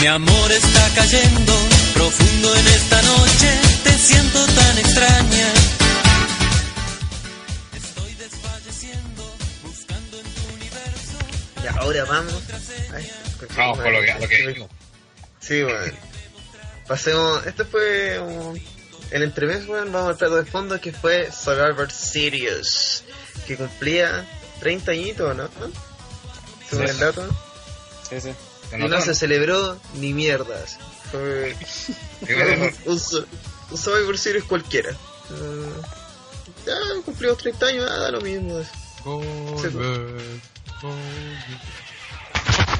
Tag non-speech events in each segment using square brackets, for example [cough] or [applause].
Mi amor está cayendo profundo en esta noche, te siento tan extraña. Estoy desfalleciendo, buscando en tu universo. Ya, ahora vamos. Ay, Vamos con lo que, lo que. Sí, bueno. Pasemos. Este fue un- el entremés, weón. Vamos al plato de fondo que fue Survivor Series. Que cumplía 30 añitos, ¿no? Según Sí. el dato. Sí, sí. Y no se celebró ni mierdas. Fue [laughs] un, un su- un Survivor Series cualquiera. Eh, ya cumplimos 30 años, ah, da lo mismo. Volver.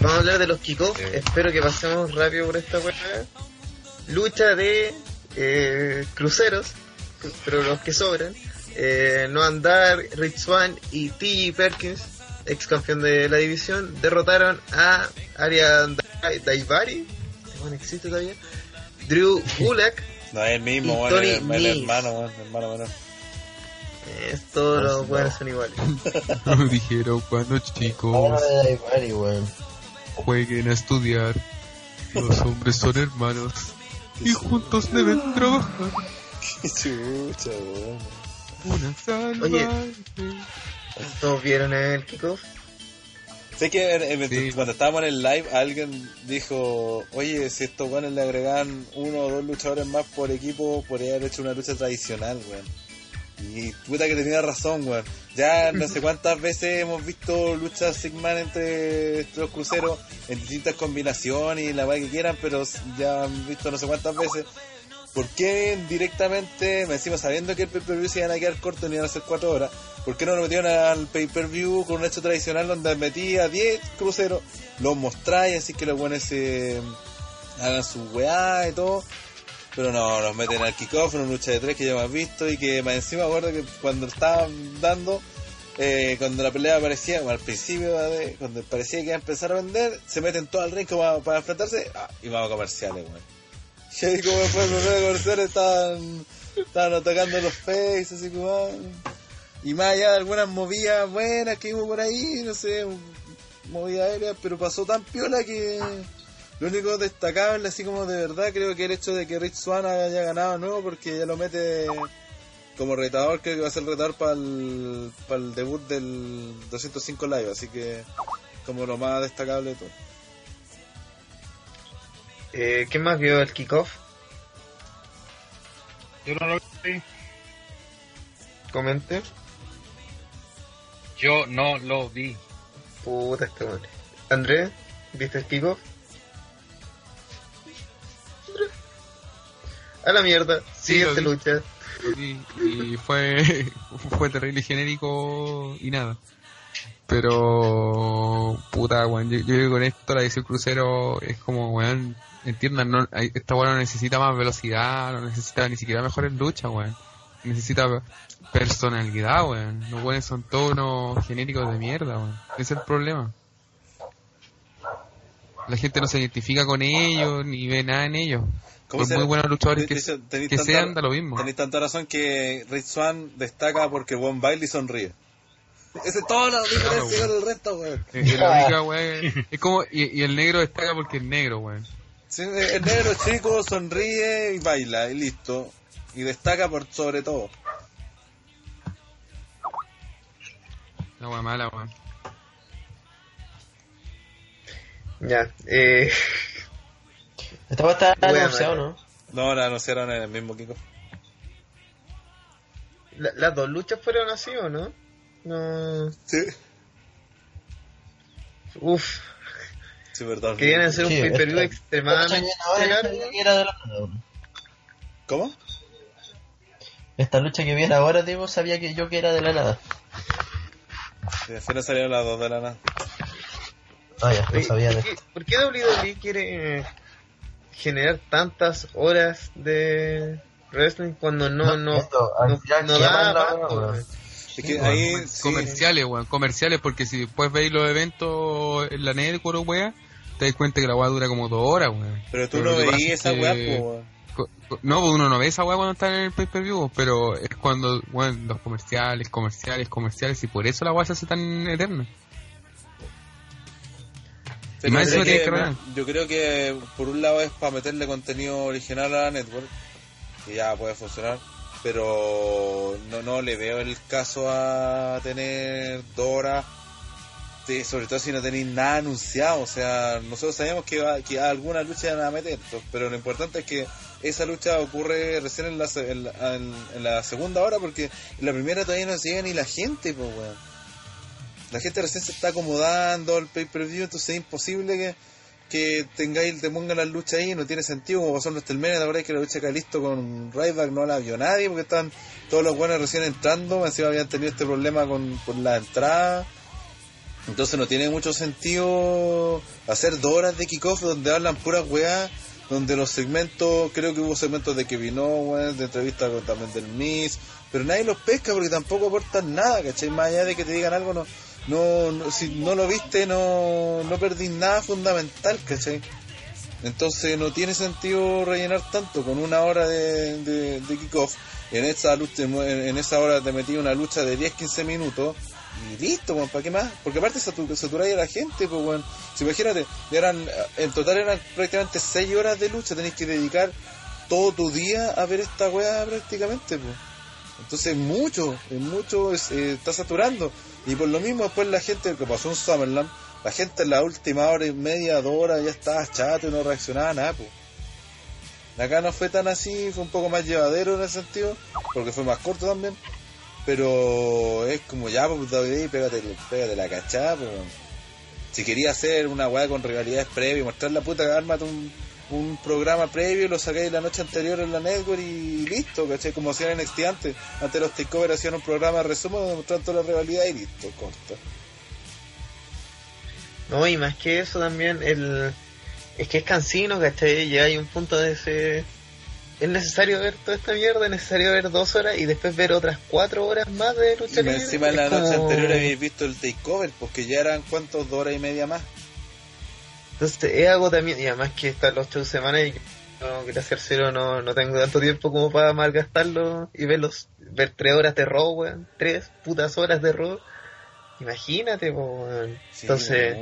Vamos a hablar de los kickoffs. Espero que pasemos rápido por esta weá. Lucha de eh, cruceros, pero los que sobran. Eh, no andar, Rich Swan y T.J. Perkins, ex campeón de la división, derrotaron a Arian Dai- Daivari, este existe todavía, Drew [laughs] Gulak, No es el mismo, Y Tony el, el hermano, el hermano menor. eh, todos los buenos son iguales. [laughs] Nos dijeron cuando chicos Daivari, jueguen a estudiar. Los hombres son hermanos y juntos deben trabajar. Qué chucha, weón. Una salva. Oye. ¿Todos vieron el kickoff? Sé que en- en- Sí. cuando estábamos en el live alguien dijo, oye, si estos weones le agregan uno o dos luchadores más por equipo, podría haber hecho una lucha tradicional, weón. Y puta que tenía razón, weón. Ya no sé cuántas veces hemos visto luchas Sigman entre los cruceros en distintas combinaciones y la weá que quieran, pero ya han visto no sé cuántas veces. ¿Por qué directamente, me encima sabiendo que el pay-per-view se iban a quedar corto ni iban a ser 4 horas, ¿por qué no lo metieron al pay-per-view con un hecho tradicional donde metía 10 cruceros, los mostráis así que los buenos se hagan su weá y todo? Pero no, los meten al kickoff, en una lucha de tres que ya hemos visto y que más encima acuerdo que cuando estaban dando, eh, cuando la pelea aparecía, bueno, al principio, de- cuando parecía que iba a empezar a vender, se meten todo al ring como para enfrentarse ah, y vamos a comerciales, weón. [laughs] Y ahí como después de los comerciales estaban, estaban atacando los faces, así como... ah. Y más allá de algunas movidas buenas que hubo por ahí, no sé, movidas aéreas, pero pasó tan piola que lo único destacable, así como de verdad, creo que el hecho de que Rich Swan haya ganado de nuevo, porque ya lo mete como retador, creo que va a ser el retador para el, para el debut del 205 Live, así que como lo más destacable de todo. Eh, ¿Quién más vio el kickoff? Yo no lo vi. Comente. Yo no lo vi. Puta este weón. Andrés, ¿viste el kickoff? A la mierda, Sí, siguiente vi. lucha. Y, y fue, [laughs] fue terrible genérico y nada. Pero, puta, weón, yo, yo creo que con esto la edición crucero es como, weón, entiendan, no, esta weón no necesita más velocidad, no necesita ni siquiera mejores luchas, weón. Necesita personalidad, weón. Los weones son todos unos genéricos de mierda, weón. Ese es el problema. La gente no se identifica con ellos, ni ve nada en ellos. ¿Cómo Por se- muy buenos luchadores que, tenéis que tanta- sean, da lo mismo. Tenéis tanta razón que Rich Swan destaca porque One Bailey sonríe. Esa es toda la diferencia weón. con el resto, weón. Es que la única, weón, Es como, y, y el negro destaca porque es negro, weón. Sí, el negro chico sonríe y baila y listo. Y destaca por sobre todo. La weón mala, weón. Ya, eh, Esta va a estar Bueno, anunciado, ¿no? No, la anunciaron en el mismo Kiko. la- las dos luchas fueron así o no? No. Sí. Uf, Sí, perdón. querían hacer un Sí, pay-per-view extremadamente. ¿Cómo? Esta lucha que viene ahora, tipo, sabía que yo que era de la nada. Sí, al final salieron las dos de la nada. Ah, ya, no sabía de ¿por, qué, esto. por qué WWE quiere eh, generar tantas horas de wrestling cuando no, no, no, da abasto, weón? weón. Es que Weón, ahí sí, Comerciales, weón, comerciales, porque si después veis los eventos en la network, weón, te das cuenta que la weá dura como dos horas, weón. Pero tú Pero no veías es esa weá, weón. No, pues uno no ve esa weá cuando está en el pay per view, pero es cuando, bueno, los comerciales, comerciales, comerciales, y por eso la weá se hace tan eterna. Pero más yo, creo que que, ordenar. yo creo que por un lado es para meterle contenido original a la network, que ya puede funcionar, pero no, no le veo el caso a tener dos horas, de- sobre todo si no tenéis nada anunciado. O sea, nosotros sabemos que, va, que alguna lucha van a meter, pero lo importante es que esa lucha ocurre recién en la, se- en en- en la segunda hora, porque en la primera todavía no llega ni la gente, pues, weón la gente recién se está acomodando al pay-per-view, entonces es imposible que, que tengáis, te pongan las luchas ahí, no tiene sentido, como pasó en WrestleMania, la verdad es que la lucha que listo con Ryback no la vio nadie, porque están todos los buenos recién entrando, encima habían tenido este problema con, con la entrada, entonces no tiene mucho sentido hacer dos horas de kickoff donde hablan puras weas, donde los segmentos, creo que hubo segmentos de Kevin Owens, de entrevistas con, también del Miz, pero nadie los pesca porque tampoco aportan nada, ¿cachai? Más allá de que te digan algo, no, no, no- si no lo viste, no, no perdís nada fundamental, ¿cachai? Entonces no tiene sentido rellenar tanto con una hora de, de, de kickoff. En esa, lucha, en, esa hora te metí una lucha de 10-15 minutos y listo, weón, ¿para qué más? Porque aparte satu- saturáis a la gente, pues, weón. Si imagínate, eran, en total eran prácticamente 6 horas de lucha, tenéis que dedicar todo tu día a ver esta weá prácticamente, pues. Entonces es mucho, es mucho, es, eh, está saturando. Y por lo mismo después la gente, que pasó en Summerland, la gente en la última hora y media, dos horas ya estaba chato y no reaccionaba a nada, pues. Acá no fue tan así, fue un poco más llevadero en ese sentido, porque fue más corto también. Pero es como ya, pues David, pégate, pégate la cachada, pues. Si quería hacer una weá con rivalidades previas, mostrar la puta, ármate un, un programa previo, lo sacáis la noche anterior en la network y listo, ¿cachai? Como hacían en NXT antes. Antes los takeovers hacían un programa de resumen donde mostraban toda la rivalidad y listo, corto. No, y más que eso también, el es que es cansino, ¿cachai? Ya hay un punto de ese... Es necesario ver toda esta mierda, es necesario ver dos horas y después ver otras cuatro horas más de lucha Y libre. encima en la noche anterior habéis visto el takeover, porque ya eran cuántos, dos horas y media más. Entonces es agotamiento, y además que están los shows semanales y no, gracias al cielo no, no tengo tanto tiempo como para malgastarlo y verlos, ver tres horas de Raw, weón, tres putas horas de Raw. Imagínate, po, weón. Sí, Entonces,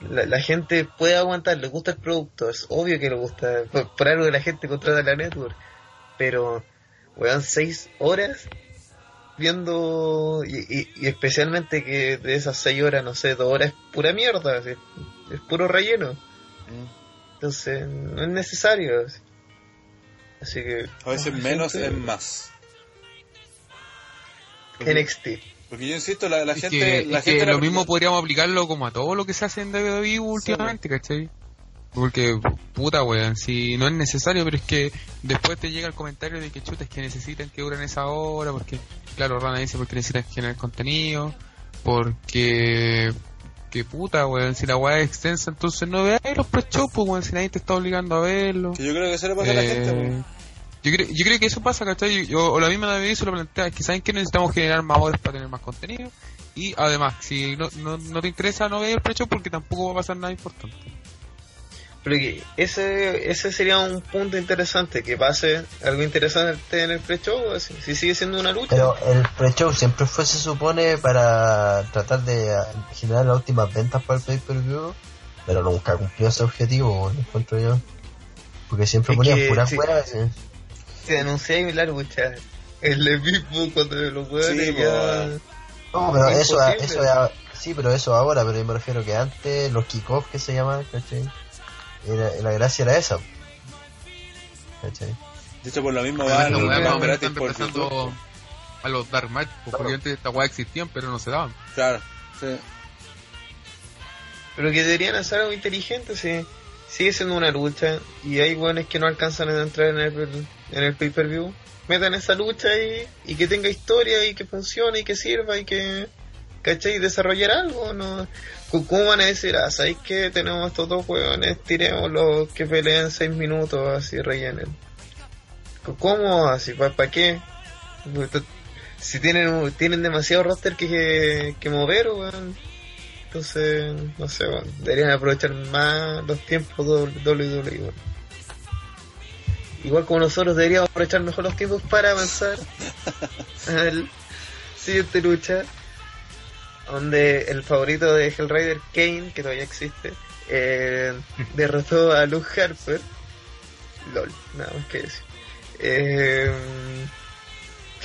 la, la gente puede aguantar, le gusta el producto, es obvio que le gusta, por, por algo que la gente contrata la network, pero, weón, seis horas viendo, y, y- y especialmente que de esas seis horas, no sé, dos horas es pura mierda, es puro relleno, Mm. entonces no es necesario. Así que, A veces menos gente- es más. Porque, NXT. porque yo insisto, la, la Es gente... que, la es que gente lo mismo podríamos aplicarlo como a todo lo que se hace en WWE últimamente, ¿cachai? Porque, puta weón, si no es necesario, pero es que después te llega el comentario de que chuta, es que necesitan que duren esa hora, porque, claro, Rana dice porque necesitan generar contenido, porque, que puta weón, si la weá es extensa, entonces no veáis los pre-shows, pues weón, si nadie te está obligando a verlo. Que yo creo que eso le pasa a la gente, Eh, weón. yo, creo, yo creo que eso pasa, ¿cachai? Yo, o la misma David se lo plantea, es que saben que necesitamos generar más horas para tener más contenido. Y además, si no, no, no te interesa, no veas el precio porque tampoco va a pasar nada importante. Pero que ese, ese sería un punto interesante, que pase algo interesante en el pre-show, si sigue siendo una lucha. Pero el pre-show siempre fue, se supone, para tratar de generar las últimas ventas para el pay-per-view, pero nunca cumplió ese objetivo, lo encuentro yo. Porque siempre ponían que puras sí. Se anuncia la lucha. El mismo cuando lo pueden Sí, ya... No, pero Es eso, eso ya- sí, pero eso ahora, pero yo me refiero que antes los kickoffs que se llamaban, ¿cachai? Era, la gracia era esa. ¿Cachai? De hecho, por lo mismo van la los weá gratis por a los Dark Match, porque antes estas weas existían, pero no se daban. Claro, sí. Pero que deberían hacer algo inteligente, si sigue siendo una lucha y hay buenos que no alcanzan a entrar en el, en el pay-per-view. Metan esa lucha ahí y que tenga historia y que funcione y que sirva y que, ¿cachai? Desarrollar algo, ¿no? ¿Cómo van a decir, ah, ¿sabéis que tenemos estos dos hueones? Tiremos los que peleen seis minutos, así rellenen. ¿Cómo? Así, ¿para qué? Si tienen, tienen demasiado roster que, que mover, weón. entonces, no sé, bueno, deberían aprovechar más los tiempos WWE. Bueno. Igual como nosotros deberíamos aprovechar mejor los tiempos para avanzar [laughs] al siguiente lucha, donde el favorito de Hellrider, Kane, que todavía existe, eh, [laughs] derrotó a Luke Harper. LOL, nada más que decir. Eh,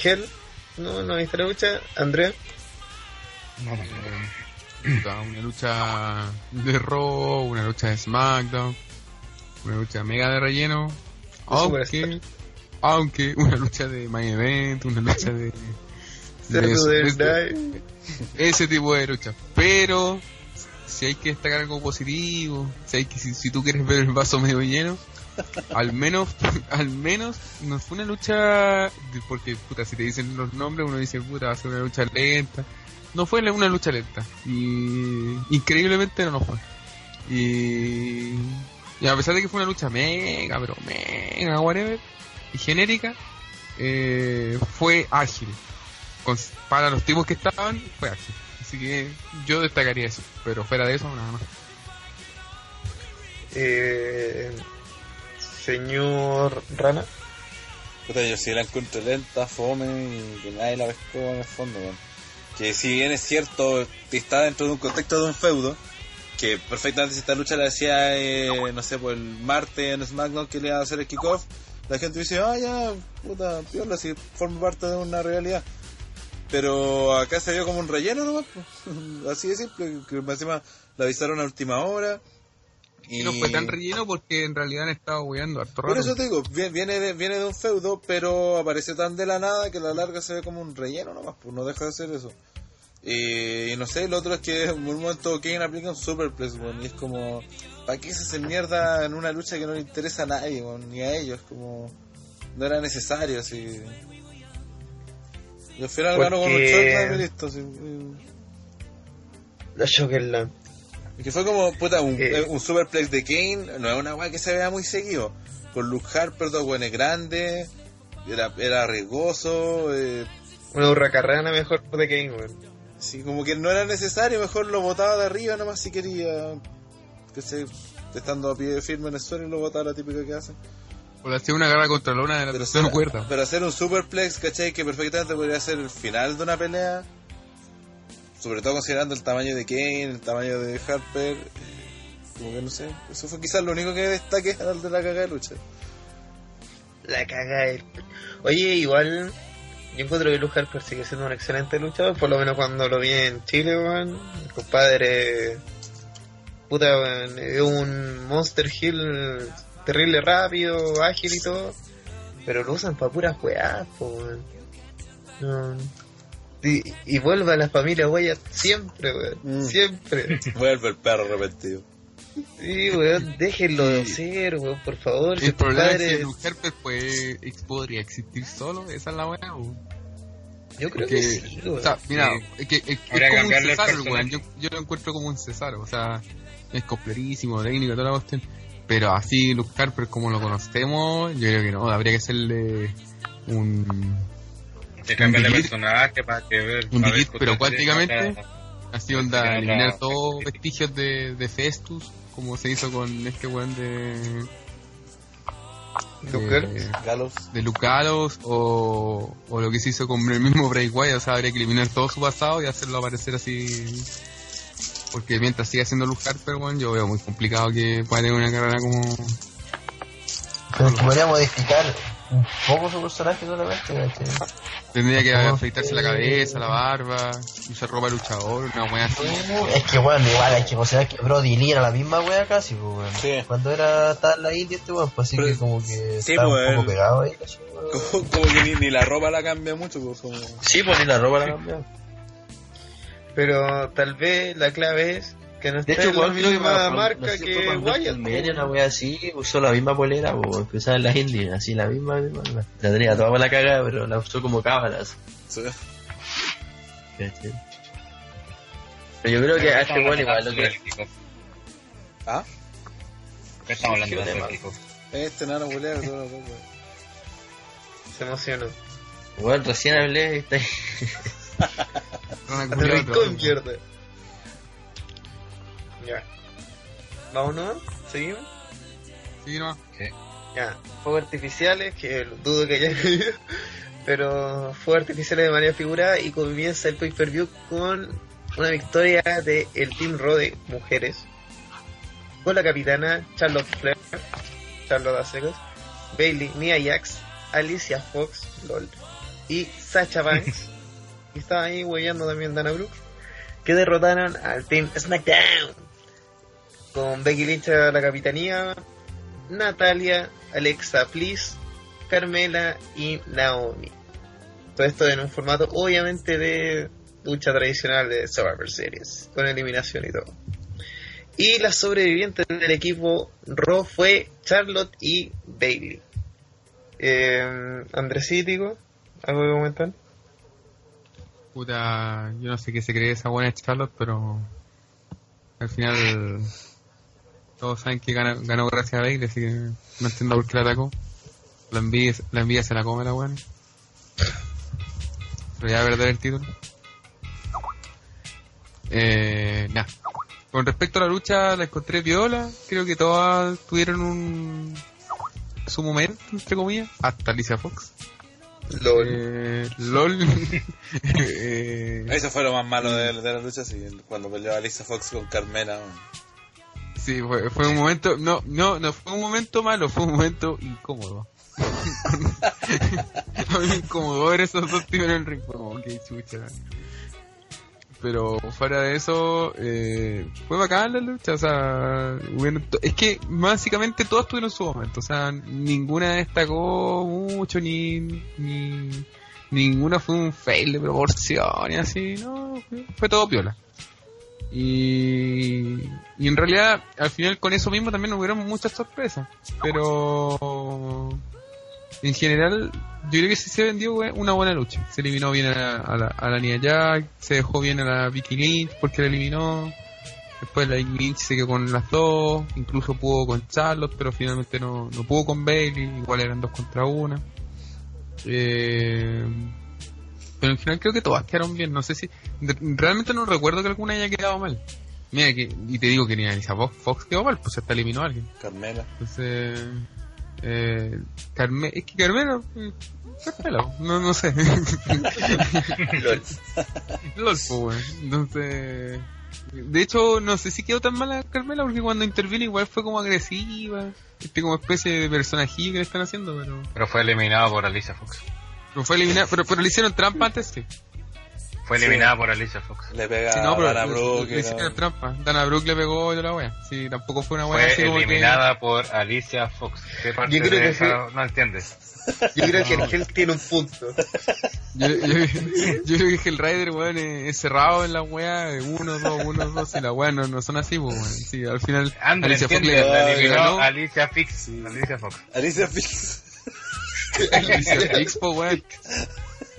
Hell, no, no viste la lucha. Andrea, No, no, no. Una lucha de Raw, una lucha de SmackDown, una lucha mega de relleno. Aunque, aunque una lucha de My Event, una lucha de, de- ese tipo de lucha. Pero si hay que destacar algo positivo, si, hay que, si, si tú quieres ver el vaso medio lleno, al menos, [laughs] al menos no fue una lucha, porque puta, si te dicen los nombres uno dice puta va a ser una lucha lenta. No fue una lucha lenta y increíblemente no lo fue. Y, y a pesar de que fue una lucha mega, pero mega, whatever, y genérica, eh, fue ágil con- para los tipos que estaban, fue ágil. Así que yo destacaría eso, pero fuera de eso, nada más. Eh, señor Rana. Puta, yo sí la encuentro lenta, fome y que nadie la pescó en el fondo. Que si bien es cierto, está dentro de un contexto de un feudo, que perfectamente si esta lucha la decía, eh, no sé, por el martes en SmackDown que le iba a hacer el kickoff, la gente dice, ah, ya, puta, piola, si forma parte de una realidad. Pero acá se vio como un relleno nomás, pues. [laughs] así de simple, que encima la avisaron a última hora. Y no fue tan relleno porque en realidad han estado weando harto Por eso te digo, vi- viene de, viene de un feudo, pero aparece tan de la nada que a la larga se ve como un relleno nomás, pues no deja de ser eso. Y, y no sé, lo otro es que en un momento Kane aplica un superplex, y es como, ¿para qué se hace mierda en una lucha que no le interesa a nadie, ni a ellos? Como, no era necesario, así. Y al final ganó con un Porque- y listo, así. y- La y que fue como, puta, un, Eh. eh, un superplex de Kane, no es una weá que se vea muy seguido. Con Luke Harper, dos buenos grandes, era, era arriesgoso, eh, Una hurracarrana mejor de Kane, weón. así como que no era necesario, mejor lo botaba de arriba nomás si quería. Que se, estando a pie firme en el suelo y lo botaba la típica que hace. Por hacer una garra contra la una de la Pero, tercera cuerda. pero hacer un superplex, ¿cachai? Que perfectamente podría ser el final de una pelea. Sobre todo considerando el tamaño de Kane, el tamaño de Harper. Como que no sé. Eso fue quizás lo único que destaque al [laughs] de la cagada de lucha. La caga el... Oye, igual... Yo encuentro que Luke Harper sigue siendo un excelente luchador, por lo menos cuando lo vi en Chile, weón. El compadre... Puta, weón, es un Monster Hill terrible rápido, ágil y todo. Pero lo usan para puras weas, po, weón. No. Y, y vuelve a la familia Wyatt siempre, weón. Mm. Siempre. [laughs] Vuelve el perro arrepentido. Sí, weón, déjenlo de hacer, weón, por favor. si El problema es compadre- que Luke Harper pues, ex- podría existir solo, esa es la weá. o- Yo creo Porque, que sí, weón. o sea, mira, Sí. es, que, es, es que como un el el weón. Yo, yo lo encuentro como un Cesaro, o sea, es completísimo, técnico, toda la cuestión. Pero así, Luke Harper, como lo conocemos, yo creo que no, habría que hacerle un. Se de Un personaje para que ver. Un ver delete, pero cuánticamente. Así onda, eliminar todos vestigios de, de Festus, como se hizo con este weón de. Luke de- Gallows. Galos. de Lucalos o, o lo que se hizo con el mismo Bray Wyatt, o sea, habría que eliminar todo su pasado y hacerlo aparecer así. Porque mientras siga siendo Luke Harper, weón, yo veo muy complicado que pueda tener una carrera como. Pero es que podría modificar un poco su personaje solamente, ¿cachai? Tendría que afeitarse la cabeza, la barba, usar ropa de luchador, una wea así. Es que bueno, igual hay que considerar que Brody Lee era la misma wea casi, pues weón. Sí. Cuando era en la India este weón, pues así Pero- que como que sí, estaba pues, un poco él- pegado ahí, casi, weón. Como, [laughs] como que ni, ni la ropa la cambia mucho, pues como. Sí, pues ni la ropa la cambió. Pero tal vez la clave es que no De esté hecho, en la misma marca no que Wyatt. WrestleMania, una wea así, usó la misma polera, weón, que usaba en las indias, así la misma, misma. La tenía toda para la cagada, pero la usó como cábalas. Sí. Pero yo creo que a este weón igual lo que... ¿Ah? ¿Qué estamos hablando kickoff? Este nano culero, todo lo que- Se emocionó. Weón, recién hablé, está ahí. [laughs] Pero- mierda. Ya. Vámonos, seguimos. Sí, no. Ya, fuegos artificiales, que dudo que haya habido, [laughs] pero fuegos artificiales de manera figurada y comienza el pay-per-view con una victoria de el Team Raw de mujeres, con la capitana Charlotte Flair, Charlotte Acegos, Bailey, Nia Jax, Alicia Fox, LOL, y Sacha Banks, [laughs] y estaba ahí huellando también Dana Brooke, que derrotaron al Team SmackDown, con Becky Lynch a la capitanía, Natalia, Alexa Bliss, Carmela y Naomi. Todo esto en un formato obviamente de lucha tradicional de Survivor Series, con eliminación y todo. Y las sobrevivientes del equipo Raw fue Charlotte y Bailey. Eh, Andresítico, ¿algo que comentar? Puta, yo no sé qué se cree esa buena Charlotte, pero al final todos saben que ganó, ganó gracias a Bailey, así que no entiendo por qué la atacó. La envidia, la envidia se la come la buena. Pero ya perder el título. Eh, nada. Con respecto a la lucha, la encontré viola. Creo que todas tuvieron un su momento, entre comillas. Hasta Alicia Fox. LOL. Eh, LOL. [laughs] Eh, Eso fue lo más malo de, de la lucha, sí, cuando peleó Alicia Fox con Carmela. sí, fue, fue un momento. No, no, no fue un momento malo, fue un momento incómodo. A mí me incomodó ver esos dos tíos en el ring. Como, que chucha. Pero fuera de eso, eh, fue bacán la lucha. O sea, to- es que básicamente todas tuvieron su momento. O sea, ninguna destacó mucho, ni, ni ninguna fue un fail de proporción y así. No, fue, fue todo piola. Y, y en realidad, al final con eso mismo también hubieron muchas sorpresas. Pero en general, yo creo que sí se vendió una buena lucha. Se eliminó bien a la, a la, a la Nia Jack, se dejó bien a la Vicky Lynch porque la eliminó. Después la Lynch se quedó con las dos, incluso pudo con Charlotte, pero finalmente no, no pudo con Bailey, igual eran dos contra una. Eh, pero en general creo que todas quedaron bien, no sé si... realmente no recuerdo que alguna haya quedado mal. Mira, que, y te digo que ni Fox, Fox quedó mal, pues hasta eliminó a alguien. Carmela. Entonces, eh, Carme es que Carmelo, eh, Carmelo, no, no sé. [laughs] LOL. LOL, weón. Entonces, de hecho, no sé si quedó tan mala Carmela porque cuando interviene igual fue como agresiva, este como especie de personajillo que le están haciendo, pero, Pero fue eliminado por Alicia Fox. pero fue eliminada, pero, pero le hicieron trampa antes, sí. Fue Sí. eliminada por Alicia Fox. Le pega Sí, no, pero a Dana le- Brooke. le, hicieron no- trampa. Dana Brooke le pegó y toda la wea. Sí, tampoco fue una wea Fue así como que- eliminada por Alicia Fox. ¿Qué parte Yo creo de que esa no entiendes? Yo creo que el Gel tiene un punto. Yo, yo, yo creo que el Rider, weón, es, es cerrado en la weá, de uno, dos, uno, dos, y la weá no, no son así, pues, weón. Sí, al final, André, Alicia Fox le, la le eliminó ganó Alicia Fix. Alicia Fox. Alicia Fix. Alicia Fix, po, weón.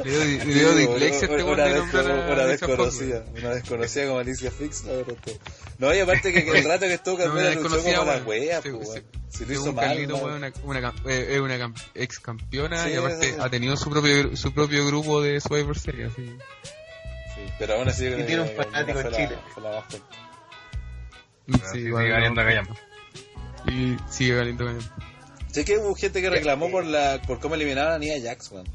Le dio, le dio dislexia este una, de nombrar descono- a una desconocida. Una desconocida como Alicia Fix. La derrotó. No, y aparte que, el rato que estuvo No, Carmela una luchó como la weón. wea, Sí, pues, sí. Si lo hizo mal, mal. weón, una, una, eh, es una ex campeona Sí, y aparte sí, sí. ha tenido su propio, su propio grupo de Survivor Series, así. Sí, pero aún así yo creo tiene un que fanático en Chile. Pero Sí, sí, sigue valiendo no. callampa. Y sigue valiendo callampa. Sé que hubo gente que reclamó por la por cómo eliminaron a Nia Jax, weón.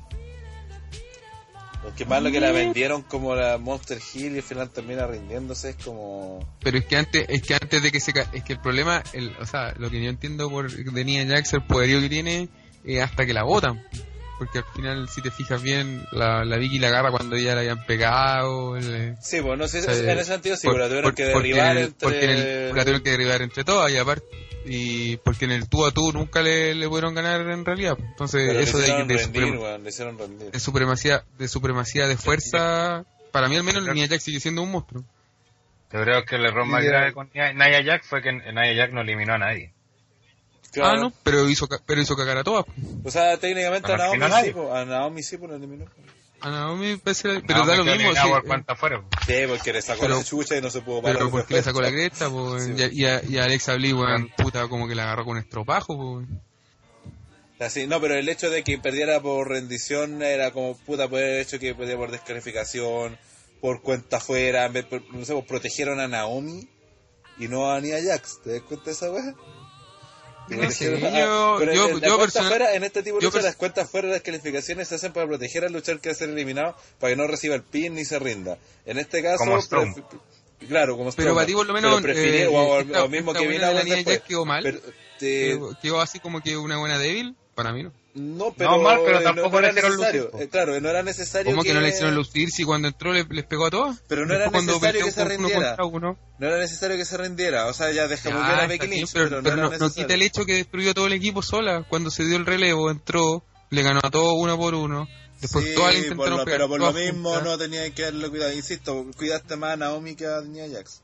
Porque más lo que la vendieron como la Monster Hill y al final termina rindiéndose es como... Pero es que antes, es que antes de que se es que el problema, el, o sea, lo que yo entiendo por de Nia Jax, el poderío que tiene, eh, hasta que la botan. Porque al final, si te fijas bien, la, la Vicky la agarra cuando ya la habían pegado. el- Sí, pues no sé, o sea, en ese sentido sí, por- pero la tuvieron por- que derribar entre... Porque en el, la tuvieron que derribar entre todas y aparte, y porque en el tú a tú nunca le, le pudieron ganar en realidad. Entonces, pero eso de, de, rendir, suprema- weón, le hicieron rendir. de supremacía, de supremacía de fuerza, para mí al menos Nia Jax sigue siendo un monstruo. Yo creo que el error más grave con Nia Jack fue que Nia Jack no eliminó a nadie. Claro. Ah, no, pero hizo, pero hizo cagar a todas. O sea, técnicamente a Naomi sí, a Naomi sí, pues la eliminó. A Naomi parece- pero No, da lo mismo. sí, afuera. Sí, porque le sacó Pero- la chucha y no se pudo parar. Pero porque le sacó la cresta, po, Sí, y, y, a, y a Alexa Bliss, weón, puta, como que la agarró con estropajo, po. Así, no, pero el hecho de que perdiera por rendición era como puta por el hecho que perdiera por descalificación, por cuenta por- no sé, pues, protegieron a Naomi y no a Nia Jax. ¿Te das cuenta de esa weá? No sé, Pero yo, en- yo, en la yo cuenta personal- fuera, en este tipo de luchas, las cuentas fuera de las calificaciones se hacen para proteger al luchador que va a ser eliminado, para que no reciba el pin ni se rinda. En este caso, Como claro, como Pero para ti por lo menos, preferí- eh, o, o- esta- o mismo que vino. Nia Jax quedó mal. Pero, te- Quedó- quedó así como que una buena débil, para mí no. No, pero, No, mal, pero tampoco era le hicieron necesario. lucir. Eh, claro, no era necesario ¿Cómo que no le hicieron lucir si cuando entró le- les pegó a todos? Pero no era necesario que se uno rindiera. contra uno. No era necesario que se rindiera. O sea, ya dejamos Ya, bien a Becky Lynch, pero, pero, pero no no, no quita el hecho que destruyó todo el equipo sola. Cuando se dio el relevo, entró, le ganó a todos uno por uno. Después Sí, todas le por lo- pegar pero por lo mismo juntas. no tenía que darle cuidado. Insisto, cuidaste más a Naomi que a Nia Jax.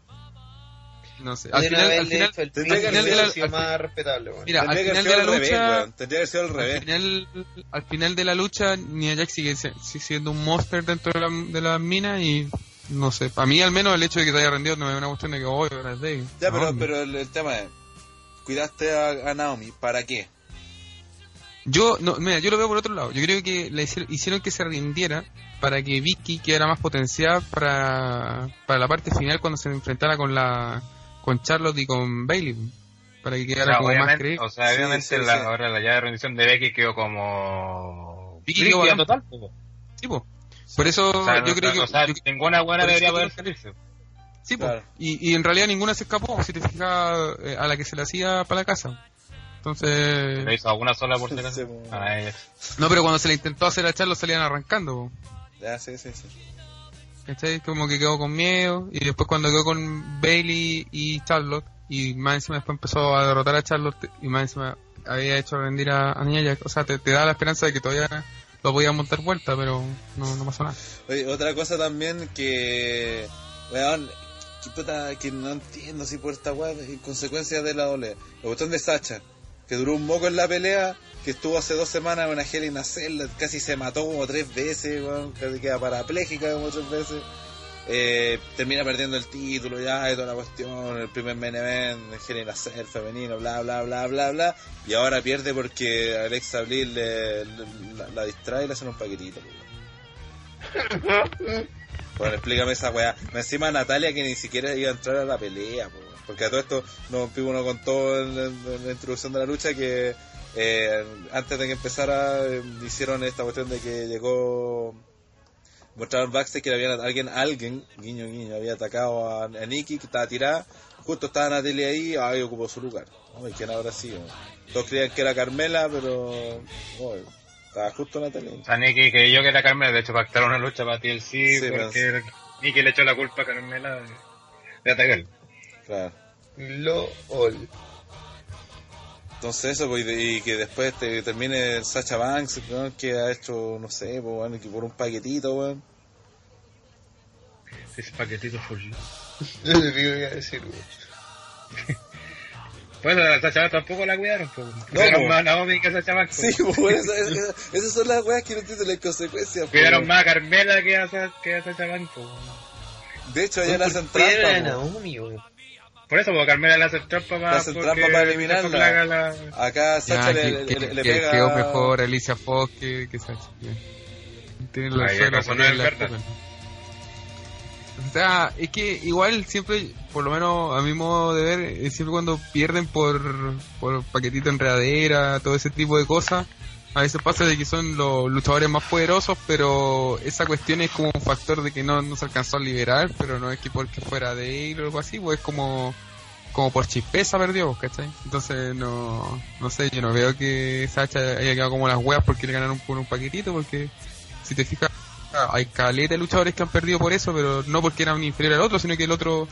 No sé. Al De final, al final, hecho el tendría pin que y haber hubiera sido- sido al más respetable, mira, al Tendría que final de la al lucha. Tendría que sido al al revés. final, al final de la lucha, Nia Jax sigue, siendo un monster dentro de la, de la mina y no sé, para mí al menos el hecho de que te haya rendido no es una cuestión de que hoy oh, débil. Ya, No, pero, pero el, el tema es, cuidaste a, a Naomi, ¿para qué? Yo, no, mira, yo lo veo por otro lado. Yo creo que le hicieron, hicieron que se rindiera para que Vicky quedara más potenciada para, para la parte final cuando se enfrentara con la con Charlotte y con Bailey. Para que O quedara sea, como más creíble. o sea, obviamente sí, la, sí. ahora la llave de rendición de Becky quedó como... Vicky quedó total, po. Sí, po. Por eso O sea, yo no- creo que... o sea, yo- ninguna buena debería poder salirse. sí. Claro. Y, y en realidad ninguna se escapó, si te fijas, eh, a la que se la hacía para la casa. Entonces... Lo hizo alguna sola por. Ah. No, pero cuando se le intentó hacer a Charlotte salían arrancando, po. Ya, sí, sí, sí. ¿Cachai? Como que quedó con miedo. Y después cuando quedó con Bailey y Charlotte, y más encima después empezó a derrotar a Charlotte, y más encima había hecho rendir a, a. O sea, te, te da la esperanza de que todavía lo podía montar vuelta, pero no, no pasó nada. Oye, otra cosa también que, weón, que no entiendo si por esta weá, en consecuencia de la doble. La cuestión de Sacha, que duró un moco en la pelea, que estuvo hace dos semanas en una Hell in a Cell, casi se mató como tres veces, weón, casi queda parapléjica como tres veces. Eh, termina perdiendo el título ya y toda la cuestión, el primer main event, el Hell in femenino, bla bla bla bla bla, y ahora pierde porque Alexa Bliss le, le- la, la distrae y le hacen un paquetito. weón. [laughs] Bueno, explícame esa weá. Me encima Natalia que ni siquiera iba a entrar a la pelea, weón. Porque a todo esto nos Pipo nos contó en, en- la introducción de la lucha que eh, antes de que empezara eh, hicieron esta cuestión de que llegó mostraron backstage que había alguien, alguien, guiño guiño, había atacado a, a Nikki que estaba tirada, justo estaba Natalia ahí, ahí ocupó su lugar. ¿quién habrá sido? Todos creían que era Carmela, pero ay, estaba justo Natalia. O sea, Nicky que yo que era Carmela, de hecho pactaron una lucha para TLC Sí, porque Nicky le echó la culpa a Carmela de, de atacar. Claro. LOL. Entonces eso, pues, y, que después te termine Sacha Banks, weón, que ha hecho, no sé, pues, weón, que por un paquetito, weón. Ese paquetito for you. Yo te digo iba a decir, weón. [laughs] Bueno, a Sacha Banks tampoco la cuidaron, pues. No, Cuidaron po. más a Naomi que a Sacha Banks. Sí, pues, esa- [laughs] esa- esas son las weas que no entiendo las consecuencias. pues, Cuidaron más a Carmela que a, Sa- que a Sacha Banks. De hecho, allá le hacen ¿Por qué era trampa. Naomi, weón? Por eso, porque Carmela le hace trampa para, Le trampa eliminarla. la- Acá Sacha Ya, le, que, le- que- le- pega... quedó mejor Alicia Fox que, que Sacha. Tiene la eso no es la verdad. escupen. O sea, es que igual siempre, por lo menos a mi modo de ver, siempre cuando pierden por, por paquetito enredadera, todo ese tipo de cosas, a veces pasa de que son los luchadores más poderosos, pero esa cuestión es como un factor de que no, no se alcanzó a liberar, pero no es que porque fuera de él o algo así, pues es como, como por chispeza perdió, pues, ¿cachai? Entonces no, no sé, yo no veo que Sacha haya quedado como las weas porque le ganaron por un paquetito, porque si te fijas, hay caleta de luchadores que han perdido por eso, pero no porque eran inferior al otro, sino que el otro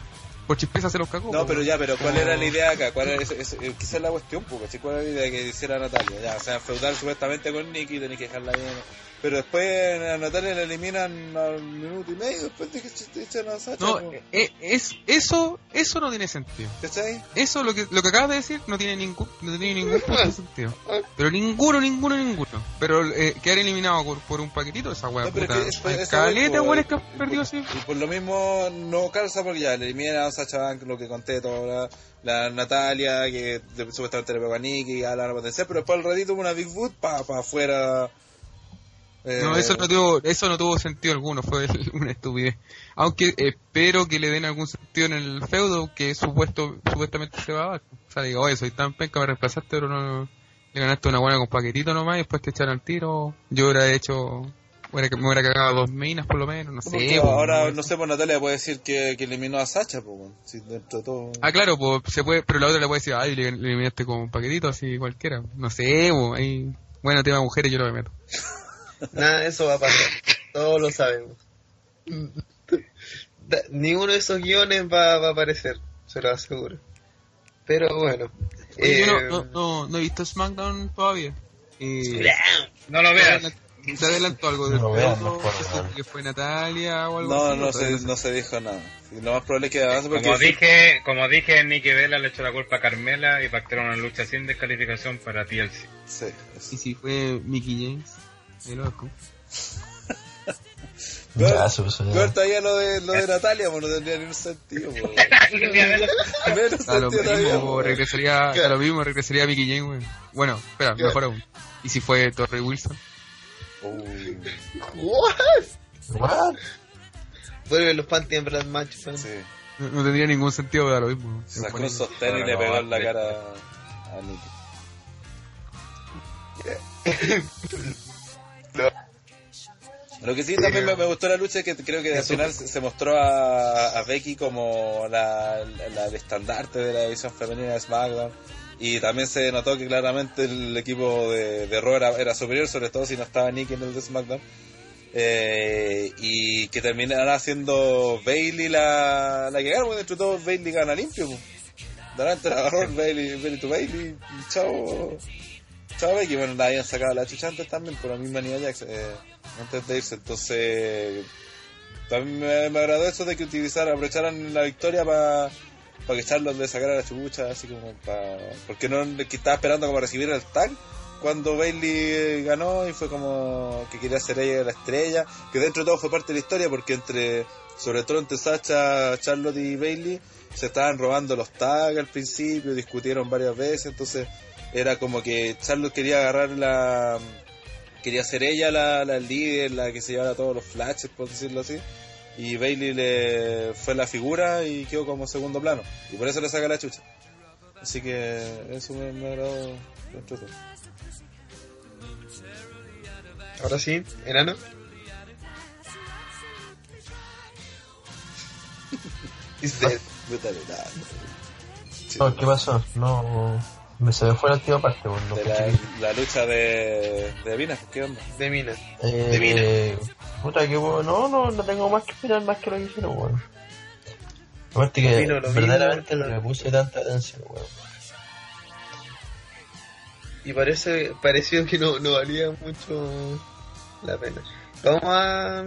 por chispeza se los cagó. No, pero ya, pero ¿cuál era la idea acá? ¿Cuál era ese, ese- eh, es la cuestión, porque ¿cuál era la idea que hiciera Natalia? Ya, o sea, feudal supuestamente con Nicky, tenés que dejarla bien. Pero después a Natalia la eliminan al minuto y medio después de que te echan a Sacha. No, eh, es, eso, eso no tiene sentido. ¿Cachai? Eso lo que lo que acabas de decir no tiene ningún no tiene ningún [laughs] sentido. Pero ninguno, ninguno, ninguno. Pero eh, quedar eliminado por, por un paquetito esa weá No, puta. es que es- caleta es- que han y- perdido así. Y por lo mismo no calza porque ya le eliminan a Sacha Banks, lo que conté todo, la, la Natalia, que supuestamente le pegó a Nicky, ya la van a potenciar, pero después al ratito hubo una Big Boot para pa afuera Eh, No, eso no tuvo, eso no tuvo sentido alguno, fue [laughs] una estupidez. Aunque espero que le den algún sentido en el feudo que supuesto, supuestamente se va a dar. O sea, digo, oye, soy tan penca, me reemplazaste, pero no, le ganaste una buena con paquetito nomás y después te echaron al tiro. Yo hubiera hecho, hubiera, me hubiera cagado dos minas por lo menos, no sé. po, ahora, no- no sé, pues Natalia puede decir que, que eliminó a Sacha, pues. Si dentro de todo. Ah, claro, pues se puede, pero la otra le puede decir, ay, le, le eliminaste con paquetito, así cualquiera. No sé, ahí, bueno, tema mujeres yo lo meto. [laughs] Nada de eso va a pasar. Todos lo sabemos. Ninguno de esos guiones va, va a aparecer, se lo aseguro. Pero bueno. Oye, yo eh, no, no, no, no he visto SmackDown todavía. Eh, No lo veas. ¿Se adelantó algo del No no, ¿Eso que fue Natalia o algo No, así? no ¿O se, no se dijo nada. Lo más probable es que avance porque Como dije, como dije, Nikki Vela le echó la culpa a Carmela y pactaron una lucha sin descalificación para TLC. Sí, Y si fue Mickey James, puso [laughs] ya. Corta ya lo de, lo de Natalia, pues no tendría ni un sentido, pues. [laughs] Menos A lo sentido todavía, mismo, pues. regresaría, a lo mismo, regresaría Mickey James, güey. Bueno, espera, Claro. mejor aún. ¿Y si fue Torrey Wilson? Uy, ¿What? What? Vuelven los panty en Brad Match. man. sí. No, no tendría ningún sentido, pero a lo mismo. Se sacó un sostén y le pegó en la cara a Nicky. [laughs] Lo que sí también me, me gustó la lucha es que creo que al final se, mostró a, a Becky como la, la, el estandarte de la división femenina de SmackDown. Y también se notó que claramente el equipo de, de Raw era, era superior, sobre todo si no estaba Nikki en el de SmackDown. Eh, y que terminará siendo Bailey la, la que gana, porque dentro de todo Bailey gana limpio. Delante la [laughs] Bailey, Bailey to Bailey, y chao, chao Becky. Bueno, la habían sacado la chucha antes también, por la misma Nia Jax, eh, antes de irse. Entonces, también me, me agradó eso de que utilizaran, aprovecharan la victoria para que Charlotte le sacara la chubucha, así como para. Porque no que estaba esperando como recibir el tag cuando Bailey ganó y fue como que quería ser ella la estrella, que dentro de todo fue parte de la historia porque entre, sobre todo entre Sacha, Charlotte y Bailey, se estaban robando los tags al principio, discutieron varias veces, entonces era como que Charlotte quería agarrar la, quería ser ella la, la líder, la que se llevara todos los flashes, por decirlo así. Y Bailey le fue la figura y quedó como segundo plano. Y por eso le saca la chucha. Así que eso me, me agradó todo. Ahora sí, enano. [laughs] Is dead. [laughs] ¿qué pasó? No. Me se me fue la última parte, bueno, no de caché la, la lucha de, de Vinas, ¿qué onda? De mina. Eh, de mina. Puta que bueno, no, no, no tengo más que opinar más que lo que hicieron, weón. Aparte que verdaderamente no le puse tanta atención, weón. Y parece, pareció que no, no valía mucho la pena. Vamos a...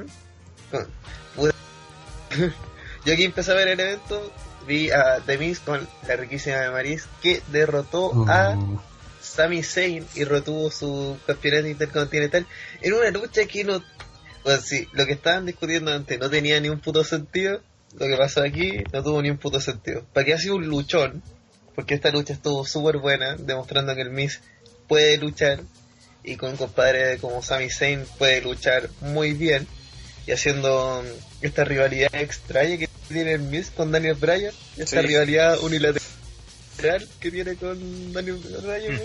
[laughs] Yo aquí empecé a ver el evento, vi a The Miz con la riquísima de Maris que derrotó a Uh, Sami Zayn y retuvo su campeonato intercontinental en una lucha que no... Pues sí, lo que estaban discutiendo antes no tenía ni un puto sentido, lo que pasó aquí no tuvo ni un puto sentido. Para que ha sido un luchón, porque esta lucha estuvo súper buena, demostrando que el Miz puede luchar y con un compadre como Sami Zayn puede luchar muy bien y haciendo mm, esta rivalidad extraña que tiene el Miz con Daniel Bryan, esta Sí. rivalidad unilateral que tiene con Daniel Bryan. ¿no?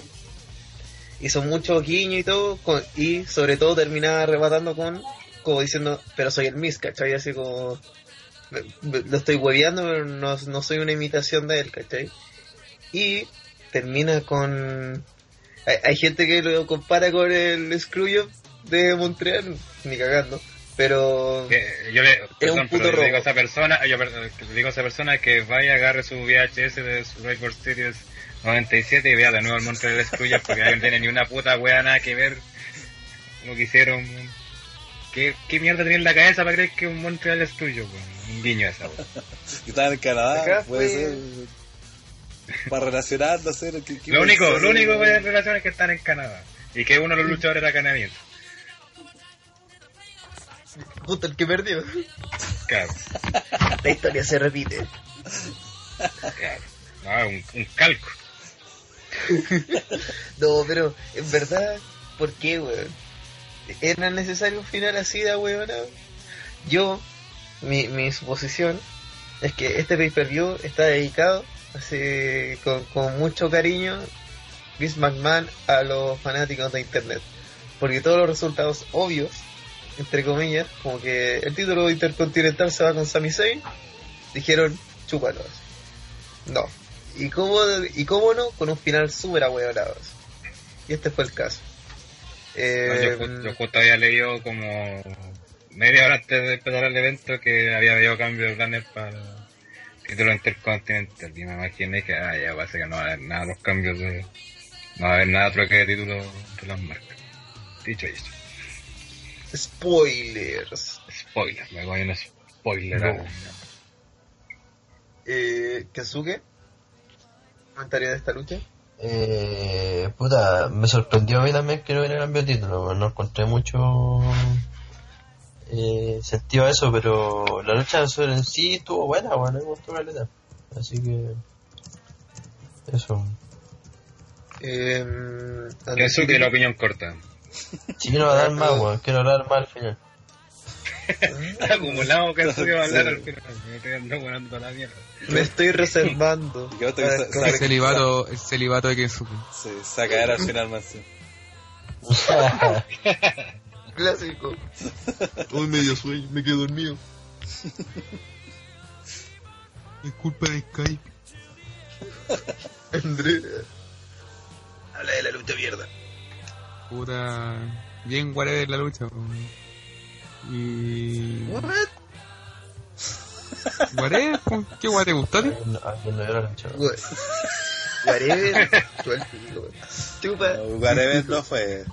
Hizo mucho guiño y todo, con- y sobre todo terminaba arrebatando con, como diciendo, pero soy el Miz, ¿cachai? Así como, lo estoy hueveando, pero no, no soy una imitación de él, ¿cachai? Y termina con... Hay, hay gente que lo compara con el Screwjob de Montreal, ni cagando, pero... Que yo le, perdón, puto pero le digo a esa persona, yo le digo a esa persona que vaya, agarre su VHS de Survivor Series 97 y vea de nuevo el Montreal Screwjob porque ahí no tiene ni una puta wea nada que ver lo que hicieron. ¿Qué, qué mierda tenía en la cabeza para creer que un Montreal Screwjob? weón? Un guiño esa wea. [laughs] Que estaban en Canadá, Acá puede fue- ser. Para relacionar, no sé. ¿qué- qué Lo único, lo único en relación es que están en Canadá y que uno de los [laughs] luchadores era canadiense. Puta, el que perdió. Claro, [laughs] La historia se repite. claro. Ah, un, un calco. [laughs] No, pero en verdad, ¿por qué, weón? ¿Era necesario un final así de weón? Yo, mi, mi suposición es que este pay-per-view está dedicado así, con, con mucho cariño Vince McMahon a los fanáticos de internet. Porque todos los resultados obvios, entre comillas, como que el título intercontinental se va con Sami Zayn, dijeron, chúpalo. No. ¿Y cómo, y cómo no? Con un final súper ahueonado. Y este fue el caso. No, Eh, yo, yo justo había leído como media hora antes de empezar el evento que había habido cambio de planes para el título intercontinental. Y me imaginé que ah, ya parece que no va a haber nada los cambios de. No va a haber nada otro que de título de las marcas. Dicho eso. Spoilers. Spoiler, me voy a un spoiler. No. Eh, Kensuke, comentario de esta lucha. Eh, puta, me sorprendió a mí también que no hubiera cambio de título, no encontré mucho eh, sentido a eso, pero la lucha sobre en sí estuvo buena, bueno, me gustó caleta. Así que eso. Eh, que la opinión corta. Sí, a dar más, weón, quiero hablar más al final. [laughs] Acumulado que estoy a hablar al final. Me estoy andando volando toda la mierda. me estoy reservando. Y que otro que para sa- el celibato, el celibato de Kensuke. Se saca caer al final, sí. [laughs] clásico. Hoy medio sueño, me quedo dormido. Es culpa de Skype. [laughs] Andrea. Habla de la lucha mierda. Puta. Bien whatever la lucha. weón. Y. What? Whatever, po. ¿qué guay te gustó? a ti? A quien no vio la lucha. Whatever. Chupa. Chupa. No, no fue.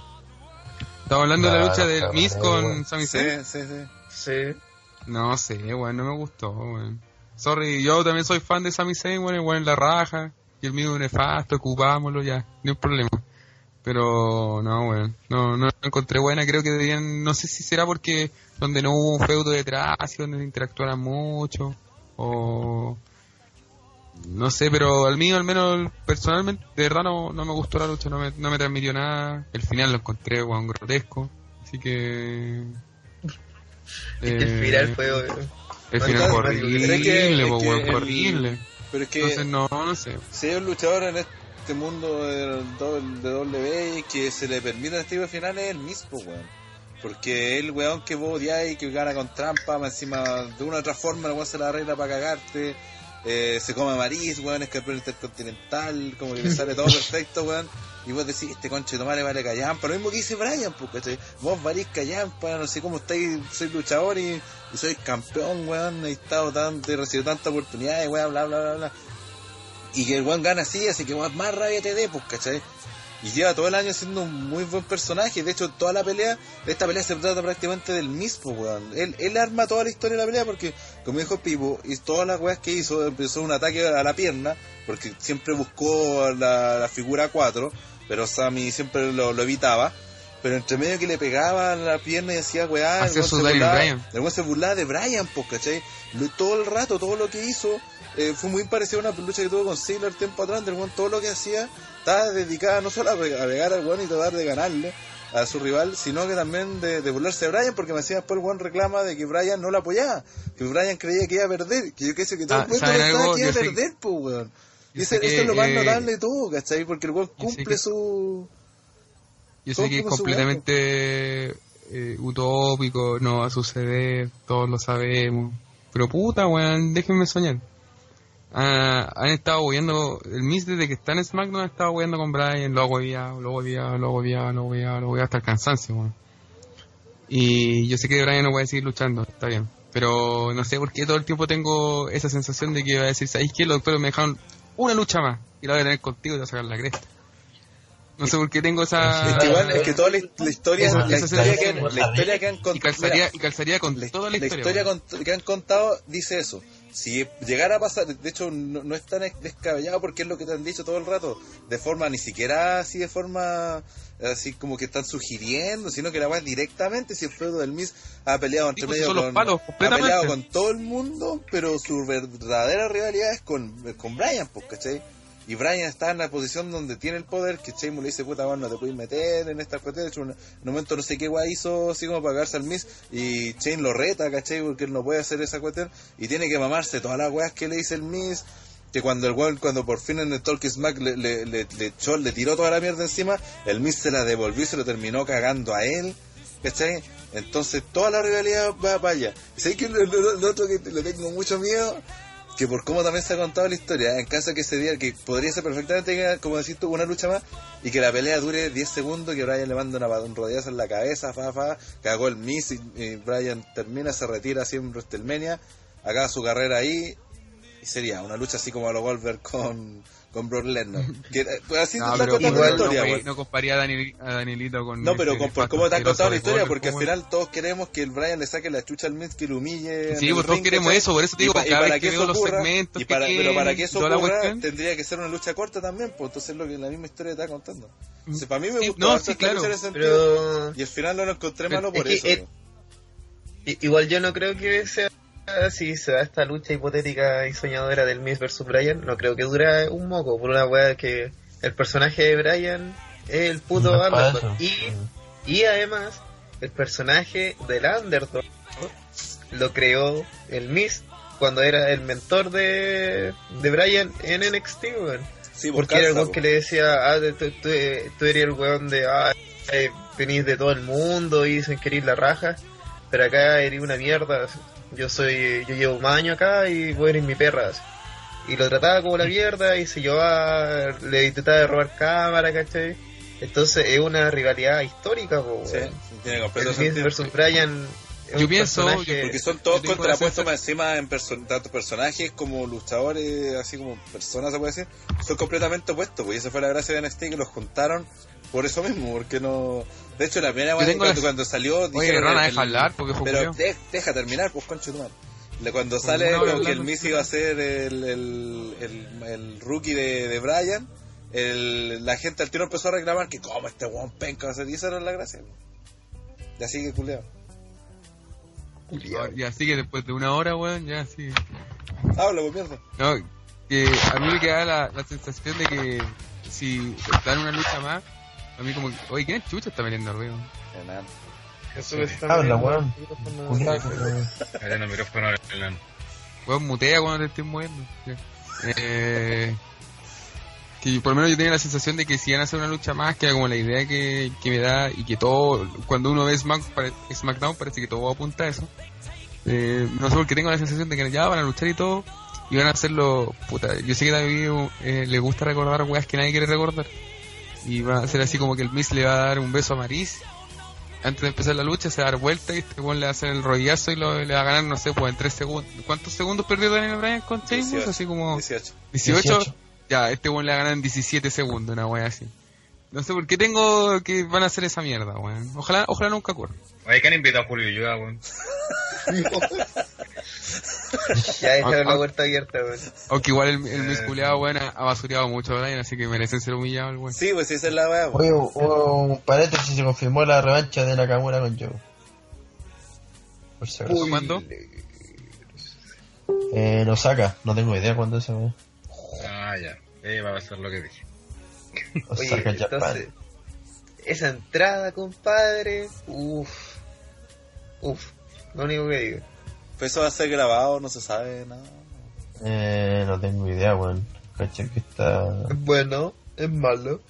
Estaba hablando de la lucha del cabrón, Miz con. Sami Sí, Zayn. sí, sí. Sí. No sé, weón, no me gustó, weón. Sorry, yo también soy fan de Sami Zayn, weón, el weón en la raja. Y el mío nefasto, ocupámoslo ya, ni un problema. Pero no, weón, no, no la encontré buena, creo que deberían, no sé si será porque donde no hubo un feudo detrás y donde interactuaran mucho, o... No sé, pero al mío, al menos personalmente, de verdad no, no me gustó la lucha, no me, no me transmitió nada. El final lo encontré, weón, grotesco. Así que... Que el eh, final fue. el No, final fue horrible, weón, horrible. Pero es que Entonces, no, no sé. si hay un luchador en este mundo de, de WWE que se le permite el tipo final es el mismo, weón. Porque el weón que vos odiáis que gana con trampa, encima de una u otra forma, el weón se la arregla para cagarte. eh, se come Maris, weón, es campeón intercontinental, como que le sale todo perfecto, weón. Y vos decís, este conche de tomare vale callampa. Lo mismo que dice Brian, ¿cachai? Vos valís callampa, no sé cómo estáis, soy luchador y, y soy campeón, weón. He estado tan, he recibido tantas oportunidades, weón, bla, bla, bla, bla. Y que el weón gana así, así que weón, más rabia te dé, pues, ¿cachai? Y lleva todo el año siendo un muy buen personaje. De hecho, toda la pelea, esta pelea se trata prácticamente del mismo, weón. Él, él arma toda la historia de la pelea porque, como dijo Pipo, y todas las weas que hizo, empezó un ataque a la pierna, porque siempre buscó la, la figura 4, pero Sammy siempre lo, lo evitaba. Pero entre medio que le pegaba a la pierna y decía, weá, el weón se burlaba- Bryan. el weón se burlaba de Brian, pues, ¿cachai? Todo el rato, todo lo que hizo, eh, fue muy parecido a una lucha que tuvo con Ziggler tiempo atrás, del weón, todo lo que hacía estaba dedicada no solo a, pe- a pegar al weón y tratar de ganarle a su rival, sino que también de, de burlarse de Brian, porque me decía después el weón reclama de que Brian no lo apoyaba, que Brian creía que iba a perder, que yo qué sé que todo Ah, el mundo ¿saben pensaba que iba a sé- perder, pues weón. Y sé eso es lo más eh, notable de todo, ¿cachai? Porque el sé cumple que- su... Yo sé que es completamente eh, utópico, no va a suceder, todos lo sabemos. Pero puta, weón, déjenme soñar. Ah, han estado viendo, el Miss desde que está en SmackDown ha estado viendo con Brian, lo ha hueviado, lo ha hueviado, lo ha hueviado, lo ha hueviado, lo ha hueviado hasta el cansancio. Y yo sé que Brian no puede seguir luchando, está bien. Pero no sé por qué todo el tiempo tengo esa sensación de que va a decir, ¿sabéis qué? Los doctores me dejaron una lucha más y la voy a tener contigo y te voy a sacar la cresta. No sé por qué tengo esa... Es que igual, es que toda la, la historia, Esa- la esa historia, que, sensación. la historia que han y contado, calzaría, y calzaría con la, toda la la historia. historia weón. cont- que han contado dice eso. Si llegara a pasar, de hecho no, no es tan descabellado porque es lo que te han dicho todo el rato, de forma ni siquiera así de forma así como que están sugiriendo, sino que la weá directamente si el feudo del Miss ha peleado entre Sí, pues, medio son los con palos, ha peleado con todo el mundo, pero su verdadera rivalidad es con, con Brian, pues, ¿cachai? Y Brian está en la posición donde tiene el poder, que Sheamus le dice, puta, weón, no te puedes meter en esta cuestión. De hecho, en un momento no sé qué guay hizo, así como para cagarse al Miz. Y Shane lo reta, ¿cachai? Porque él no puede hacer esa cuestión. Y tiene que mamarse todas las weas que le dice el Miz. Que cuando el cuando por fin en el Talk Smack le, le, le, echó, le tiró toda la mierda encima, el Miz se la devolvió y se lo terminó cagando a él. ¿Cachai? Entonces toda la rivalidad va para allá. ¿Y sabes que lo- lo otro que le tengo mucho miedo? Que por cómo también se ha contado la historia, en caso de que se diera, que podría ser perfectamente, como decís tú, una lucha más, y que la pelea dure 10 segundos, que Brian le manda una, un rodeazo en la cabeza, fa, fa, cagó el miss, y, y Brian termina, se retira así en WrestleMania, acaba su carrera ahí, y sería una lucha así como a los Wolver con, con Brock Lesnar. [laughs] Que, eh, pues así No, te pero la historia, no, no comparía a, Daniel, a Danielito con. No, pero este con, por cómo te han contado la historia, porque al final todos queremos que el Brian le saque la chucha al Miz, que lo humille. Sí, pues todos queremos eso, por eso te digo, Y pa- y cada para vez que que veo los segmentos y que para- pero para que eso ocurra, tendría que ser una lucha corta también, pues entonces es lo que la misma historia te está contando. Entonces, para mí me Sí, gustó no, sí, claro. la lucha en ese sentido, Pero y al final no lo encontré malo por eso. igual yo no creo que sea si se da esta lucha hipotética y soñadora del Miss versus Brian, no creo que dura un moco, por una weá que el personaje de Brian es el puto No underdog. Y, y además, el personaje del underdog lo creó el Miss cuando era el mentor de, de Brian en NXT, weón. Sí, pues, Porque era el weón que le decía, ah, tú, tú, tú eres el weón de, ah, eh, venís de todo el mundo y dicen que eres la raja, pero acá eres una mierda. Yo soy, yo llevo un año acá y vos eres mi perra. así. Y lo trataba como la mierda y se llevaba, le intentaba de robar cámara, ¿cachai? Entonces es una rivalidad histórica, po, Sí, tiene completo El versus Brian. es Yo un pienso, personaje- Porque son todos contrapuestos más encima en perso- tanto personajes como luchadores, así como personas se puede decir, son completamente opuestos, pues y esa fue la gracia de NXT que los juntaron por eso mismo, porque no... De hecho la primera vez cuando, las- cuando salió... Oye, dijeron Rana, deja hablar, porque Pero de- deja terminar, pues concho tu madre. Cuando Como sale como que el. Miz iba a ser el, el, el, el rookie de, de Brian, el, la gente al tiro empezó a reclamar que como este weón penca va a ser, y esa era la gracia. pues. Y así que culeado. Y así que después de una hora, weón, ya sí. Habla, pues mierda. No, que a mí me queda la, la sensación de que si dan una lucha más, a mí como que, oye, ¿quién es chucha está metiendo ruido? Eso está Habla, weón. En el micrófono del León. Weón, mutea cuando te estés moviendo. Ya. Eh, que por lo menos yo tenía la sensación de que si iban a hacer una lucha más, que era como la idea que, que me da y que todo, cuando uno ve Smack, SmackDown parece que todo apunta a eso. Eh, no sé por qué tengo la sensación de que ya van a luchar y todo, y van a hacerlo, puta, yo sé que a David eh, le gusta recordar weas que nadie quiere recordar. Y va a ser así como que el Miss le va a dar un beso a Maris antes de empezar la lucha, se va a dar vuelta y este weón le va a hacer el rollazo y lo, le va a ganar, no sé, pues en 3 segundos. ¿Cuántos segundos perdió Daniel Bryan con Sheamus? 18. Así como 18. 18. 18. Ya, este weón le va a ganar en 17 segundos, una wea así. No sé por qué tengo que van a hacer esa mierda, weón. Ojalá, ojalá nunca ocurra. Oye, ¿quién invitó a Julio Yuda, weón? [laughs] [laughs] Ya dejaron Ah, la puerta abierta, weón. Aunque igual el, el Miss Eh. weón, ha, basureado mucho a Bryan, así que merecen ser humillados el weón. Sí, pues esa es la weá. pues. Oye, hubo un paréntesis, se confirmó la revancha de Nakamura con Joe. Por si acaso. ¿Cuándo? Eh, en Osaka, no tengo idea cuándo es esa Ah, ya. Eh, va a pasar lo que dije. [laughs] Oye, Osaka, entonces, esa entrada, compadre, uff, uff, lo único que digo. Pues eso va a ser grabado, no se sabe nada. Eh, no tengo idea, weón. Caché que está... Es bueno, es malo.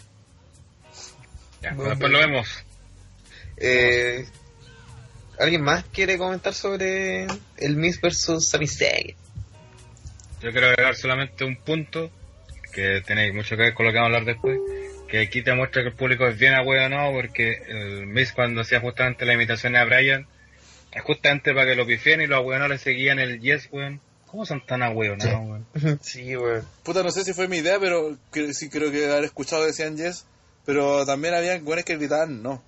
Ya, No, pues después no. lo vemos. Eh, ¿Alguien más quiere comentar sobre el Miss versus Sami? Yo quiero agregar solamente un punto que tiene mucho que ver con lo que vamos a hablar después. Que aquí te muestra que el público es bien no porque el Miss cuando hacía justamente la imitación a Brian, justamente para que lo pifien y los ahueonados le seguían el yes, weón. ¿Cómo son tan ahueonados, Sí. weón? sí, weón. Puta, no sé si fue mi idea, pero cre- sí creo que haber escuchado que decían yes. Pero también había buenos que gritaban no.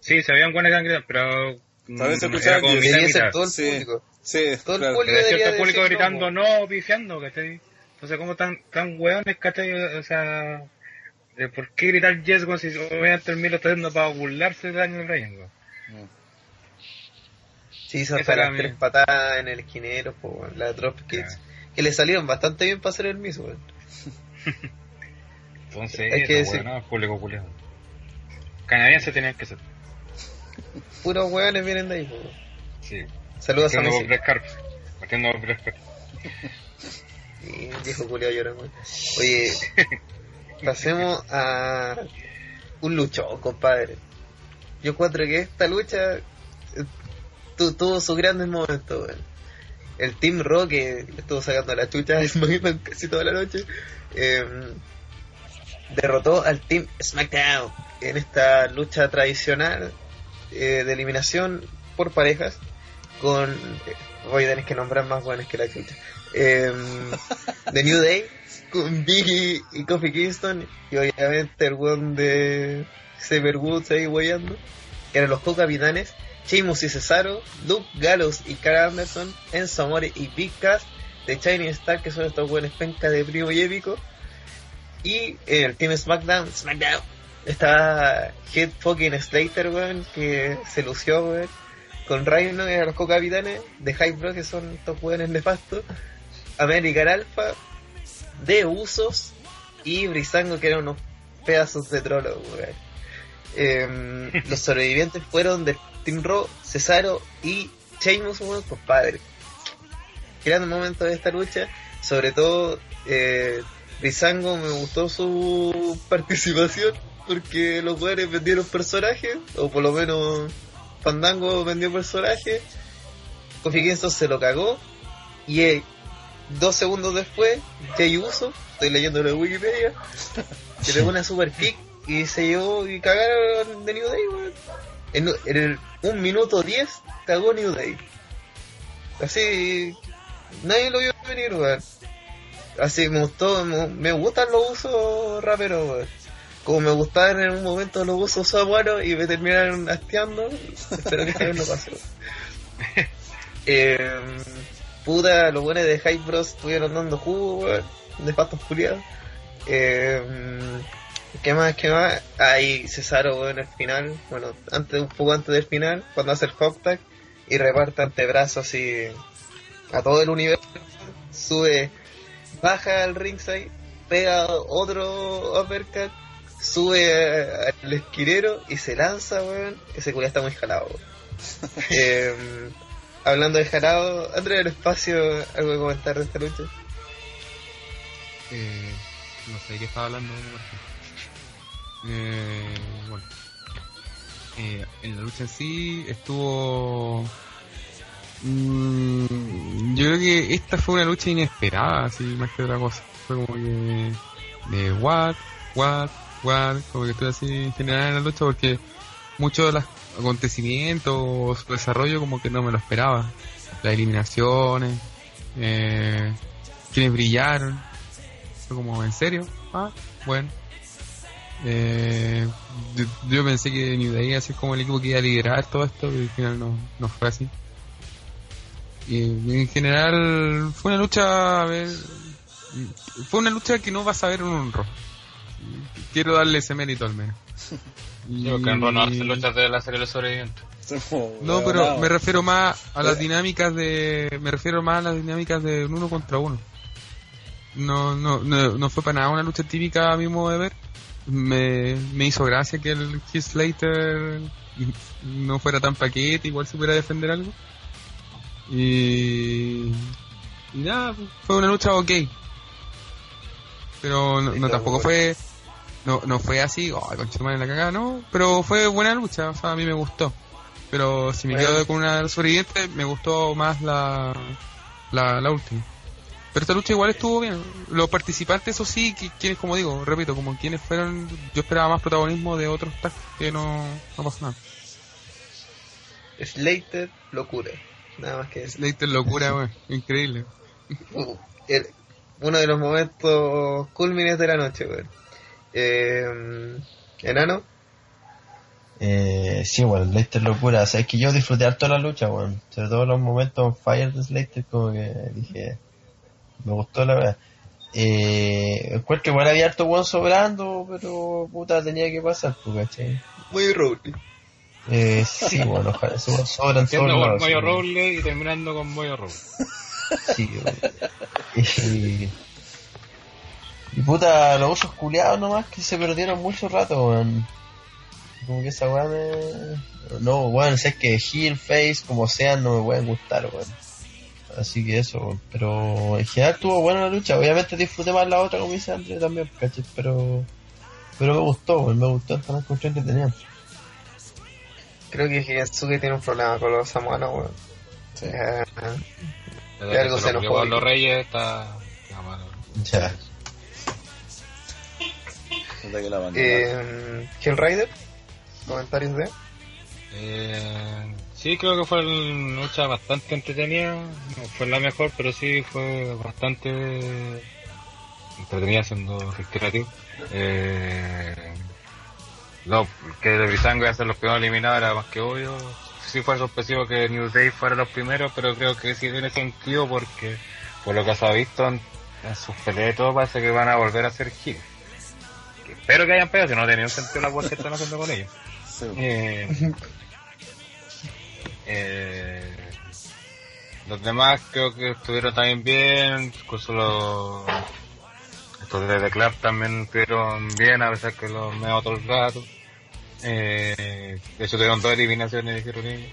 Sí, se habían buenas cangrejas, pero... mm, También se era escuchaba como yes. mitad todo el Sí. público. Sí, Todo el claro. público Pero debería cierto público decir gritando no, no, pifiando, ¿cachai? Entonces, ¿cómo tan, tan hueones, cachai? O sea, eh, ¿por qué gritar yes, weón, si obviamente el Miz lo está haciendo para burlarse de Daniel Bryan, weón? Sí, era las tres patadas en el esquinero, po, las drop kicks, que le salieron bastante bien para hacer el weón. [laughs] Entonces, Hay que decir- weón, no, público culiado. Canadienses tenían que ser. Puros hueones vienen de ahí, po. Sí. Saludos a Messi. Partiendo por Brett Carp. Y viejo culiao llora, weón. Oye, [laughs] pasemos a un luchón, compadre. Yo encuentro que esta lucha tu- tuvo sus grandes momentos. El Team Rock que estuvo sacando la chucha [laughs] a SmackDown casi toda la noche, eh, derrotó al Team SmackDown en esta lucha tradicional eh, de eliminación por parejas con... eh, voy a tener que nombrar más buenas que la chucha. Eh, The New Day con Biggie y Kofi Kingston y obviamente el weón de Xavier Woods ahí weyando que eran los co-capitanes Sheamus y Cesaro, Luke Gallows y Carl Anderson, Enzo Amore y Big Cass de Chinese Star que son estos buenos penca de primo y épico y eh, el Team SmackDown SmackDown está Head fucking Slater weón que se lució weón con Rhino que eran los co-capitanes de Hype Bro que son estos weones nefastos American Alpha de Usos y Brisango que eran unos pedazos de trolo, weón. Em, [laughs] los sobrevivientes fueron de Team Raw, Cesaro y Sheamus, weón, compadre. Gran momento de esta lucha, sobre todo eh, Brisango me gustó su [laughs] participación porque los weones vendieron personajes, o por lo menos Fandango vendió personajes, Kofi Kingston se lo cagó y eh, dos segundos después, Jay Uso, estoy leyendo de Wikipedia, se pegó una super kick y se llevó y cagaron de New Day, weón. En el, un minuto 10 cagó New Day. Así, nadie lo vio venir, weón. Así me gustó, me, gustan los usos raperos, weón. Como me gustaban en un momento los usos sabuanos y me terminaron hasteando, espero que no pase. [laughs] Eh, puta, los buenos de Hype Bros estuvieron dando jugo, weón, de patos culiados. Eh, ¿Qué más? ¿Qué más? Ahí Cesaro, weón, al final, bueno, antes, un poco antes del final, cuando hace el hot tag y reparte antebrazos así a todo el universo, sube, baja al ringside, pega otro uppercut, sube al esquinero y se lanza, weón. Ese culiao está muy jalado, weón. [laughs] Eh, hablando de jalado, André del espacio, algo que comentar de esta lucha. Eh, no sé de qué estaba hablando. Martín. Eh, bueno. Eh, en la lucha en sí estuvo... Mm, yo creo que esta fue una lucha inesperada, así más que otra cosa. Fue como que... De what, what, what, como que estuve así en general en la lucha porque muchos de los acontecimientos su desarrollo como que no me lo esperaba. Las eliminaciones, eh, quienes brillaron, fue como, ¿en serio? Ah, bueno. Eh, yo, yo pensé que New Day iba a ser como el equipo que iba a liderar todo esto, pero al final no, no fue así. Y en general fue una lucha, a ver, fue una lucha que no vas a ver en un Raw. Quiero darle ese mérito al menos. [laughs] Yo que en no hace Y- luchas de la serie de los sobrevivientes. [laughs] no, pero me refiero más a las dinámicas de. Me refiero más a las dinámicas de un uno contra uno. No, no, no, no fue para nada una lucha típica a mi modo de ver. Me, me hizo gracia que el Keith Slater no fuera tan paquete, igual se pudiera defender algo. Y. Y nada, fue una lucha ok. Pero no, no tampoco fue. No, no fue así, oh, en la cagada, no. Pero fue buena lucha, o sea, a mí me gustó. Pero si me Bueno. quedo con una sobreviviente, me gustó más la, la, la última. Pero esta lucha igual estuvo bien. Los participantes, eso sí, que, quienes, como digo, repito, como quienes fueron, yo esperaba más protagonismo de otros tags que no, no pasó nada. Slater, locura. Nada más que eso. Slater locura, weón, increíble. Uh, el- uno de los momentos culmines de la noche, weón. Eh, Enano, Eh, sí, bueno, Slater locura. O sea, es que yo disfruté harto la lucha, weón. Sobre todo los momentos on fire de Slater, como que dije, me gustó la verdad. Eh, encuentro igual había harto weón sobrando, pero puta tenía que pasar, pues, ¿cachai? muy Rowley. Eh, sí, bueno, ojalá, weones sobran todos con lados. Moyo sí, Roble y terminando con Moyo Roble. Sí, weón. Y- puta, los usos culiados nomás que se perdieron mucho rato, weón. Como que esa weá me... No, weón, sé que Heel, Face, como sean, no me pueden gustar, weón. Así que eso. Pero en general estuvo buena la lucha. Obviamente disfruté más la otra, como dice André también, ¿cachai? Pero... Pero me gustó. Me gustó esta cuestión que tenían. Creo que Higasuke tiene un problema con los samuanos, weón. Sí. Eh, algo se pegó a los reyes está... está malo. Ya. Eh, Hellrider, comentarios de. Eh, sí, creo que fue una lucha bastante entretenida. No fue la mejor, pero sí fue bastante entretenida siendo reiterativo. Eh, no, que de Brisango iba a ser los primeros eliminados era más que obvio. Sí fue sorpresivo que New Day fuera los primeros, pero creo que sí tiene sentido porque por lo que se ha visto en, en sus peleas y todo parece que van a volver a ser. Que Espero que hayan pegado, si no tenía un sentido la hueá que están haciendo con ellos. [laughs] Sí. Eh, [laughs] eh, los demás creo que estuvieron también bien, incluso los estos de The Club también estuvieron bien, a pesar que los me el rato. Eh, de hecho tuvieron dos eliminaciones de.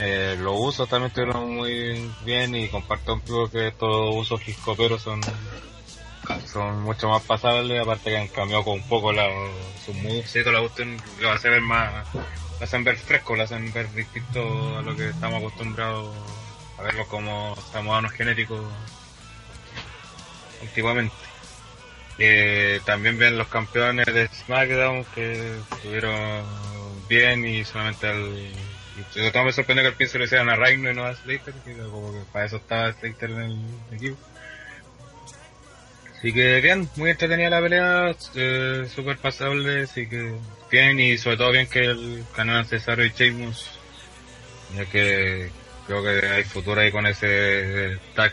Eh, los usos también estuvieron muy bien y comparto un poco que estos usos giscoperos son son mucho más pasables, aparte que han cambiado con un poco la, sus moves y todo la cuestión, lo hace ver más, lo hacen ver fresco, lo hacen ver distinto a lo que estamos acostumbrados a verlos como samoanos genéticos antiguamente. También ven los campeones de SmackDown que estuvieron bien y solamente al... y sobre todo me sorprendió que al pienso lo hicieran a Reino y no a Slater, que como que para eso estaba Slater en el equipo. Así que bien, muy entretenida la pelea, eh, súper pasable, así que bien y sobre todo bien que el canal Cesaro y Sheamus, ya que creo que hay futuro ahí con ese tag,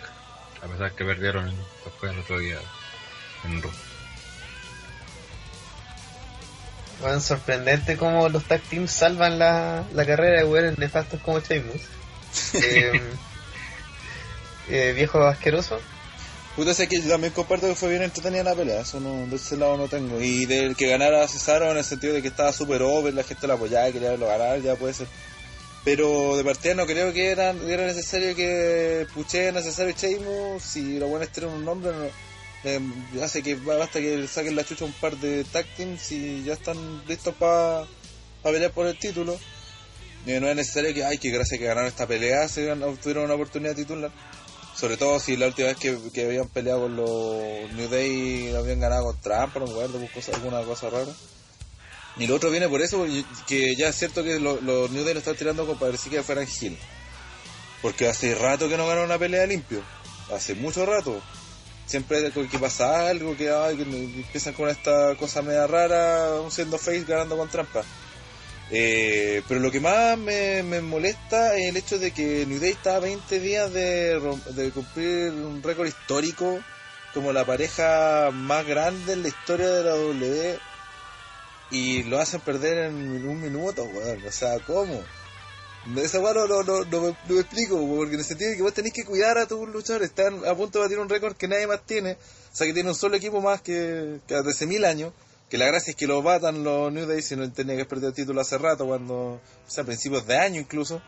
a pesar que perdieron después el otro día en Raw. Bueno, sorprendente cómo los tag teams salvan la, la carrera de weones nefastos como Sheamus. [laughs] Eh, eh, viejo asqueroso. Puta, que yo también comparto que fue bien entretenida la pelea, eso no, de ese lado no tengo. Y del que ganara Cesaro en el sentido de que estaba super over, la gente lo apoyaba quería verlo ganar, ya puede ser. Pero de partida no creo que era, necesario que puché necesario Sheamus, si los buenos tienen un nombre, no, eh, hace que basta que saquen la chucha un par de tag teams y ya están listos para pelear por el título. Eh, no es necesario que, ay, que gracias que ganaron esta pelea se obtuvieron una oportunidad titular. Sobre todo si la última vez que, que habían peleado con los New Day habían ganado con trampa, no me acuerdo, cosa, alguna cosa rara. Y lo otro viene por eso, porque- que ya es cierto que lo- los New Day lo están tirando como para decir que fueran Hill. Porque hace rato que no ganan una pelea limpio. Hace mucho rato. Siempre que pasa algo, que, empiezan con esta cosa media rara, siendo face ganando con trampa. Eh, pero lo que más me, molesta es el hecho de que New Day está a 20 días de, cumplir un récord histórico como la pareja más grande en la historia de la W y lo hacen perder en un minuto, weón. O sea, ¿cómo? Esa weá no, no, explico, porque en el sentido de que vos tenés que cuidar a tus luchadores, están a punto de batir un récord que nadie más tiene, o sea que tiene un solo equipo más que, que hace mil años, que la gracia es que lo batan los New Day si no tenía que perdido el título hace rato, cuando, o sea, a principios de año incluso.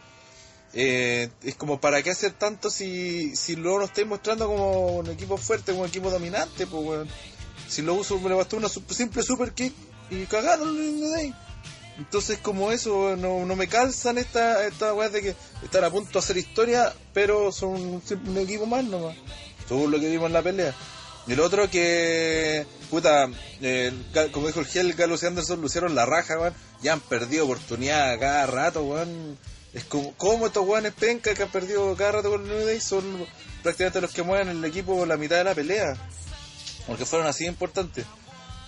Eh, es como, ¿para qué hacer tanto si, si luego nos estáis mostrando como un equipo fuerte, como un equipo dominante? Pues, weón. Si lo uso, me bastó una simple super kick y cagaron los New Day. Entonces, como eso, no, no me calzan esta, esta weas de que están a punto de hacer historia, pero son un, un equipo más nomás. Todo lo que vimos en la pelea. El otro que, puta, eh, como dijo el Gel, Gallows y Anderson lucieron la raja, weón. Ya han perdido oportunidad cada rato, weón. Es como, como estos weones penca que han perdido cada rato con el New Day son prácticamente los que mueven el equipo la mitad de la pelea. Porque fueron así importantes.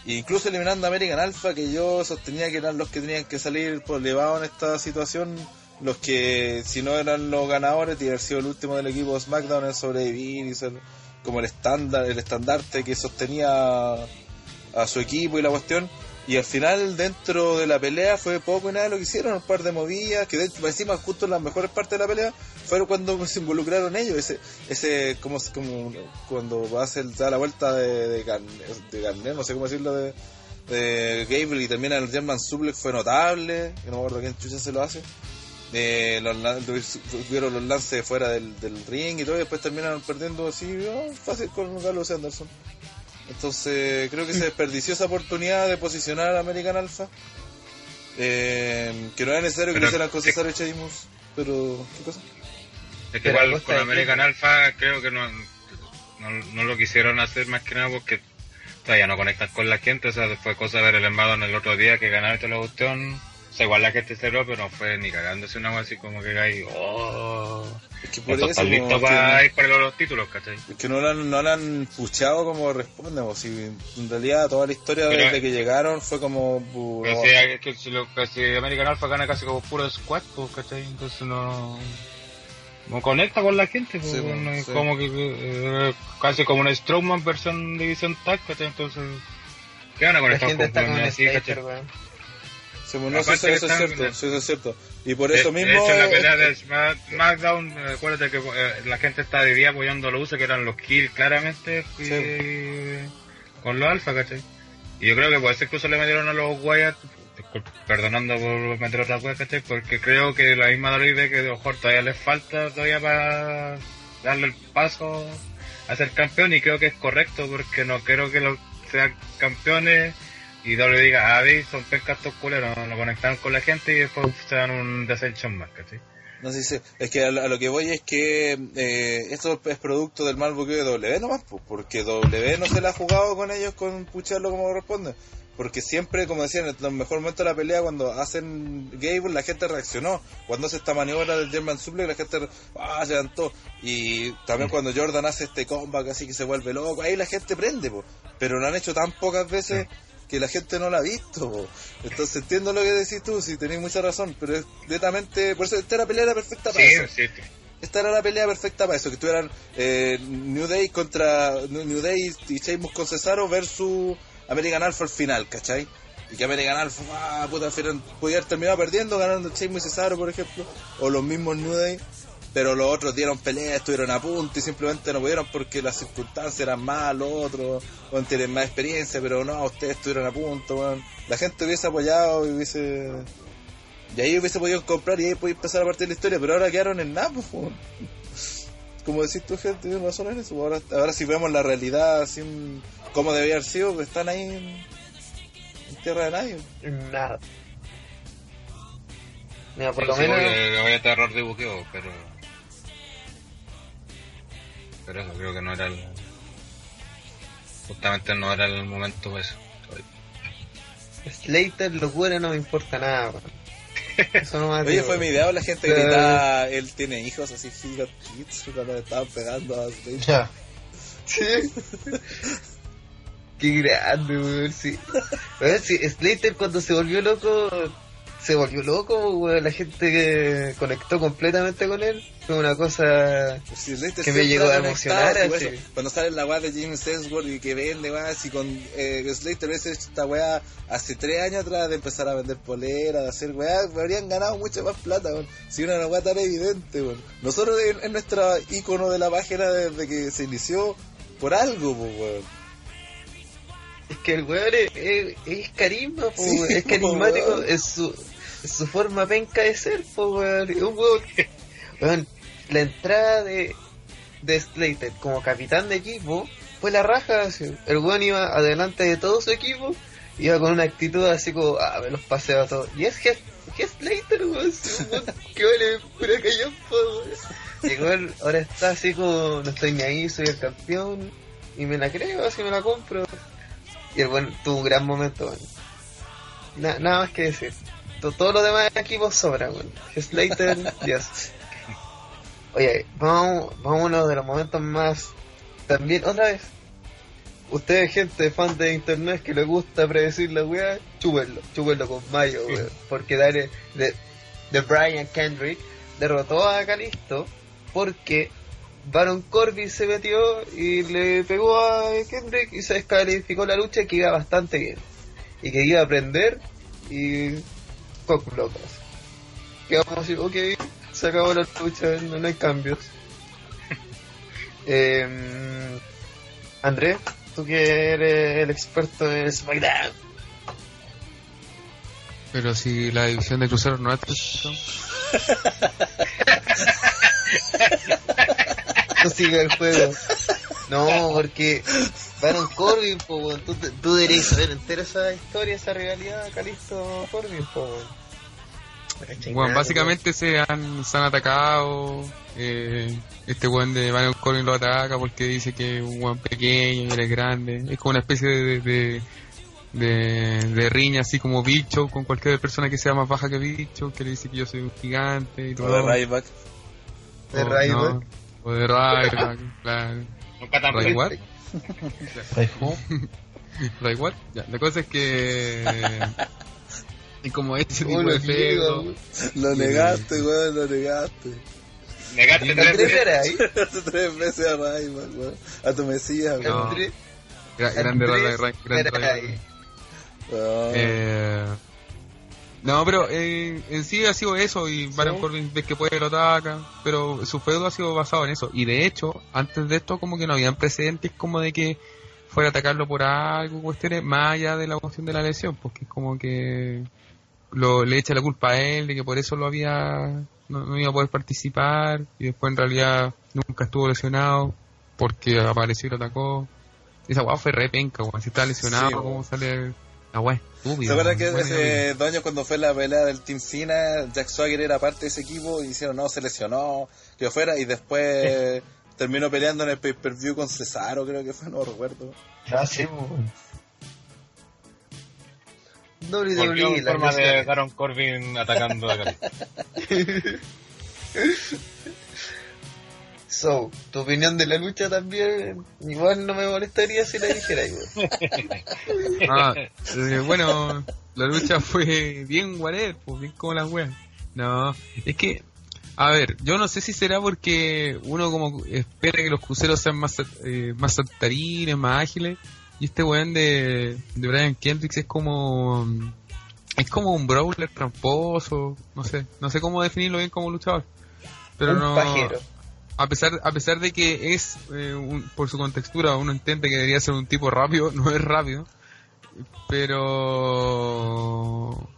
E incluso eliminando a American Alpha, que yo sostenía que eran los que tenían que salir por elevado en esta situación, los que si no eran los ganadores, y haber sido el último del equipo SmackDown en sobrevivir y ser como el estándar, el estandarte que sostenía a su equipo y la cuestión. Y al final, dentro de la pelea, fue poco y nada lo que hicieron, un par de movidas, que de encima, justo en las mejores partes de la pelea, fueron cuando [laughs] se involucraron ellos. Ese, ese como, como cuando hacer da la vuelta de, de, Garn- de Garner, no sé cómo decirlo, de, Gable y termina el German Suplex fue notable, que no me acuerdo quién chucha se lo hace. Eh, los, tuvieron los lances fuera del, del ring y todo, y después terminaron perdiendo así, oh, fácil con Carlos Anderson. Entonces, creo que se desperdició esa oportunidad de posicionar a American Alpha. Eh, que no era necesario que Pero- hicieran con Cesaro y Sheamus, pero, ¿qué cosa? Es que igual a con American? Alpha creo que no, no, no lo quisieron hacer más que nada porque todavía no conectan con la gente. O sea, fue cosa de ver el embado en el otro día que ganaron toda la cuestión. Sea, igual la gente cerró, pero no fue ni cagándose una cosa así como que caí. Oh, Es que no por eso, listos que- para ir por los títulos, ¿cachai? Es que no la, han- no la han puchado como corresponde, o si en realidad toda la historia Pero- desde que llegaron fue como... Pero si, es que si, lo, que si American Alpha gana casi como puro squad, pues, ¿cachai? Entonces no. No conecta con la gente, pues, Sí, no es sí. como que eh, casi como una Strowman versión División Tag, ¿cachai? Entonces, ¿qué van a La conectar gente con está con así, No, sí, eso, es cierto, sí, eso es cierto. Y por De- eso de, mismo... hecho, en la pelea de Smack- SmackDown, acuérdate que eh, la gente está de día apoyando a los usos que eran los kills claramente y- Sí. con los alfa, ¿cachai? Y yo creo que por eso incluso le metieron a los Wyatt, perdonando por meter otra cosa, ¿cachai? Porque creo que la misma Dolly ve que mejor todavía les falta todavía para darle el paso a ser campeón y creo que es correcto porque no quiero que los sean campeones y doble diga, ah, vi, son pencas estos culeros, lo conectaron con la gente y después se dan un descension más, ¿cachai? No sé si es que a lo, a que voy es que eh, esto es producto del mal buqueo de W nomás, porque W no se la ha jugado con ellos con pucharlo como corresponde. Porque siempre, como decían, en el mejor momento de la pelea, cuando hacen Gable, la gente reaccionó. Cuando hace esta maniobra del German Suplex, la gente ah, se levantó. Y también cuando Jordan hace este comeback así que se vuelve loco, ahí la gente prende, po. pero lo han hecho tan pocas veces que la gente no la ha visto. po. Entonces entiendo lo que decís tú, si tenéis mucha razón, pero es netamente, por eso esta era la pelea perfecta para Sí, eso. sí, sí. Esta era la pelea perfecta para eso, que tuvieran eh, New Day contra New Day y Sheamus con Cesaro versus American Alpha al final, ¿cachai? Y que American Alpha, ah, puta, al final podía haber terminado perdiendo, ganando Sheamus y Cesaro, por ejemplo, o los mismos New Day, pero los otros dieron pelea, estuvieron a punto y simplemente no pudieron porque las circunstancias eran más, los otros, bueno, tienen más experiencia, pero no, ustedes estuvieron a punto, weón. La gente hubiese apoyado y hubiese... Y ahí hubiese podido comprar y ahí podía empezar a partir la historia, pero ahora quedaron en nada, pues, weón. Como decís tú, gente, tienes razón en eso. Ahora, ahora si vemos la realidad, sin cómo debía haber sido, pues están ahí en, en tierra de nadie. Nada. Mira, por Sí, lo sí, menos. de buqueo, pero. Pero eso creo que no era el. Justamente no era el momento eso. Slater, locura, no me importa nada. Eso no me [laughs] Oye, fue mi idea, la gente Eh. gritaba, él tiene hijos así, Giga Kids, cuando le estaban pegando a Slater. Ya. [laughs] Sí. Qué grande, weón, sí. Weón, sí, Slater cuando se volvió loco, se volvió loco, weón. La gente que conectó completamente con él. Fue una cosa Sí, Slater Que me llegó a emocionar, así. Cuando sale la weá de James Ellsworth y que vende, weá, si con eh, Slater hubiese hecho esta weá hace tres años atrás de empezar a vender poleras, de hacer weá, habrían ganado mucha más plata, weón. Si una weá tan evidente, weón. Nosotros es, es nuestra icono de la página desde que se inició por algo, weón. Es que el weón es, es- es carisma, po, Sí, es carismático, es su, es su forma penca de ser, po, weón. Es un weón, weón, la entrada de, de Slater como capitán de equipo fue la raja, así. el weón iba adelante de todo su equipo, iba con una actitud así como, ah, me los paseo a todos. Y es que que Slater, weón, es weón que vale pura weón. Y weón ahora está así como, no estoy ni ahí, soy el campeón, y me la creo, así me la compro. Y el buen tuvo un gran momento, weón. Na- nada más que decir. To- Todos los demás equipos sobran, weón. Slater, [laughs] Dios. Oye, vamos, vamos a uno de los momentos más. También, otra vez. Ustedes, gente fan de internet que le gusta predecir la weá, chúbenlo, chúbenlo con mayo, weón. Porque Dale, de, de Brian Kendrick derrotó a Calisto porque Baron Corbin se metió y le pegó a Kendrick y se descalificó la lucha que iba bastante bien. y que iba a aprender y loco. Que vamos a decir, ok, se acabó la lucha, no, no hay cambios. [laughs] eh, Andrés, tú que eres el experto en SmackDown, Pero si la división de cruceros no es [laughs] no siga el juego. No, porque Baron Corbin, po, tú, tú deberías saber entera esa historia, esa rivalidad, Calisto Corbin, po, Bueno, nada, básicamente se han, se han atacado. Eh, este weón de Baron Corbin lo ataca porque dice que es un weón pequeño y él es grande. Es como una especie de, de, de, de riña, así como bicho, con cualquier persona que sea más baja que bicho, que le dice que yo soy un gigante y O todo. de Ryback. De O- Ryback. no, O de Ryback, [laughs] claro. Nunca tan [laughs] [laughs] ya. La cosa es que. [laughs] Y como ese tipo de weón. Lo negaste, weón, lo negaste. Negaste tres veces. [laughs] Hace tres veces a Ryback, weón. A tu mesías, weón. Grande Ryback, grande. Weón. Eh, no, pero eh, en sí ha sido eso y Baron Corbin ves que puede lo ataca, pero su feudo ha sido basado en eso. Y de hecho, antes de esto como que no habían precedentes como de que fuera a atacarlo por algo, cuestiones, más allá de la cuestión de la lesión, porque es como que lo, le echa la culpa a él de que por eso lo había, no, no iba a poder participar y después en realidad nunca estuvo lesionado porque apareció y lo atacó. Esa guau fue re penca. Si está lesionado, Sí. ¿cómo sale la weá? Estúpido. ¿Se acuerdan que ese dos años cuando fue la pelea del Team Cena, Jack Swagger era parte de ese equipo y dijeron no, se lesionó, que fuera, y después terminó peleando en el pay-per-view con Cesaro, creo que fue, no recuerdo. Ah, sí, pues, WWE, en la forma de lesiones. Baron Corbin atacando a. [laughs] So, tu opinión de la lucha también, igual no me molestaría si la dijera igual. [laughs] Ah, eh, bueno, la lucha fue bien whatever, pues bien como las weas. No, es que, a ver, yo no sé si será porque uno como espera que los cruceros sean más, eh, más saltarines, más ágiles, y este weón de, de Brian Kendricks es como, es como un brawler tramposo, no sé, no sé cómo definirlo bien como luchador. Pero Un no, pajero. a pesar a pesar de que es eh, un- por su contextura uno entiende que debería ser un tipo rápido [laughs] no es rápido pero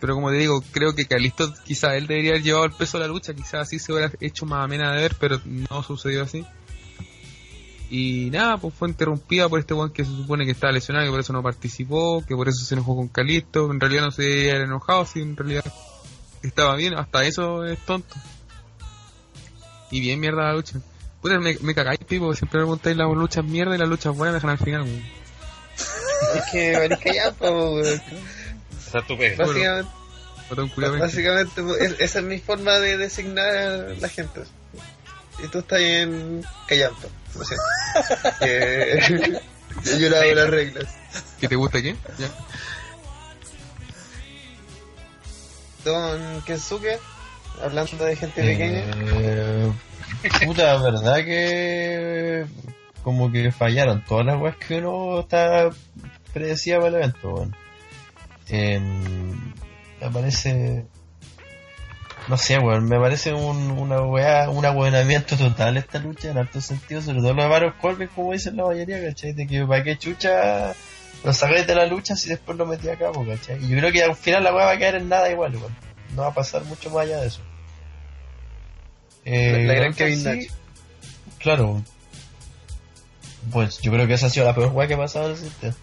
pero como te digo creo que Calisto quizá él debería haber llevado el peso de la lucha quizás así se hubiera hecho más amena de ver pero no sucedió así y nada pues fue interrumpida por este weón que se supone que estaba lesionado y por eso no participó que por eso se enojó con Calisto en realidad no se haber enojado si en realidad estaba bien hasta eso es tonto y bien mierda la lucha. Puta, me, me cagáis, pipo, siempre me preguntáis las luchas mierda y las luchas buenas dejan al final, weón. Es que pues, Esa es tu pega. básicamente, básicamente pues, es- esa es mi forma de designar a la gente. Y tú estás en callampa, lo siento. Que- [laughs] yo las reglas. ¿Que te gusta quién? Ya. Don Kensuke, hablando de gente pequeña. Eh, puta, verdad que como que fallaron todas las weas que uno está predecía para el evento, weón. Em, me parece no sé, weón, me parece un, una wea, un abuenamiento total esta lucha en alto sentido, sobre todo lo de Baron Corbin, como dicen la mayoría, ¿cachai? De que para qué chucha lo sacáis de la lucha si después lo metí a cabo, ¿cachai? Y yo creo que al final la wea va a quedar en nada igual, weón. No va a pasar mucho más allá de eso. Eh, La- la gran lucha Kevin en Nash. Claro. Pues yo creo que esa ha sido la peor weá que ha pasado en el sistema.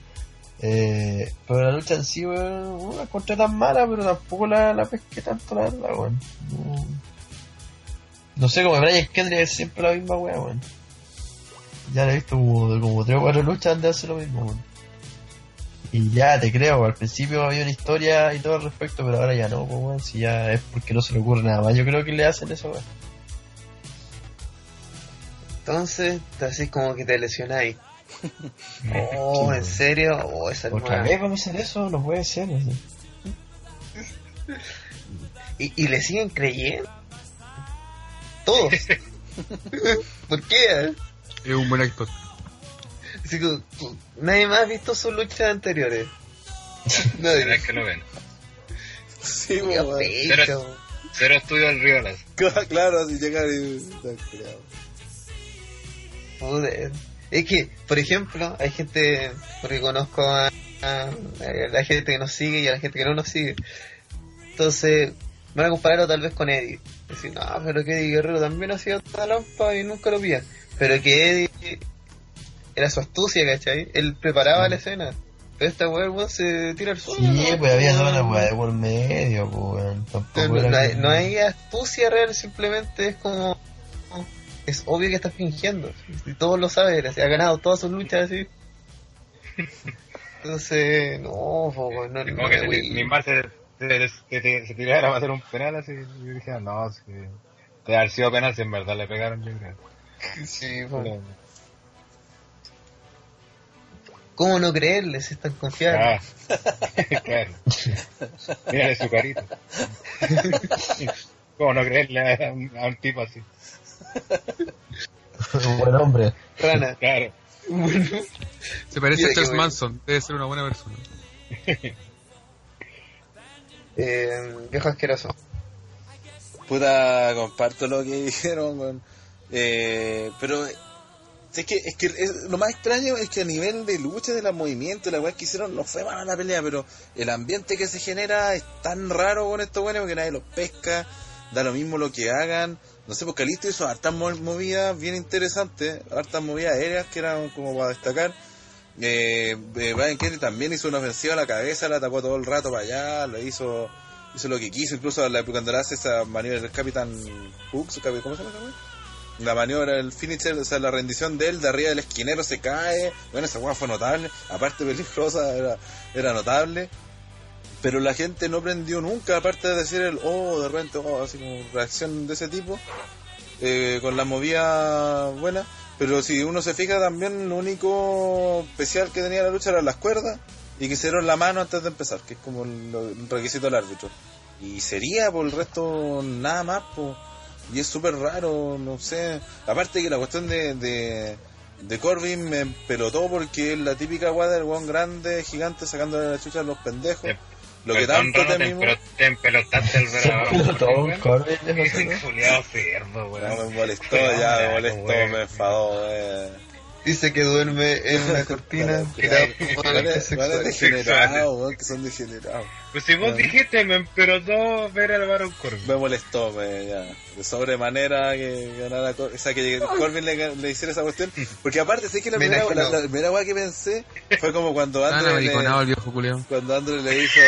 Eh, pero la lucha en sí, weón, no la encontré tan mala, pero tampoco la, la pesqué tanto, la verdad, weón. No, sé, como Brian Kendrick es siempre la misma weá, weón. Ya la he visto como, como tres o cuatro luchas donde hace lo mismo, weón. Y ya te creo, al principio había una historia y todo al respecto, pero ahora ya no, pues. Si ya es porque no se le ocurre nada más, yo creo que le hacen eso. Entonces, haces como que te lesionáis. [laughs] Oh, ¿en serio? Oh, esa es ¿Otra nueva. vez vamos a hacer eso? No puede ser. ¿Y, y le siguen creyendo? Todos. [laughs] ¿Por qué? Es un buen actor. Así que, nadie más ha visto sus luchas anteriores. [laughs] No, Será que lo ven. Sí. Pero- Cero estudio del Riolas. Claro, así llegar y. Joder. Es que, por ejemplo, hay gente, porque conozco a, a- a la gente que nos sigue y a la gente que no nos sigue. Entonces, van a compararlo tal vez con Eddie. Decir, no, pero que Eddie Guerrero también hacía otra lampa y nunca lo pillan. Pero que Eddie era su astucia, ¿cachai? Él preparaba la escena. Pero esta weá, weón, se tira al suelo. Sí, ¿no? pues había toda Weón. una weá de por medio, pues weón. Tampoco No, no que- no hay astucia real, simplemente es como. Es obvio que estás fingiendo. Y todos lo saben, ha ganado todas sus luchas así. Entonces, no, po, no, como que se. Neymar se, se, se, se- se tirara para hacer un penal así. Y yo dije, no, si te haber sido penal si en verdad le pegaron, yo creo. Sí, po. Pero- ¿Cómo no creerle si es tan confiable? Ah, [laughs] claro. Mírale su carita. [laughs] ¿Cómo no creerle a un, a un tipo así? Un [laughs] buen hombre. Rana. [laughs] Claro. Se parece Mira a Charles. Manson, debe ser una buena persona. [laughs] Eh, viejo asqueroso. Puta, comparto lo que dijeron. Eh, pero es que, es que es- lo más extraño es que a nivel de lucha, de los movimientos, la weá que hicieron no fue mala la pelea, pero el ambiente que se genera es tan raro con estos buenos porque nadie los pesca, da lo mismo lo que hagan. No sé, porque Calisto hizo hartas mo- movidas bien interesantes, hartas movidas aéreas que eran como para destacar. Eh, eh, Brian Kelly también hizo una ofensiva a la cabeza, la atacó todo el rato para allá, lo hizo hizo lo que quiso, incluso la, cuando le hace esa maniobra del Capitán Hooks, ¿cómo se llama? La maniobra, el finisher, o sea, la rendición de él de arriba del esquinero se cae, bueno, esa weá fue notable, aparte peligrosa, era notable, pero la gente no prendió nunca, aparte de decir el, oh, de repente, oh, así como reacción de ese tipo, eh, con la movida buena, pero si uno se fija también, lo único especial que tenía la lucha eran las cuerdas y que se dieron la mano antes de empezar, que es como el, requisito del árbitro. Y sería por el resto nada más, po. y es súper raro, no sé. Aparte que la cuestión de, de, de Corbin me pelotó porque es la típica guada del guan grande, gigante, sacándole la chucha a los pendejos. Lo que tanto te, temimos. empelo- te empelotaste el José, culiado cerdo, No, weón. me molestó, ya me no, molestó, weón. me enfadó, eh. Dice que duerme en una cortina [laughs] degenerados, que son degenerados. Pues si vos dijiste, me empelotó ver al Baron Corbin. Me molestó, me, ya, de sobremanera que ganara, o sea, que Corbin le, le hiciera esa cuestión. Porque aparte, sé que la Me primera, la, primera weá que pensé fue como cuando amariconado le, el viejo culiao. cuando André le hizo,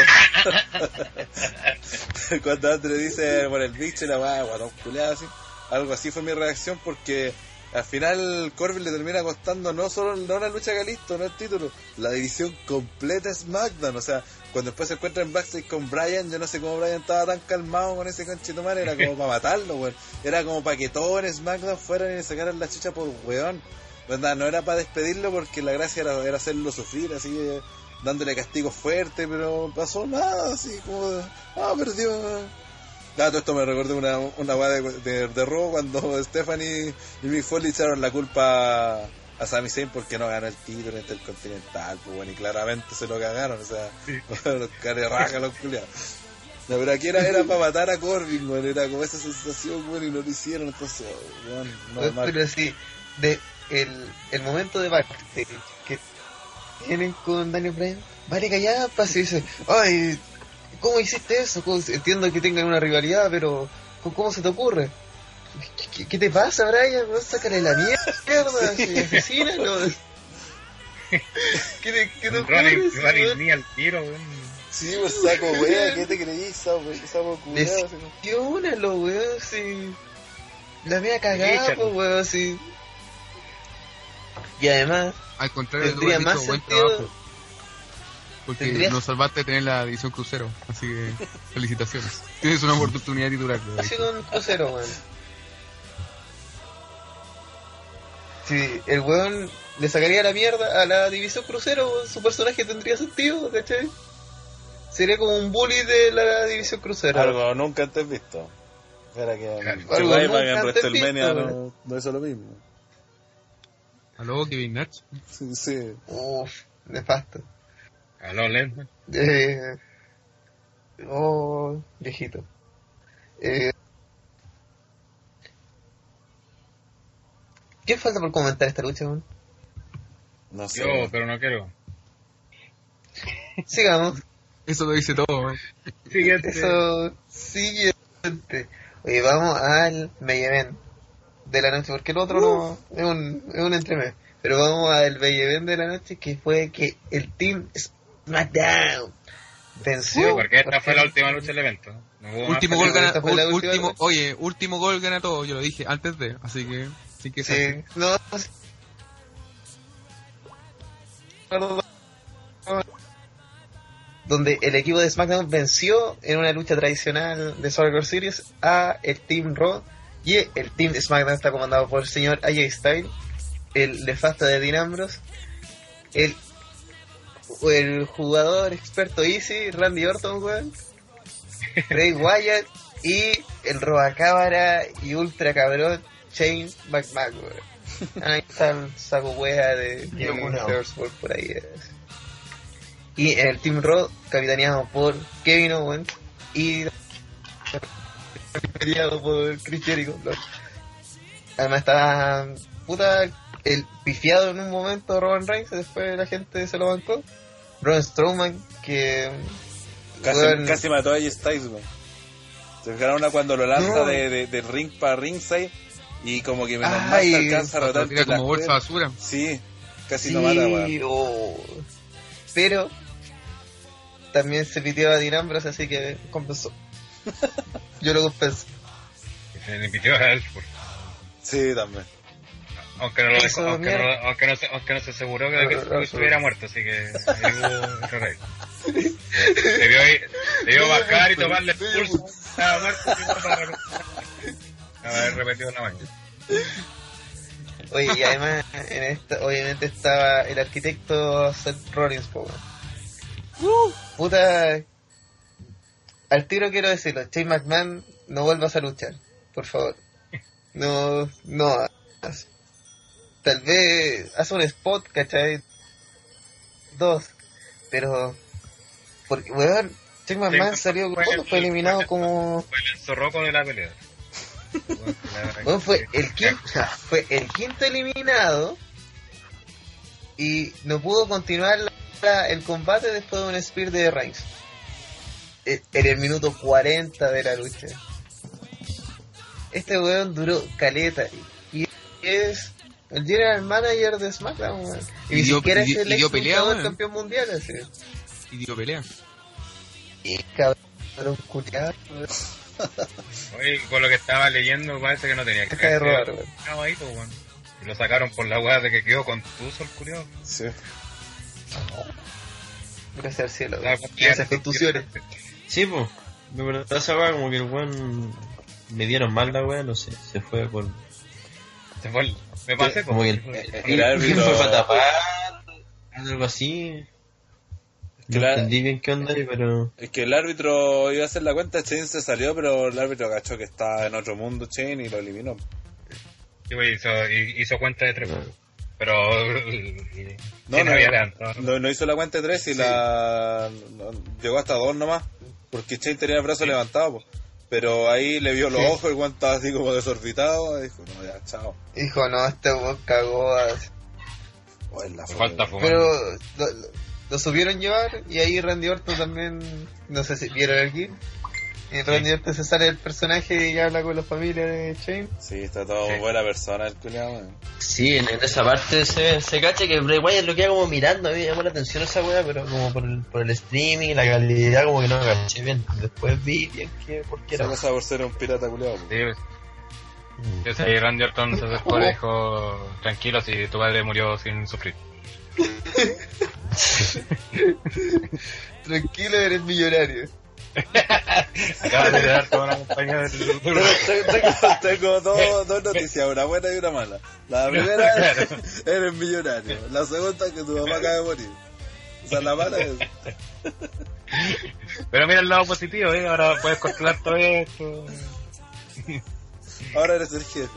[laughs] cuando André dice por el bicho y la weá, guatón culeado así. Algo así fue mi reacción porque al final Corbin le termina costando no solo no la lucha Calisto, no el título, la división completa de SmackDown. O sea, cuando después se encuentra en backstage con Brian, yo no sé cómo Brian estaba tan calmado con ese conchetumar, era como [laughs] para matarlo, weón. Era como para que todos en SmackDown fueran y le sacaran la chucha por weón. ¿Verdad? No era para despedirlo porque la gracia era, era hacerlo sufrir, así eh, dándole castigo fuerte, pero pasó nada, así como, ah, perdió. Ah, todo esto me recuerda una, una weá de, de, de Raw cuando Stephanie y Mick Foley echaron la culpa a Sami Zayn porque no ganó el título intercontinental, pues bueno, y claramente se lo cagaron, o sea, [laughs] los care raja los culiados. No, pero aquí era, era para matar a Corbin, weón, era como esa sensación, weón, y no lo hicieron, entonces, weón, no, mal. Pero sí, de el, el momento de backstage que tienen con Daniel Bryan, vale callada, pasa y dice, ay, ¿cómo hiciste eso? ¿Cómo- Entiendo que tengan una rivalidad, pero ¿cómo, se te ocurre? ¿Qué, te pasa, Brian? ¿No? Sácale la mierda, [laughs] asesínalo. ¿Qué te, qué te ocurre? Ni al tiro, weón. Sí, pues saco, weón, ¿qué te creís, así como- Decepcionalo, weón, sí. La mía cagada, pues, weón, sí. Y además, Al contrario, Tendría más buen sentido- trabajo. Porque Tendría- nos salvaste de tener la edición crucero. Así que, felicitaciones. Tienes una oportunidad titular. lo así dije. con un crucero, weón. Si el weón le sacaría la mierda a la división crucero, su personaje tendría sentido, ¿cachai? Sería como un bully de la división crucero. Algo nunca antes visto. Era que Algo en WrestleMania no, no hizo lo mismo. Aló, Kevin Nash. Sí, sí. Uff, nefasto. Aló, Lesnar. Eh, oh, viejito. Eh, ¿Qué falta por comentar esta lucha, weón? No sé. Yo, pero no quiero. Sigamos. Eso lo dice todo, weón. Siguiente. Eso, siguiente. Oye, vamos al main event de la noche, porque el otro no es un, es un entremés. Pero vamos al main event de la noche, que fue que el Team SmackDown venció. Porque esta fue la última lucha del evento. No Último gol gana, esta fue la ul- última último, oye, último gol gana todo, yo lo dije antes de, así que, así que Sí, sí. no. Donde el equipo de SmackDown venció en una lucha tradicional de Survivor Series a el Team Raw y el Team SmackDown está comandado por el señor AJ Styles, el nefasta de Dean Ambrose, el, el jugador experto Easy, Randy Orton, weón, Bray Wyatt y el robacámara y ultra cabrón Shane McMahon, weón. Ahí está el saco wea de Jimmy. Thursburg por ahí. es. Y el Team Raw, capitaneado por Kevin Owens y peleado por Chris Jericho. Además estaba puta el pifiado en un momento Roman Reigns, después la gente se lo bancó. Braun Strowman, que Casi, weón, casi mató a Styles, weón. Se fijaron una cuando lo lanza No. de, de, de ring para ringside y como que menos se alcanza a rotar como bolsa de basura. Sí, casi Sí, no mata, weón. oh. Pero también se pitió a Dean Ambrose, así que compensó. [laughs] Yo lo compenso. Se le pidió a Ellsworth. Sí, también. Aunque no, lo dejó, aunque, no, aunque, no se, aunque no se aseguró que, No, que no, no, estuviera muerto, así que. Debió, ir- debió bajar y tomarle el pulso. Estaba muerto y para. Haber repetido la mañana. Oye, y además, en esta, obviamente estaba el arquitecto Seth Rollins, po, weón. Puta. Al tiro quiero decirlo, Shane McMahon, no vuelvas a luchar, por favor. No, no hagas. Tal vez haz un spot, ¿cachai? Dos. Pero, porque, weón, Shane McMahon salió, fue ¿cuándo fue eliminado el- como... Fue el zorroco de la pelea. [laughs] Bueno, fue el quinto, fue el quinto eliminado y no pudo continuar la- el combate después de un spear de Reigns. E- En el minuto 40 de la lucha. Este weón duró caleta y es el general manager de SmackDown, weón. Y, Y ni dio- siquiera y es el y dio ex pelea, campeón mundial, así. Y dio pelea. Y cabrón, culiado, weón. Oye, con lo que estaba leyendo parece que no tenía que caballito, weón. Y lo sacaron por la weá de que quedó contuso el curioso. Sí. Gracias al cielo, esas contusiones. Sí, pues. De verdad, esa weá, como que el weón me dieron mal la weá, no sé, se fue por. Se fue el- me pasé como que el, el, el árbitro- fue para tapar, algo así. No Claro. entendí bien qué onda pero. Es que el árbitro iba a hacer la cuenta, Chain se salió, pero el árbitro agachó que estaba en otro mundo, Chain, y lo eliminó. Sí, güey, hizo, hi- hizo cuenta de tres. No. Pero. No, sí, no, había levantado. no, no hizo la cuenta de tres y la no, llegó hasta dos nomás, porque Chain tenía el brazo levantado, po. Pero ahí le vio los Sí. ojos, el weón estaba así como desorbitado, y dijo, no, ya, chao. Dijo, no, este weón cagó forma. falta fumar. Pero lo, lo- lo supieron llevar y ahí Randy Orton también, no sé si vieron aquí. Y Randy Orton se sale del personaje y habla con la familia de Shane. Sí, está todo Sí. buena persona el culiao, weón. Sí, en, en esa parte se, se cacha que Bray Wyatt lo queda como mirando, a mí me llamó la atención esa weá, pero como por el, por el streaming, la calidad, como que no me caché bien. Después vi bien que, por qué era. cosa por ser un pirata culiao. po. Sí, pues. Yo sé, y Randy Orton se acercó y dijo: Tranquilo, si tu padre murió sin sufrir. [laughs] Tranquilo, eres millonario. [laughs] Acaba de dar toda una compañía de. Tengo, tengo- tengo dos, dos [laughs] noticias, una buena y una mala. La primera Claro. eres millonario. La segunda que tu mamá acaba de morir. O sea, la mala es... Pero mira el lado positivo, ¿eh? Ahora puedes controlar todo esto. Ahora eres el jefe.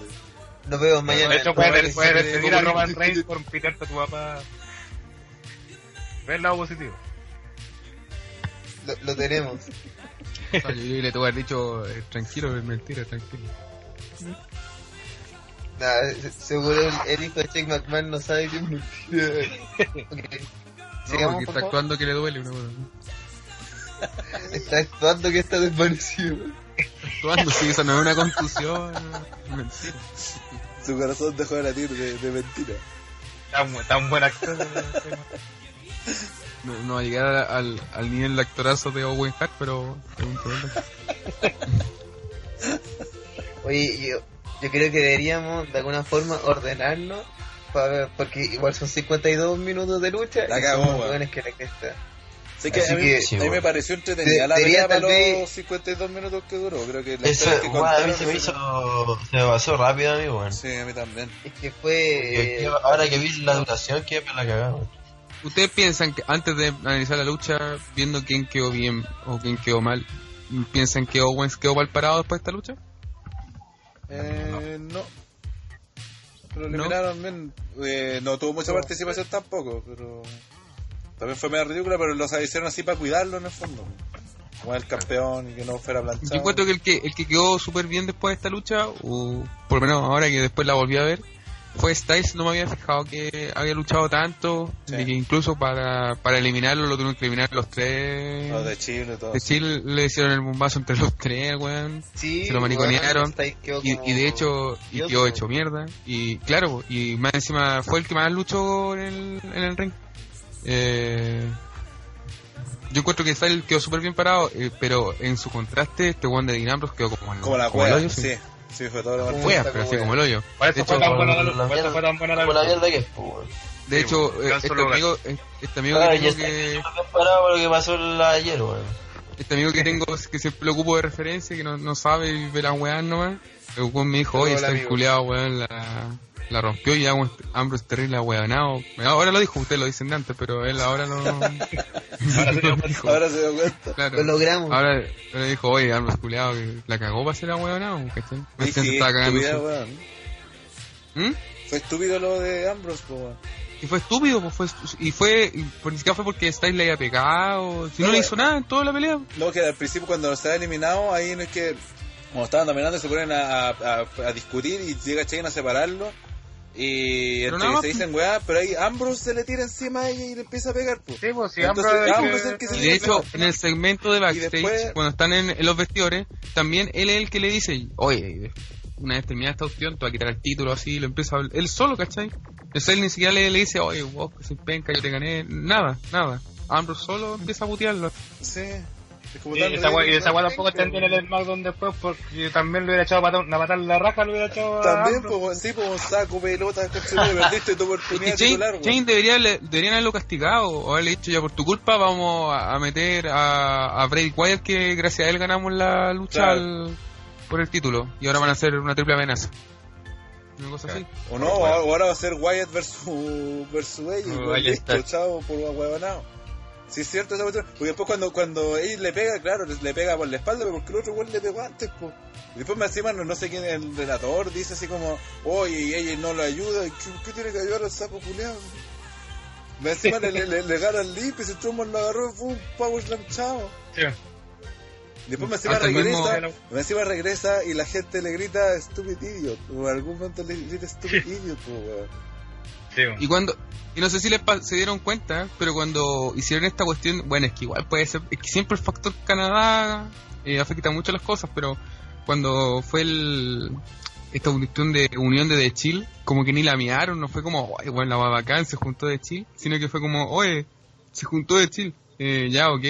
Nos vemos mañana. De hecho, puedes, puedes despedir a Roman Reigns por pitarte a tu papá. Ve el lado positivo. Lo, lo tenemos. [laughs] Yo le haber dicho, eh, tranquilo, es mentira, tranquilo. Seguro el, el hijo de Shane McMahon no sabe que es mentira. [laughs] Ok. No, Sigamos, porque por está favor. actuando que le duele una cosa. Está actuando que está desvanecido. Actuando, sí, esa no es una contusión, mentira. Su corazón dejó de latir de, de mentira. Tan, tan buen actor. No, no va a llegar a- al, al nivel de actorazo de Owen Hart, pero es un problema. [laughs] Oye, yo, yo creo que deberíamos de alguna forma ordenarnos. pa- porque igual son 52 minutos de lucha. La y cagó, que la cresta. Así que Así a mí, que- Sí, a mí me bueno. pareció entretenida la pelea para los vez- 52 minutos que duró. Creo que la Eso, que bueno, a mí se me hizo, se me pasó rápido a mí, weón. Sí, a mí también. Es que fue. yo- ahora que vi la duración, que me la weón. ¿Ustedes piensan que antes de analizar la lucha, viendo quién quedó bien o quién quedó mal, piensan que Owens quedó mal parado después de esta lucha? Eh, no. Pero ¿No? eliminaron bien. Eh, no tuvo mucha participación tampoco, pero. También fue medio ridícula, pero los hicieron así para cuidarlo en el fondo. Como el campeón y que no fuera planchado. Yo encuentro que el que el que quedó súper bien después de esta lucha, o por lo menos ahora que después la volví a ver, fue Styles. No me había fijado que había luchado tanto, Sí. que incluso para, para eliminarlo lo tuvieron que eliminar los tres. Los de Chile todo. De Chile le hicieron el bombazo entre los tres, weón. Sí, se lo weón, quedó Y, como- y de hecho, y quedó weón. hecho mierda. Y claro, y más encima fue el que más luchó en el, en el ring. Eh, yo encuentro que Styles quedó súper bien parado, eh, pero en su contraste, este one de Dean Ambrose quedó como, el- Como la el cueva, hoyo, sí. Sí, fue todo lo pero así como el hoyo. Por De eso fue hecho, tan buena la la lucha. Por eso mierda- fue tan buena la Como la lucha. mierda que es, pues, weón. De Sí, hecho, weón, eh, este amigo, eh, este amigo Claro, que está que, bien parado por lo que pasó el- ayer, weón. este amigo que tengo que siempre lo ocupo de referencia, que no, no sabe y ve la weá nomás. El weón me dijo, oye, está culiado, weón, la, la rompió y Ambrose terrible weonado. Ahora lo dijo, ustedes lo dicen de antes, pero él ahora no. [laughs] Ahora se dio cuenta. [laughs] dijo, Ahora se dio cuenta. claro. Lo logramos. Ahora le dijo, oye, Ambrose culiado, la cagó para ser ¿cachai? Me sí, estaba cagando. estúpida. ¿Mm? Fue estúpido lo de Ambrose, weón. Y fue estúpido, pues fue, y fue, y por ni siquiera fue porque Styles le haya pegado, si no, No, le hizo nada en toda la pelea. No, que al principio cuando se ha eliminado, ahí no es que cuando estaban dominando se ponen a, a, a- a discutir y llega Chain a separarlo. Y Pero entre se dicen weá, pero ahí Ambrose se le tira encima a ella y le empieza a pegar. Pues. Sí, pues sí, Entonces, Ambrose- Ambrose es el que se Y de hecho, en el segmento de backstage, después- cuando están en, en los vestidores, también él es el que le dice, oye, una vez terminada esta opción, te voy a quitar el título así, lo empieza a hablar, él solo, ¿cachai? Entonces él ni siquiera le, le dice, oye, vos que soy penca, yo te gané, nada, nada. Ambrose solo empieza a putearlo. Sí. Como Y esa y esa tampoco está en el SmackDown después porque también lo hubiera echado para una patada en la raja, lo hubiera echado a También, pues, sí, pues, saco pelota, perdiste tu [laughs] Y oportunidad Jane, titular. Jane debería, deberían haberlo castigado, o haberle dicho ya por tu culpa vamos a, meter a, a Bray Wyatt que gracias a él ganamos la lucha Claro. al- por el título. Y ahora van a hacer una triple amenaza. Una cosa así. O no, o ahora va a ser Wyatt versus, versus. Oh, ahí listo, chao, por huevonao. Sí, es cierto esa cuestión. Porque después cuando, cuando ella le pega, claro, le pega por la espalda, pero porque el otro güey le pegó antes, pues. Y después me encima, no, no sé quién, el relator dice así como, oye, y ella no lo ayuda, ¿y ¿qué, qué tiene que ayudar al sapo culiado? Me encima le, le, le, le gana el lip y se Truman lo agarró, fue un power slam, chao. Sí. Después me encima regresa, mismo- me encima regresa y la gente le grita stupid idiot. O en algún momento le grita stupid idiot, pues, Y cuando, y no sé si les se dieron cuenta, pero cuando hicieron esta cuestión, bueno, es que igual puede ser, es que siempre el factor Canadá eh, afecta mucho las cosas, pero cuando fue el, esta cuestión de unión de The Chill, como que ni la miaron, no fue como, oye, bueno, la va bacán, se juntó de Chill, sino que fue como, oye, se juntó de Chill, eh, ya, ok,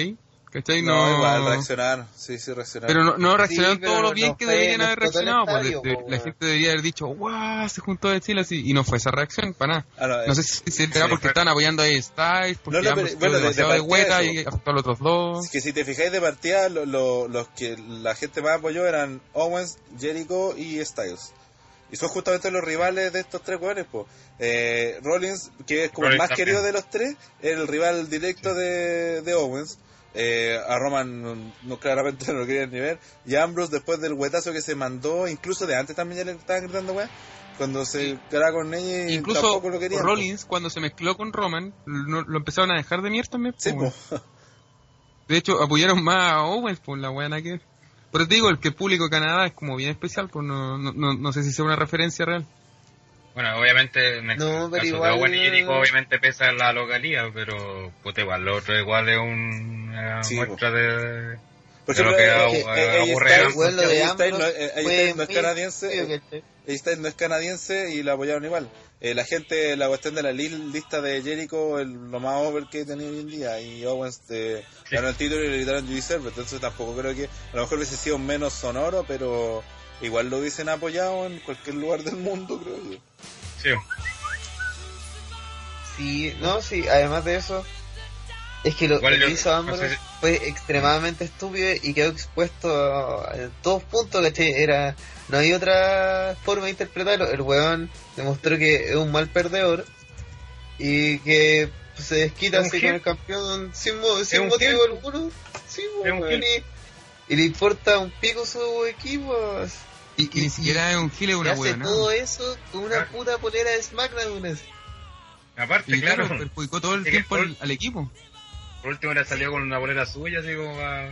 ¿cachai? No, No, igual reaccionar, sí, sí, reaccionar. pero no, no reaccionaron Sí, todo lo no bien que fue- deberían haber reaccionado, pues, estadio, de- de- po, la gente debería haber dicho, guau, se juntó de Chill así, y no fue esa reacción, para nada. Ahora, No eh, sé si será sí, porque están apoyando a Styles, porque No, no, ambos pero, bueno, de- de demasiado de, partida hueta y afectó a los otros dos. es que si te fijáis de partida, lo- lo- los que la gente más apoyó eran Owens, Jericho y Styles. Y son justamente los rivales de estos tres jóvenes, pues. Eh, Rollins, que es como el más también. querido de los tres, era el rival directo de, de Owens. Eh, a Roman no, no, claramente [laughs] no lo querían ni ver. Y a Ambrose, después del huetazo que se mandó, incluso de antes también ya le estaban gritando, weá. Cuando se quedaba con ella Incluso tampoco lo querían. Rollins, cuando se mezcló con Roman, lo, lo empezaron a dejar de mierda también. Sí, po, weón. po. De hecho, apoyaron más a Owens por la weá que Pero te digo, el que el público de Canadá es como bien especial, pues no, no, no sé si sea una referencia real. Bueno, obviamente, en el No, caso igual- de Owen y Jericho, obviamente pesa la localidad, pero puta, igual, lo otro igual es una Sí, muestra de... Por de lo ejemplo, que eh, eh, eh, no- eh, es canadiense, eh, Styles no es canadiense y la apoyaron igual. Eh, la gente, la cuestión de la li- lista de Jericho, el, lo más over que tenía hoy en día, y Owens eh, ganó el título y le gritaron You deserve entonces tampoco creo que, a lo mejor hubiese sido menos sonoro, pero igual lo hubiesen apoyado en cualquier lugar del mundo, creo yo. Sí, Sí, no, sí, además de eso, es que lo, que yo- hizo no Ambrose sé si- fue extremadamente estúpido y quedó expuesto a- en todos puntos, ¿cachai? Era, no hay otra forma de interpretarlo. El weón demostró que es un mal perdedor y que se desquita así con el campeón sin, mo- sin un motivo alguno. Sí, weón, y le importa un pico su equipo. Y, y ni siquiera es un gil, es una hace ¿no? todo eso con una Claro. puta polera de SmackDown. así. aparte, Y claro, claro, perjudicó todo el tiempo por- al, al equipo. por último le salió con una bolera suya, así como a...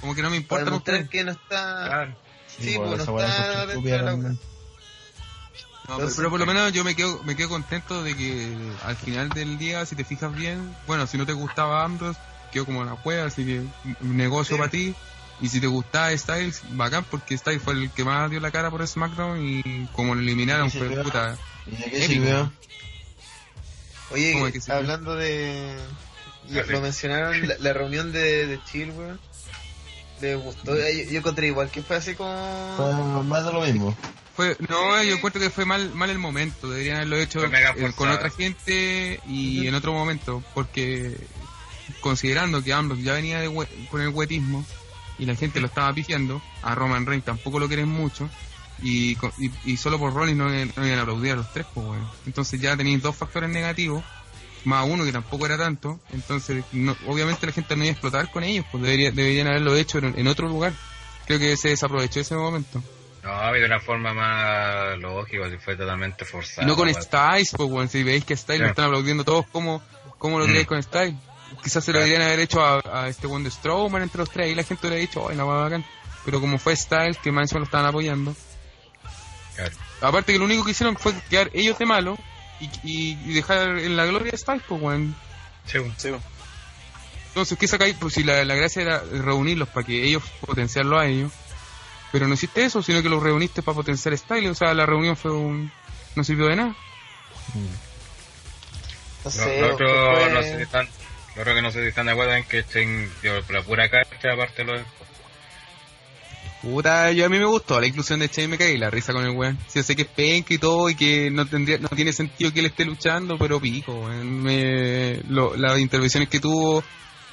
Como que no me Para importa demostrar ustedes. que no está... Claro. Sí, bueno, pues, no está dentro de la. No, pero, pero por lo menos yo me quedo, me quedo contento de que al final del día, si te fijas bien, bueno, si no te gustaba Ambrose, quedó como una juega, así que un negocio Sí. para ti. Y si te gustaba Styles, bacán, porque Styles fue el que más dio la cara por SmackDown y como lo eliminaron fue puta. ¿Y de Épico. Oye, hablando de... Lo, mencionaron, la, la reunión de, de Chill, weón. ¿Le gustó? Yo, yo encontré igual que fue así como... Fue más de lo mismo. Fue, no, yo encuentro que fue mal, mal el momento, deberían haberlo hecho eh, con otra gente y en otro momento, porque considerando que Ambrose ya venía de con el huetismo y la gente lo estaba pifiando, a Roman Reigns tampoco lo quieren mucho y, y, y solo por Rollins no, no iban a aplaudir a los tres, pues bueno. Entonces ya tenéis dos factores negativos, más uno que tampoco era tanto, entonces no- obviamente la gente no iba a explotar con ellos, pues debería, deberían haberlo hecho en, en otro lugar. Creo que se desaprovechó ese momento. No, de una forma más lógica, si fue totalmente forzado. Y no con. Styles, pues, bueno, si veis que Styles Sí. lo están aplaudiendo todos, ¿cómo, cómo lo Mm. queréis con Styles? Quizás se lo deberían haber hecho a, a este buen de Strowman entre los tres y la gente hubiera dicho, ay, la va bacán. Pero como fue Styles, que más encima lo estaban apoyando. Claro. Aparte que lo único que hicieron fue quedar ellos de malo y, y, y dejar en la gloria a Styles, pues, bueno. Sí, weón. Sí, Entonces, ¿qué sacáis? Pues si la, la gracia era reunirlos para que ellos potenciarlo a ellos. Pero no hiciste eso, sino que los reuniste para potenciar Styles. O sea, la reunión fue un... no sirvió de nada. No Lo, sé, lo otro, fue- no sé lo otro que no sé si están de acuerdo en que estén dio la pura cacha, aparte de Puta, yo a mí me gustó la inclusión de Shane, me caí la risa con el weón. Sí, yo sé que es penca y todo y que no tendría, no tiene sentido que él esté luchando, pero pico. Me, lo- las intervenciones que tuvo,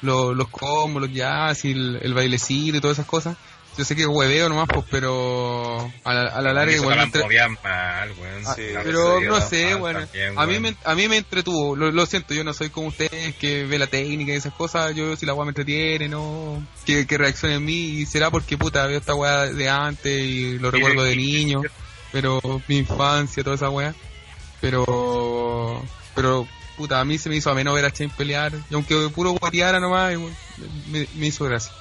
lo- los combos, los jazz y el, el bailecito y todas esas cosas. Yo sé que es hueveo nomás, pues, pero a la, a la larga Eso igual la me entre- movían mal, weón. Ah, Sí, pero no sé, bueno, también, a mí me, a mí me entretuvo, lo, lo siento, yo no soy como ustedes que ve la técnica y esas cosas, yo si la weá me entretiene, no, que, que reaccione en mí, y será porque puta, veo esta weá de antes y lo recuerdo de niño, pero mi infancia, toda esa weá, pero, pero puta, a mí se me hizo ameno ver a Chain pelear, y aunque puro guateara nomás, me, me hizo gracia.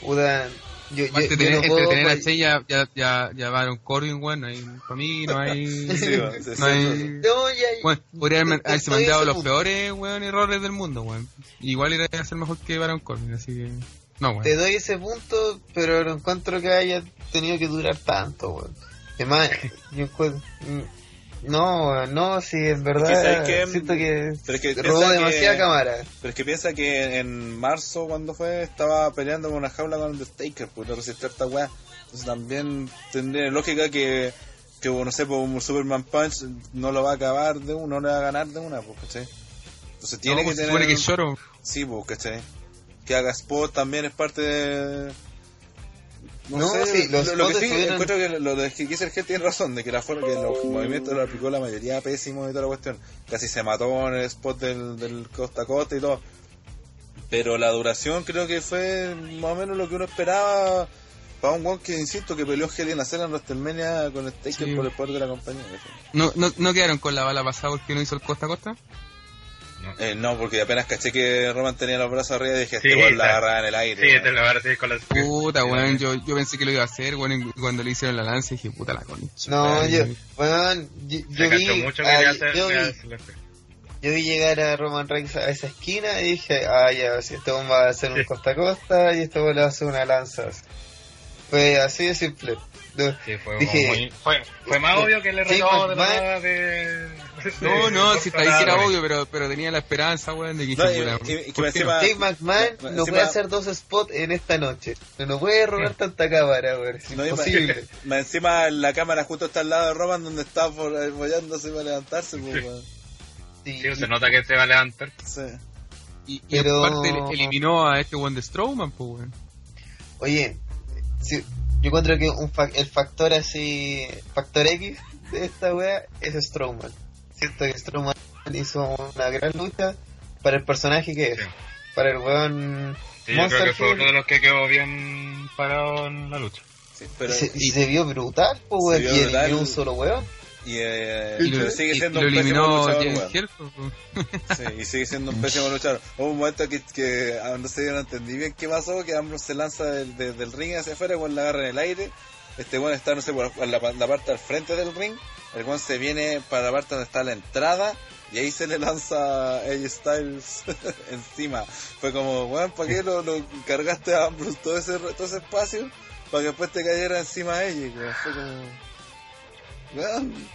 Puta, yo, yo, yo tener, no puedo, entretener a Chain ya, ya, ya, ya Baron Corbin, bueno, ahí, para mí no hay, Sí, weón, sí, no hay, No, ya, Bueno, podría haber- haberse mandado los punto. peores weón, errores del mundo, weón. Igual era a ser mejor que Baron Corbin, así que. No, weón. Te doy ese punto, pero no encuentro que haya tenido que durar tanto, weón. Además, [laughs] yo encuentro... No, no, si en verdad siento que, Pero es que robó que- demasiada cámara. Pero es que piensa que en marzo, cuando fue, estaba peleando con una jaula con Undertaker, pues no resistir esta weá. Entonces también tendría lógica que, que no sé, pues un Superman Punch no lo va a acabar de uno, no le va a ganar de una, pues, ¿cachai? Entonces tiene No, que pues, tener... supone que lloro. Sí, pues, ¿cachai? Que haga spot también es parte de... No, sí, los lo, lo que sí, estuvieron- encuentro que lo de Geezer Head tiene razón, de que la forma que los movimientos lo aplicó la mayoría pésimo y toda la cuestión. Casi se mató en el spot del, del costa a costa y todo. Pero la duración creo que fue más o menos lo que uno esperaba para un one que, insisto, que peleó Hell in a Cell en WrestleMania con Taker Sí. por el poder de la compañía. No, no, no quedaron con la bala pasada porque no hizo el costa a costa. Eh, no, porque apenas caché que Roman tenía los brazos arriba y dije, Sí, este weón la agarraba en el aire. Sí, weón. te lo van a decir con las Puta, Sí, weón, yo, yo pensé que lo iba a hacer, weón, y cuando le hicieron la lanza dije, puta la concha. No, yo, weón, yo, vi, mucho que yo, vi, yo llegar a Roman Reigns a esa esquina y dije, ah, ya, si este hombre va a hacer un Sí. costa a costa y este hombre le va a hacer una lanza. Fue así de simple. No, Sí, fue, Dije- muy- fue, fue más Sí, obvio que le Jake recabó de de... [laughs] No, no, si está ahí que era Roman. obvio, pero, pero tenía la esperanza, weón, de que No, dije, y- puta, y- y que ¿por qué encima- no? Jake McMahon Ma- no puede hacer dos spots en esta noche. No, no puede robar tanta cámara, weón. Es No, y más- imposible. [laughs] más encima la cámara justo está al lado de Roman donde está por, apoyándose para levantarse. Pues, weón. Sí, Sí, se nota que se va a levantar. Sí. Y, Pero- aparte eliminó a este weón de Strowman, pues, weón. Oye, yo encuentro que un fa- el factor así, factor X de esta wea es Strowman. Siento que Strowman hizo una gran lucha para el personaje que es. Sí. Para el weón Sí, yo Monster creo que fue uno de los que quedó bien parado en la lucha. Sí, pero, y se, y se vio brutal, pues, Se weón, vio y brutal. eliminó un solo weón. y, eh, Y pero lo, sigue siendo y lo un pésimo luchador. [laughs] Sí, y sigue siendo un pésimo luchador. Hubo un momento que, que ah, no sé, yo no entendí bien qué pasó, que Ambrose se lanza del, de- del ring hacia afuera, el la agarra en el aire, este weón está, no sé, por la, la parte al frente del ring, el weón se viene para la parte donde está la entrada, y ahí se le lanza AJ Styles [laughs] encima. Fue como, weón, ¿para qué lo, lo cargaste a Ambrose todo ese, todo ese espacio? Para que después te cayera encima a ella, weón. Fue como... Weón.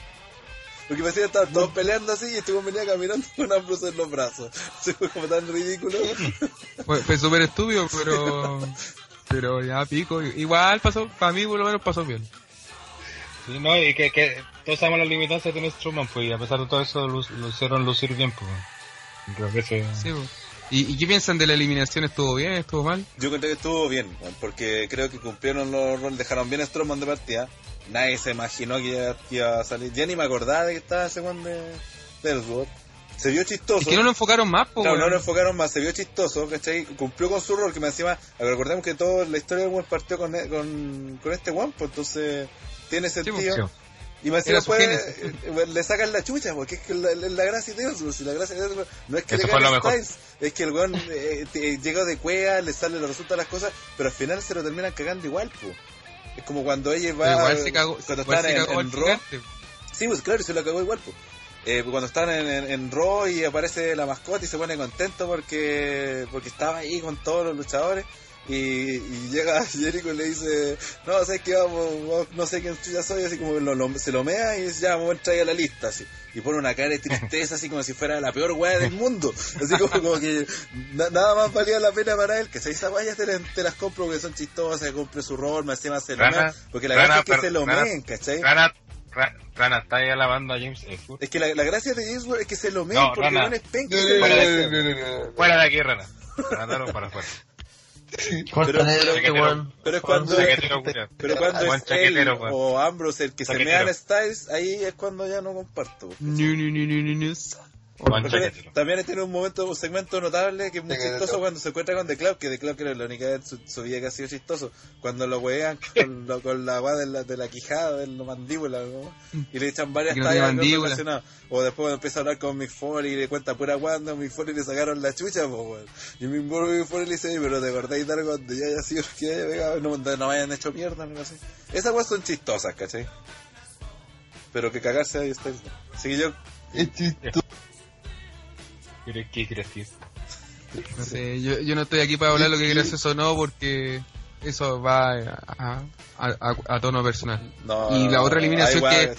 Porque parecía estaban todos peleando así y este weón venía caminando [laughs] con Ambrose en los brazos. [laughs] Se fue como tan ridículo. Fue, fue súper estúpido, pero. Pero ya pico. Igual pasó, para mí por lo menos pasó bien. Sí, no, y que, que todos sabemos las limitancias que tiene Strowman, pues, y a pesar de todo eso lo, lo hicieron lucir bien, pues. Creo que eso... Sí, po. ¿Y, ¿Y qué piensan de la eliminación? ¿Estuvo bien? ¿Estuvo mal? Yo creo que estuvo bien, porque creo que cumplieron los roles, dejaron bien a Strowman de partida. Nadie se imaginó que iba, a salir. Ya ni me acordaba de que estaba ese weón de, de Ellsworth. Se vio chistoso. Es que no lo enfocaron más, po, Claro, no lo enfocaron más, se vio chistoso, ¿cachai? Cumplió con su rol, que me encima, recordemos que toda la historia del weón partió con, con, con este weón, pues entonces tiene sentido. pues, Y más Era encima después eh, eh, le sacan la chucha, porque es que la, la, la gracia de si la gracia de Ellsworth no es que Eso le gane. Styles, es que el weón eh, te- llega de cueva, le sale, le resultan las cosas, pero al final se lo terminan cagando igual, pues. Es como cuando ella va, Pero igual se cagó, cuando igual están se en, cagó en Raw. Sí, pues claro, y se lo cagó igual, pues. Eh, cuando están en, en, en Raw y aparece la mascota y se pone contento porque porque estaba ahí con todos los luchadores y, y llega [laughs] Jericho y le dice, no, sé que vamos, vamos- no sé quién ya soy, así como lo- lo- se lo mea y dice, ya, vamos a entrar ahí a la lista, así. Y pone una cara de tristeza, así como si fuera la peor weá del mundo. Así como, como que na- nada más valía la pena para él, que se esas guayas te, las- te las compro porque son chistosas, compre su rol, me encima se lo mea, porque la gracia es que se lo meen, ¿cachai? Rana, Ra- Rana está ahí alabando a James Ellsworth. Es que la, la gracia de James es que se lo meen No, porque Rana. no es penca. No, se no, lo no, meen. no, no, no. Fuera de aquí, Rana. Rana, para afuera. Pero- este pero es cuando-. Pero cuando es él o Ambrose el que se Chaquetero. mean a Styles, ahí es cuando ya no comparto. No, no, no, no, no, También, tiene un momento, un segmento notable que es muy chistoso cuando se encuentra con The Club, que The Club creo que la única vez en su, su vida que ha sido chistoso, cuando lo wean [laughs] con, lo- con la weá de la, de la quijada, de la mandíbula, ¿no? y le echan varias tallas relacionadas. O después cuando empieza a hablar con Mick Foley y le cuenta pura cuando Mick Foley le sacaron la chucha, pues weón. Y Mick Foley Mick Foley le dice, "Oye, pero te acordáis de algo cuando ya haya sido que haya pegado, no, no me hayan hecho mierda, no sé. Esas weas son chistosas, ¿cachai? Pero que cagarse ahí está. Así que yo Es chistoso. ¿Qué qué quieres decir? No sé, yo, yo no estoy aquí para hablar lo que es gracioso o no, porque eso va a, a, a- a tono personal. No, y la otra eliminación que.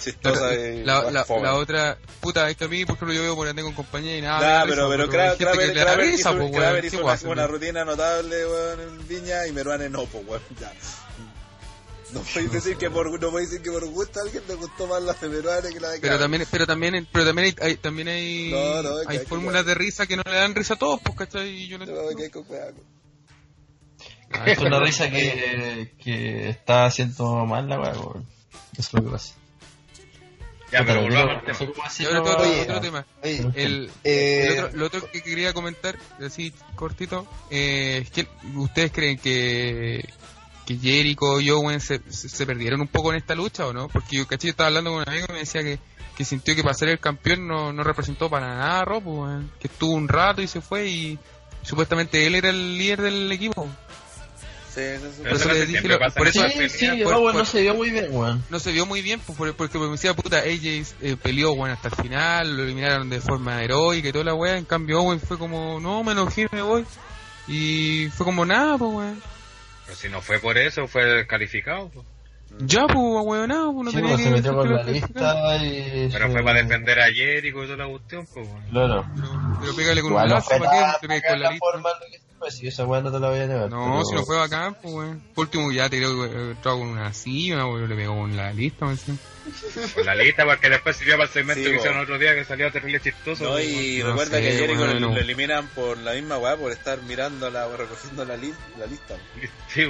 la, la, otra. Puta, esto a mí, por ejemplo, yo veo por andar con compañía y nada. Nah, pero, pero que risa, hizo, pues, hizo ¿qué una, guay, una weón? rutina notable weón, en Viña y Meruane no, pues weón, ya. No podéis decir que por no podéis decir que por gusto a alguien le gustó más la de Meruane que la de Pero también, pero también, pero también hay, hay- también hay, No, no, fórmulas de risa que no le dan risa a todos, pues, ¿cachai? Y yo no con weá. Ah, Es una risa que, que está haciendo mal la weá. Eso es lo que pasa. Ya, pero volvamos al tema. no otro, Oye, otro tema. Oye, El, Eh, el otro, lo otro que quería comentar, así cortito, eh, es que ustedes creen que que Jericho y Owen se, se, se perdieron un poco en esta lucha o no? Porque yo caché, estaba hablando con un amigo y me decía que, que sintió que para ser el campeón no, no representó para nada a Rob, weón. que estuvo un rato y se fue y supuestamente él era el líder del equipo. Sí, eso Por eso dije, lo- por eso, Sí, sí, por- por- no se vio muy bien, weón. no se vio muy bien pues, por- porque me decía puta AJ eh, peleó bueno hasta el final lo eliminaron de forma heroica y toda la wea en cambio Owen fue como no me enojé me voy y fue como nada pues weón Pero si no fue por eso, fue calificado. po. ya pues nada pues no Sí, tenía pues, que se metió con que- la lista y... Pero fue para defender a Jericho y toda la cuestión, pues. Claro. pero, pero pégale con Igual un no lazo para qué te pegas con la la lista que fue, si esa weá no te la voy a negar. no pero- si no fue bacán pues weón por último ya te creo que eh, entraba con una silla weón le pegó con la lista me. Por la lista, porque después sirvió para el segmento Sí, que hicieron otro día que salió terrible chistoso. No, po, y No recuerda sé, que a Jericho bueno, lo, no. lo eliminan por la misma weá, por estar mirando la, recogiendo la, li- la lista. Sí.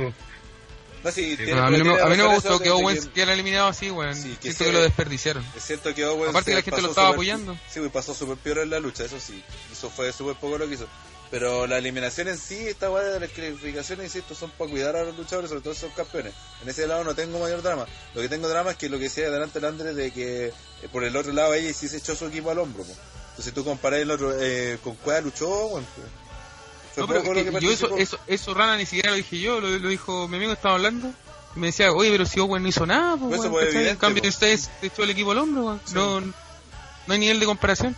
No, sí, Sí, a mí no, me- a mí no me razón gustó que Owens quedara eliminado así weón Sí, que siento se- que lo desperdiciaron Es cierto que Owens Aparte que la gente lo estaba apoyando. Sí, pues pasó súper peor en la lucha, eso sí. Eso fue súper poco lo que hizo. Pero la eliminación en sí, esta weá de las clasificaciones, insisto, son para cuidar a los luchadores, sobre todo son campeones. En ese lado no tengo mayor drama. Lo que tengo drama es que lo que decía delante el Andrés de que eh, por el otro lado ella sí se echó su equipo al hombro. po. Entonces tú comparás el otro, eh, con Cueva luchó, bueno, No, pero que que yo eso, eso, eso Rana ni siquiera lo dije yo, lo, lo dijo mi amigo, estaba hablando. Y me decía, oye, pero si Owen no hizo nada, pues, Pues En cambio, pues. ustedes te echó el equipo al hombro, weón. no, no hay nivel de comparación.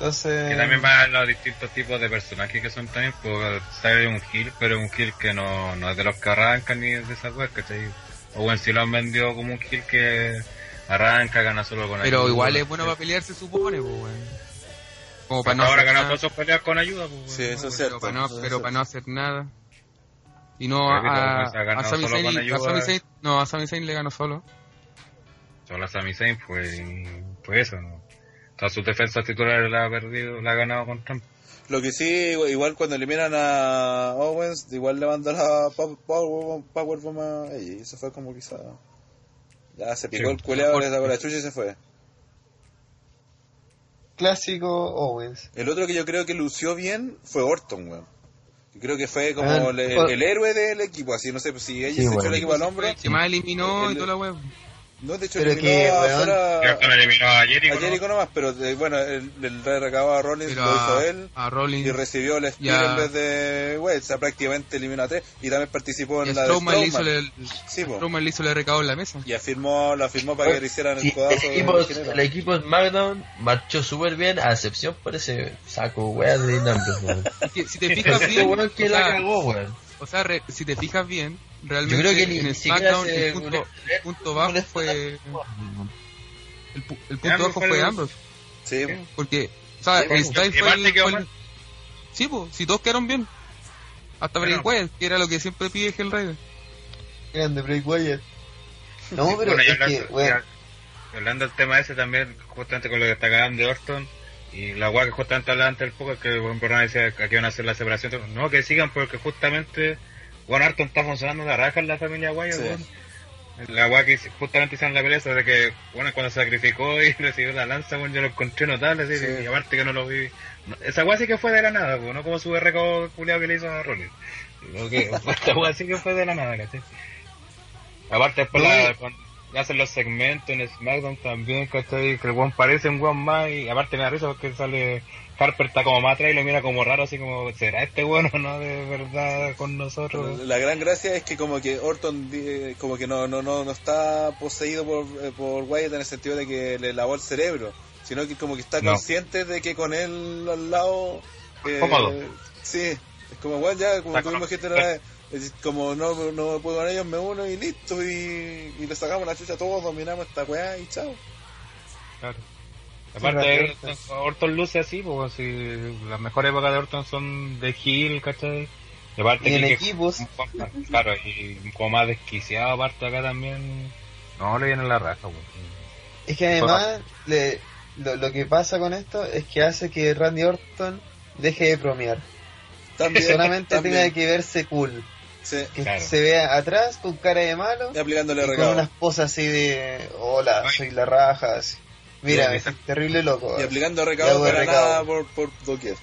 Entonces, Que también van los distintos tipos de personajes que son también, pues sale un Gil, pero un Gil que no, no es de los que arrancan ni de esas weas, ¿cachai? O bueno, si lo han vendido como un Gil que arranca, gana solo con Pero ayuda. igual es bueno para pelear, se supone, pues, weón. Como para no ahora nada. todas sus peleas con ayuda, pues. Sí, eso es Pero cierto. para no, es pero cierto. para no hacer nada. Y no Pero a, ganado a Sami Zayn, no, a Sami Zayn le ganó solo. Solo a Sami Zayn, pues, pues eso, ¿no? Todas sus defensas titulares la ha perdido, la ha ganado con Trump. Lo que sí, igual cuando eliminan a Owens, igual le manda la power, powerbomb a ella. Y eso fue como quizá... Ya se picó Sí. el culeado, le sacó la chucha y se fue. clásico Owens. El otro que yo creo que lució bien fue Orton, weón. Creo que fue como Ah, el, héroe del equipo, así, no sé, pues, si ella Sí, se echó bueno. el equipo al hombro. El que más eliminó El- y toda la weón. No, de hecho, Pero eliminó que, a- weón, cuando eliminó a a Jericho, ¿no? Jericho nomás, pero eh, bueno, el, el rey recabado a Rollins Pero lo hizo a, él. a Rollins Y recibió el Spear en vez de Wade, o sea, prácticamente eliminó a tres. Y también participó en a la de Strowman le hizo Strowman. el, Sí, po. Strowman le hizo el recado en la mesa. Y afirmó, lo afirmó para que le hicieran el Sí, el, codazo. equipo, el equipo SmackDown marchó súper bien, a excepción por ese saco de weón. Es que si te fijas Ese bien, weón o que la sea, cagó, weón. O sea, re- si te fijas bien, realmente Yo creo que ni- en ni SmackDown el punto, el punto bajo fue el, pu- el punto bajo fue Ambrose, Sí, porque o sea, Sí, el Y fue el, fue sí, pues, si todos quedaron bien. Hasta Bray Bueno. Wyatt, que era lo que siempre pide Hellraider. Grande Bray Wyatt. No, pero Bueno, y es hablando, que, hablando del tema ese también, justamente con lo que está cagando de Orton, y la guay que justamente hablaba antes del poco, que buen programa decía que aquí van a hacer la separación, no, que sigan porque justamente, bueno, Orton está funcionando la raja en la familia guay, Sí. La guay que justamente hicieron la pelea de que, bueno, cuando sacrificó y [laughs] recibió la lanza, bueno, yo lo encontré notable, así, Sí. y aparte que no lo vi. esa guay sí que fue de la nada, no como su récord culiado que le hizo a Rollins. [laughs] Esta guay sí que fue de la nada, ¿cachai? Aparte después No, la, cuando hacen los segmentos en SmackDown también, ¿cachai? Que el weón parece un weón más y aparte me da risa porque sale Harper está como más atrás y lo mira como raro, así como, ¿será este bueno o no de verdad con nosotros? La gran gracia es que como que Orton eh, como que no, no, no, no está poseído por, eh, por Wyatt en el sentido de que le lavó el cerebro, sino que como que está No. consciente de que con él al lado... eh, Cómodo. Sí, es como igual ya, como tuvimos gente la vez, es como no, no puedo con ellos, me uno y listo, y, y le sacamos la chucha a todos, dominamos esta weá y chao. Claro. Sí, Aparte, claro. Orton luce así, pues si las mejores épocas de Orton son de Hill, ¿cachai? Y aparte y en que- equipos, Claro, y como más desquiciado aparte acá también. No, le viene la raja, pues. es que además, le, lo, lo que pasa con esto es que hace que Randy Orton deje de bromear. También, Solamente también. tenga que verse cool. Sí, Que Claro. se vea atrás con cara de malo y aplicándole y con unas poses así de hola, Ay. soy la raja. así. Mira, terrible loco. Y aplicando recado para recado. nada por, por doquier.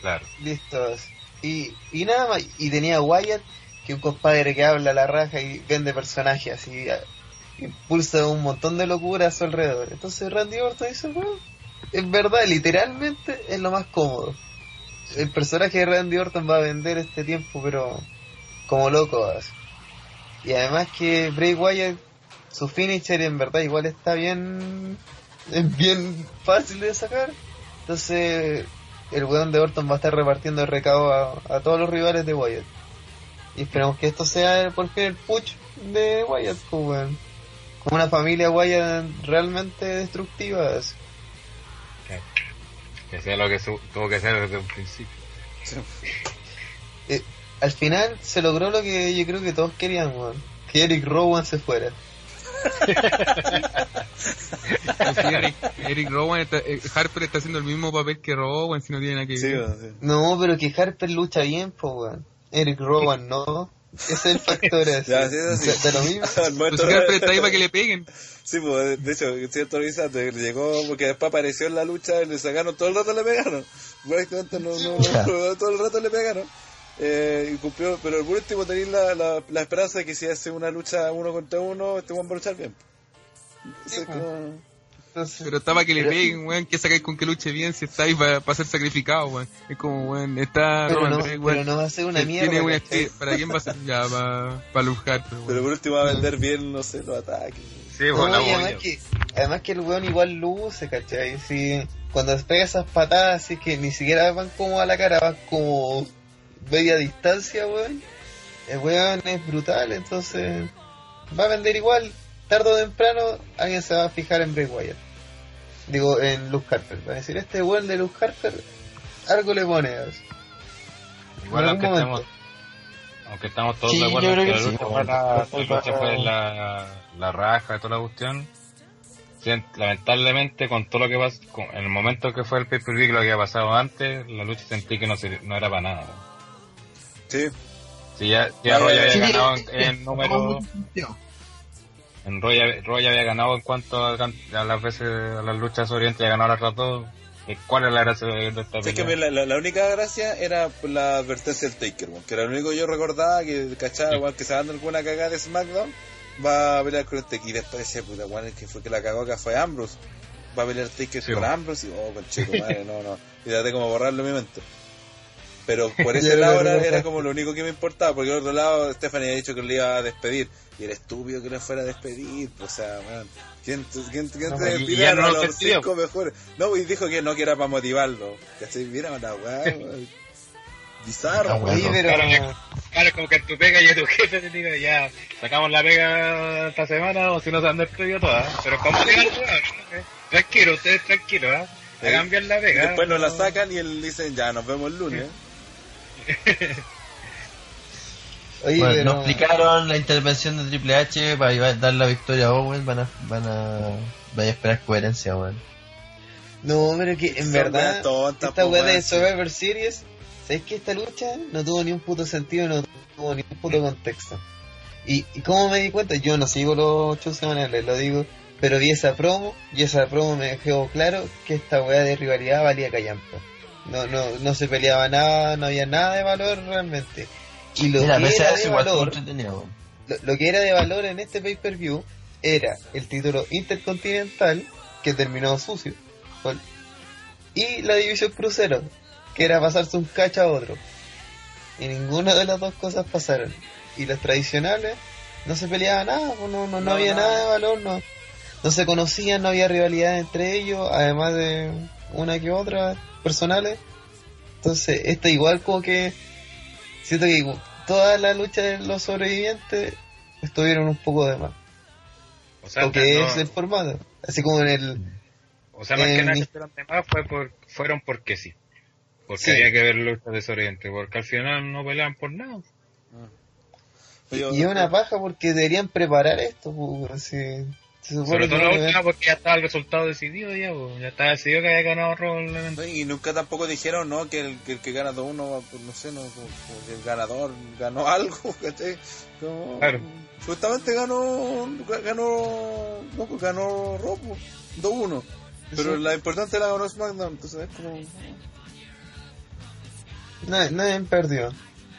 Claro. Listos. Y, y nada más, y tenía Wyatt, que un compadre que habla a la raja y vende personajes así, impulsa un montón de locura a su alrededor. Entonces Randy Orton dice, bueno, en verdad, literalmente es lo más cómodo. El personaje de Randy Orton va a vender este tiempo, pero como loco. así. Y además que Bray Wyatt, su finisher en verdad igual está bien, es bien fácil de sacar. Entonces el weón de Orton va a estar repartiendo el recado a, a todos los rivales de Wyatt. Y esperamos que esto sea por fin el push de Wyatt, pues, weón. Como una familia Wyatt realmente destructiva. así. Que sea lo que su- tuvo que ser desde un principio. Eh, al final se logró lo que yo creo que todos querían, weón. Que Eric Rowan se fuera. [laughs] Sí, Eric, Eric Rowan, está- eh, Harper está haciendo el mismo papel que Rowan, si no tiene nada que Sí, sí. No, pero que Harper lucha bien, pues, weón. Eric Rowan no. Ese es el factor [laughs] así. Ya, sí, sí. Sea, de lo mismo. [laughs] Si Harper está ahí para que le peguen. Sí, pues, de hecho, cierto avisante llegó porque después apareció en la lucha y le sacaron todo el rato le pegaron. Prácticamente no, no, no, todo el rato le pegaron. Eh, y cumplió, pero por último tenéis la, la, la esperanza de que si hace una lucha uno contra uno, este Juan va a luchar bien. Sí, pues. como- Entonces, Pero está para que le pero- peguen, weón. ¿Qué sacáis con que luche bien si está ahí para, ser sacrificado, weón? Es como, weón, está pero, Roman no, pero weón. va a ser una mierda. ¿Para quién va a ser? Ya, para pa Luke Harper, pero weón. por último va a vender bien, no sé, los ataques. Sí, No, bueno, y además que, además que el weón igual luce, ¿cachai? Si, cuando pega esas patadas, así que ni siquiera van como a la cara, van como media distancia, weón. El weón es brutal, entonces va a vender igual. Tarde o temprano alguien se va a fijar en Bray Wyatt. Digo, en Luke Harper. Va a decir, este weón de Luke Harper, algo le pone. Igual en aunque estemos, momento. aunque estamos todos Sí, de yo acuerdo que que la sí, lucha fue la, lucha fue la, la raja de toda la cuestión. Lamentablemente con todo lo que pasó, con- en el momento que fue el pay per view lo que había pasado antes, la lucha sentí que no, se- no era para nada. Sí, Si ya, ya Roy había Sí, ganado en, sí, en número, en Roy, Roy había ganado en cuanto a, a las veces a las luchas orientes, ya ganado las otras dos. Eh, ¿Cuál es la gracia de esta Sí, es que la, la- la única gracia era por la advertencia del Taker, que era lo único que yo recordaba que cachaba, Sí. igual que se dando alguna cagada de SmackDown, va a pelear con el Taker. Y después decía, puta, el que fue que la cagó acá fue Ambrose. Va a pelear Taker Sí, con. Ambrose y, oh, conchito, madre, [laughs] no, no. Y traté como borrarlo en mi mente. Pero por [laughs] ese lado era, no como lo único que me importaba, porque por otro lado Stephanie había dicho que le iba a despedir. Y era estúpido que le fuera a despedir, pues, o sea, weón. ¿Quién, quién, quién No, te despide ya a no lo los despidió. cinco mejores? No, y dijo que no, que era para motivarlo. ¿Cachai? Mira la weá. [laughs] Bizarro, Ah, weón. Oye, pero... Claro Claro, como que en tu pega y a tu jefe te diga, ya, sacamos la pega esta semana o si no se han despedido todas. Pero como digan, tranquilo, ustedes tranquilos, ¿ah? Bien la Y pega. después nos la sacan y él dicen, ya, nos vemos el lunes. [laughs] Oye, Bueno, pero... no explicaron la intervención de Triple H para dar la victoria a Owen, van a, van a, vaya a esperar coherencia, weón. No, pero que en Son verdad, esta po, weá de. Survivor Series, ¿sabes que esta lucha no tuvo ni un puto sentido, no tuvo ni un puto contexto? Y, y cómo me di cuenta, yo no sigo los shows semanales, lo digo, pero vi esa promo, y esa promo me dejó claro que esta weá de rivalidad valía callampa. No, no, no se peleaba nada, no había nada de valor realmente. Y lo Mira, que era de valor, lo, lo que era de valor en este pay-per-view era el título intercontinental, que terminó sucio, y la división crucero, que era pasarse un cacho a otro. Y ninguna de las dos cosas pasaron. Y los tradicionales no se peleaba nada, pues no, no, no No, había nada. nada de valor, no, no se conocían, no había rivalidad entre ellos, además de una que otra personales. Entonces, esta igual como que siento que toda la lucha de los sobrevivientes estuvieron un poco de más. o sea, Porque no- es el formato. Así como en el... o sea, más que nada que fueron de más fue por, fueron porque sí. Porque Sí. había que ver luchas de Oriente, porque al final no peleaban por nada. Pero- y es una paja porque deberían preparar esto. Pues, así, Sobre todo la última porque ya estaba el resultado decidido ya, pues, ya estaba decidido que había ganado Raw el evento. No, Y nunca tampoco dijeron, ¿no? Que el que, el que gana 2-1, pues, no sé, no, que el ganador ganó algo, [laughs] ¿cachai? Como- Claro. Justamente ganó, ganó, no, pues ganó Robo, 2-1. Pero Sí. la importante la ganó SmackDown, entonces es como... nadie, nadie perdió.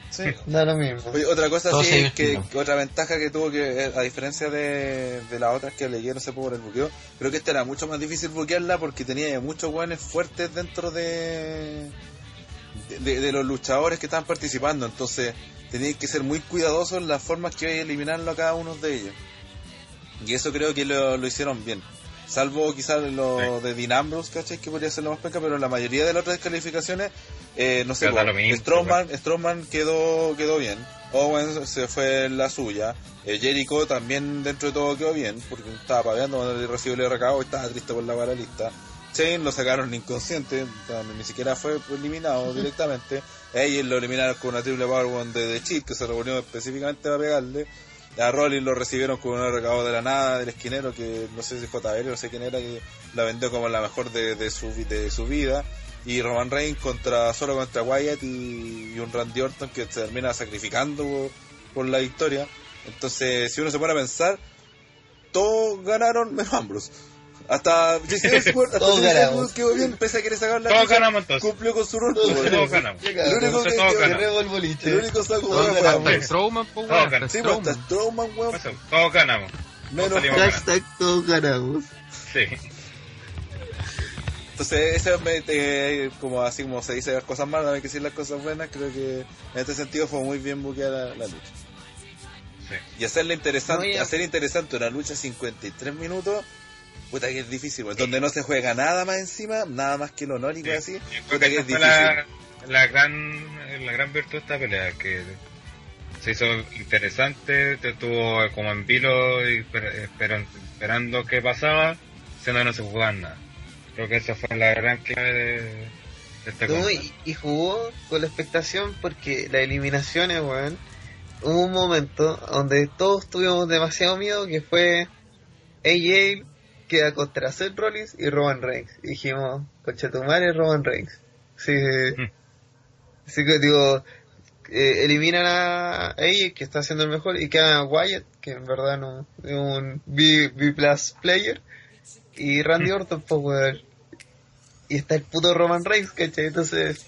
Sí. [laughs] Da lo mismo. Oye, otra cosa sí, que, otra ventaja que tuvo que, eh, a diferencia de, de las otras que leí, no sé por el buqueo, creo que esta era mucho más difícil buquearla porque tenía muchos guanes fuertes dentro de, de, de los luchadores que estaban participando, entonces teníais que ser muy cuidadosos en las formas que iba a eliminarlo a cada uno de ellos. Y eso creo que lo, lo hicieron bien. Salvo quizás lo de Dean Ambrose, ¿cachai? Que podría ser lo más peca, pero la mayoría de las otras descalificaciones, eh, no sé, lo mismo, Strowman, Strowman quedó, quedó bien. Owen se fue la suya. Eh, Jericho también dentro de todo quedó bien, porque estaba paveando cuando le recibió el recado y estaba triste por la vara lista. Shane lo sacaron inconsciente, ni siquiera fue eliminado directamente. Ellos lo eliminaron con una triple power Bomb de The Cheat, que se reunió específicamente para pegarle. A Rollins lo recibieron con un recado de la nada del esquinero, que no sé si JBL, no sé quién era, que la vendió como la mejor de, su, de su vida. Y Roman Reigns contra, solo contra Wyatt y, un Randy Orton que se termina sacrificando por, por la victoria. Entonces, si uno se pone a pensar, todos ganaron menos Ambrose. Hasta Jesse [laughs] Ellsworth, hasta ganamos. Ellsworth quedó bien, pese a querer sacar la Todos ganamos entonces. cumplió con su rol. Todos pues, Todos ganamos. El único que. Guerrero el boliche. el único saco Todos fue. Ambrose. Strowman, pues, weón. Sí, pues, hasta Strowman. Weón. Todos ganamos. Menos. Hashtag todos ganamos. Sí. Entonces, eso me, eh, como así como se dice las cosas malas, hay que decir las cosas buenas, creo que en este sentido fue muy bien buqueada la, la lucha. Sí. Y hacerla interesante, No, hacer interesante una lucha 53 minutos, puta que es difícil, pues, donde no se juega nada más encima, nada más que lo honórico Sí, así, yo creo puta que es fue difícil. la, la gran la gran virtud de esta pelea que se hizo interesante te tuvo como en vilo y esper- esperan- esperando qué pasaba siendo que no se jugaba nada. Creo que esa fue la gran clave de, de este No, y, y jugó con la expectación porque las eliminaciones, weón, hubo un momento donde todos tuvimos demasiado miedo que fue AJ queda contra Seth Rollins y Roman Reigns. Y dijimos, coche tu madre Roman Reigns. Sí, Mm. así que digo, eh, eliminan a AJ que está haciendo el mejor y queda Wyatt, que en verdad no es un B, B plus player. Y Randy Orton, pues weón. Y está el puto Roman Reigns, ¿cachai? Entonces,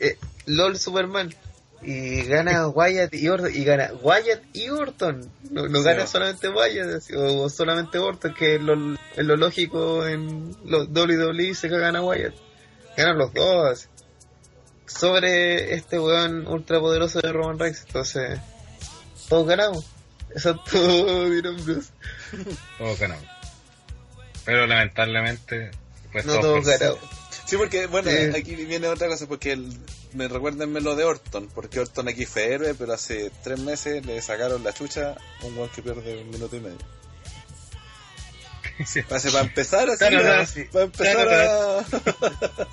eh, LOL Superman. Y gana Wyatt y Orton. Y gana Wyatt y Orton. No, no Sí, gana solamente Wyatt así, o solamente Orton, que es lo, es lo lógico en los WWE se cagan a Wyatt. Ganan los dos. Sobre este weón ultra poderoso de Roman Reigns. Entonces, todos ganamos. Eso es todo, Bruce. todos ganamos pero lamentablemente pues No todos ganamos. Sí, porque, bueno, Sí. aquí viene otra cosa, porque el- me recuérdenme lo de Orton, porque Orton aquí fue héroe, pero hace tres meses le sacaron la chucha a un weón que pierde un minuto y medio. Sí. Hace para empezar así, Claro, para, claro, sí. para empezar Claro, a...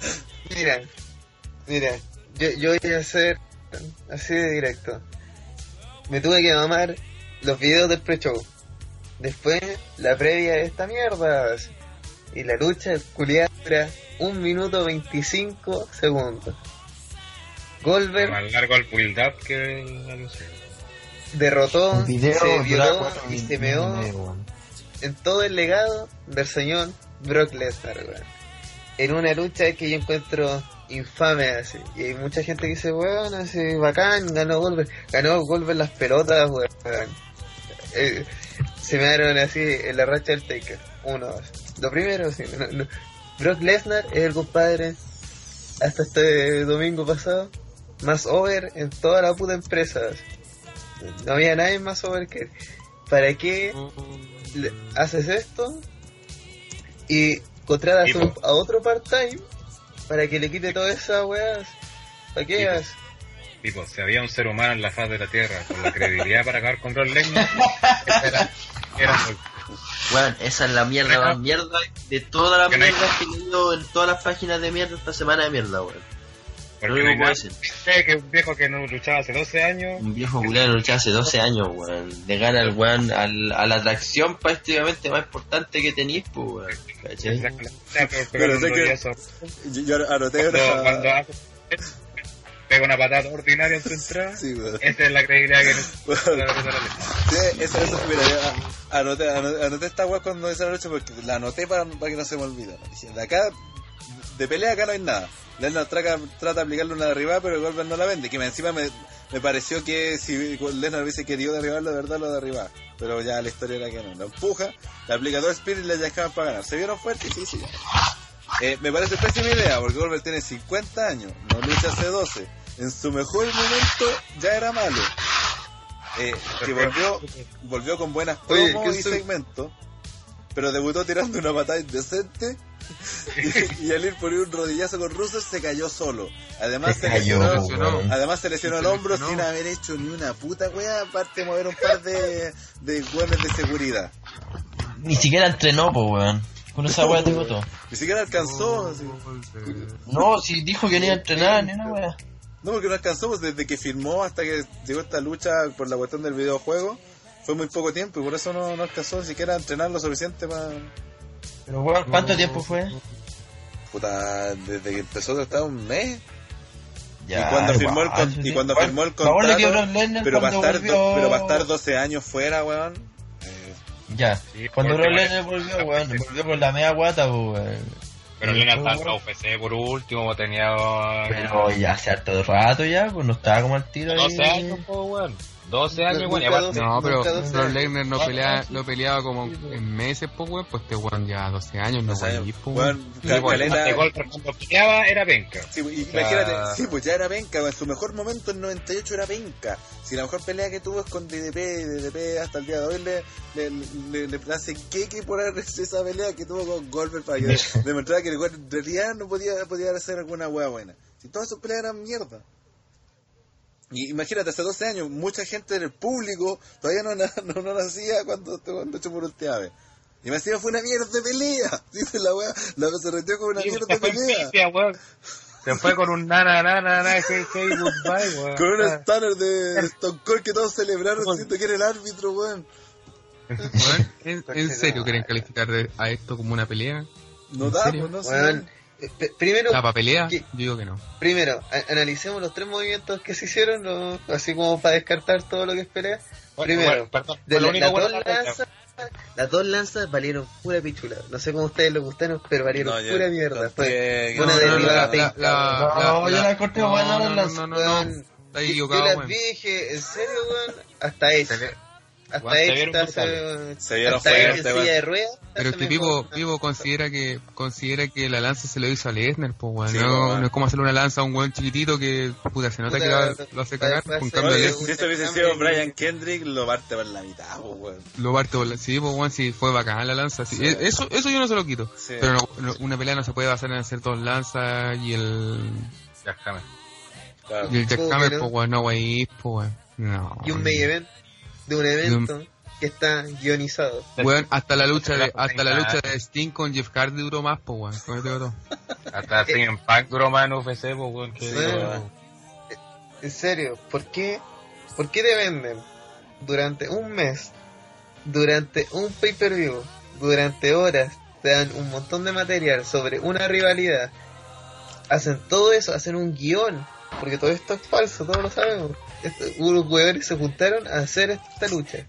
[laughs] Mira, mira, yo, yo voy a hacer así de directo. Me tuve que mamar los videos del pre-show. Después, la previa de esta mierda. Y la lucha culiada dura 1 minuto 25 segundos. Goldberg más largo el build up que derrotó, El video se violó y se meó en todo el legado del señor Brock Lesnar, weón. En una lucha que yo encuentro infame así. Y hay mucha gente que dice, weón, así bacán, ganó Goldberg. Ganó Goldberg las pelotas, weón. Eh, se me dieron así en la racha del Taker. Uno, dos. Lo primero, sí, no- no. Brock Lesnar es el compadre hasta este domingo pasado más over en toda la puta empresa. No había nadie más over que él. ¿Para qué le- haces esto y contratas un- a otro part-time para que le quite todas esas weas? ¿Para qué Tipo. haces? tipo si había un ser humano en la faz de la tierra con la credibilidad para acabar con Brock Lesnar [laughs] era, era muy- Weón, esa es la mierda más mierda de todas las Que mierdas que he leído en todas las páginas de mierda esta semana de mierda, weón. porque no que puedo que un viejo que no luchaba hace 12 años Un viejo culiado luchaba hace 12 años, weón. Le gana al weón al, a la atracción prácticamente más importante que tenéis, pues, weón. ¿Cachai? pero, Pero sé que- Yo, anoté cuando, ahora... cuando hace- pega una patada ordinaria en su entrada Sí, esa es la credibilidad que [laughs] Bueno, Sí, eso, eso, mira, yo anoté, anoté, anoté esta weá cuando hice la lucha porque la anoté para, para que no se me olvide. De acá de pelea acá no hay nada. Lesnar trata, trata de aplicarle una derribada, pero Goldberg no la vende. Que encima me, me pareció que si Lesnar hubiese querido derribarlo, de verdad lo derribaba. Pero ya la historia era que no. Lo empuja, le aplica dos Spirit y le dejaban para ganar. ¿Se vieron fuertes? Sí, sí. Eh, me parece pésima idea, porque Goldberg tiene 50 años, no lucha hace 12. En su mejor momento ya era malo. Eh, que volvió, volvió con buenas Oye, promos ¿qué y soy? segmentos, pero debutó tirando una patada indecente y, y al ir por un rodillazo con Russell se cayó solo. Además Se cayó, lesionó, además se lesionó el hombro lesionó. sin haber hecho ni una puta wea, aparte de mover un par de, de de seguridad. Ni siquiera entrenó, po, weón. Con esa weá te votó. Ni siquiera alcanzó. No, si dijo que no iba a entrenar, ni una weá. No, porque no alcanzó, pues, desde que firmó hasta que llegó esta lucha por la cuestión del videojuego, fue muy poco tiempo y por eso no, no alcanzó ni siquiera a entrenar lo suficiente para... Pero weón, ¿cuánto tiempo fue? Puta, desde que empezó estaba un mes. Ya, y cuando firmó el, con- y cuando firmó el por contrato, pero para cuando estar, do- volvió- pero para estar 12 años fuera, weón. eh, Ya, Sí, cuando Brock Lesnar volvió, weón, volvió con la media guata, weón. Pero fue, estaba weón. UFC por último, tenía. Pero ya hace harto rato ya, pues no estaba como al tiro ahí. 12 años, pues, weón. 12 años, weón. aparte- No, pero Brock. Lesnar no, Ah, pelea, ah, sí. no peleaba como en meses, pues, weón. Pues este weón ya 12 años, no 12 años. weón. pues, weón. Weón, cuando peleaba era penca. Sí, sea- imagínate, sí, pues ya era penca, en su mejor momento en 98 era penca. Si la mejor pelea que tuvo es con DDP, DDP hasta el día de hoy le, le, le, le hace queque por esa pelea que tuvo con Goldberg para que [laughs] demostrara que el weón en realidad no podía, podía hacer alguna hueá buena. Si todas sus peleas eran mierda. Y imagínate, hace 12 años, mucha gente del público todavía no, na- no, no nacía cuando, cuando hecho por última vez. Y me decía, fue una mierda de pelea. [laughs] Dice la weá, la se retiró con una Sí, mierda de pelea. pifia. [laughs] Se fue con un nana, nana, nana, hey, hey, goodbye, weón. Con un stunner de [laughs] Stone Cold que todos celebraron siendo que era el árbitro, weón. ¿En, en serio quieren calificar de- a esto como una pelea? No ¿En da, pues no sé. Eh, primero, ¿La para pelea? ¿Qué? Yo digo que no. primero, a- analicemos los tres movimientos que se hicieron, ¿no? así como para descartar todo lo que es pelea. bueno, Primero, bueno, perdón, De fue lo la- único las, dos lanzas, las dos lanzas valieron pura pichula. No sé cómo ustedes les gustaron, pero valieron No, yo pura mierda. Fue una no, de no, yo la- no, no, no, no, no, En weón. silla de ruedas. Pero este mejor. tipo, Vivo considera que considera que la lanza se lo hizo a Lesnar, pues weón. Sí, no, es como hacerle una lanza a un weón chiquitito que puta se nota Puta, que va- lo hace cagar. Con cambio si esto hubiese sido Brian Kendrick, lo parte por la mitad, pues, weón. lo parte por la- sí, pues weón, sí, fue bacán la lanza. sí. Sí. E- Eso, eso yo no se lo quito. Sí. Pero no- no- una pelea no se puede basar en hacer dos lanzas y el, jame. Claro. y el ¿Cómo jackhammer, que no? pues weón, no wey, pues weón. No. Y un main event de un evento que está guionizado. Weón, hasta la lucha de, hasta la lucha de Sting con Jeff Hardy duró más, pues weón. Este. Hasta CM Punk duró más en UFC, pues, weón. weón. En serio, ¿por qué, ¿por qué te venden durante un mes, durante un pay-per-view, durante horas, te dan un montón de material sobre una rivalidad? Hacen todo eso, hacen un guion, porque todo esto es falso, todos lo sabemos. Esto, unos huevones se juntaron a hacer esta lucha.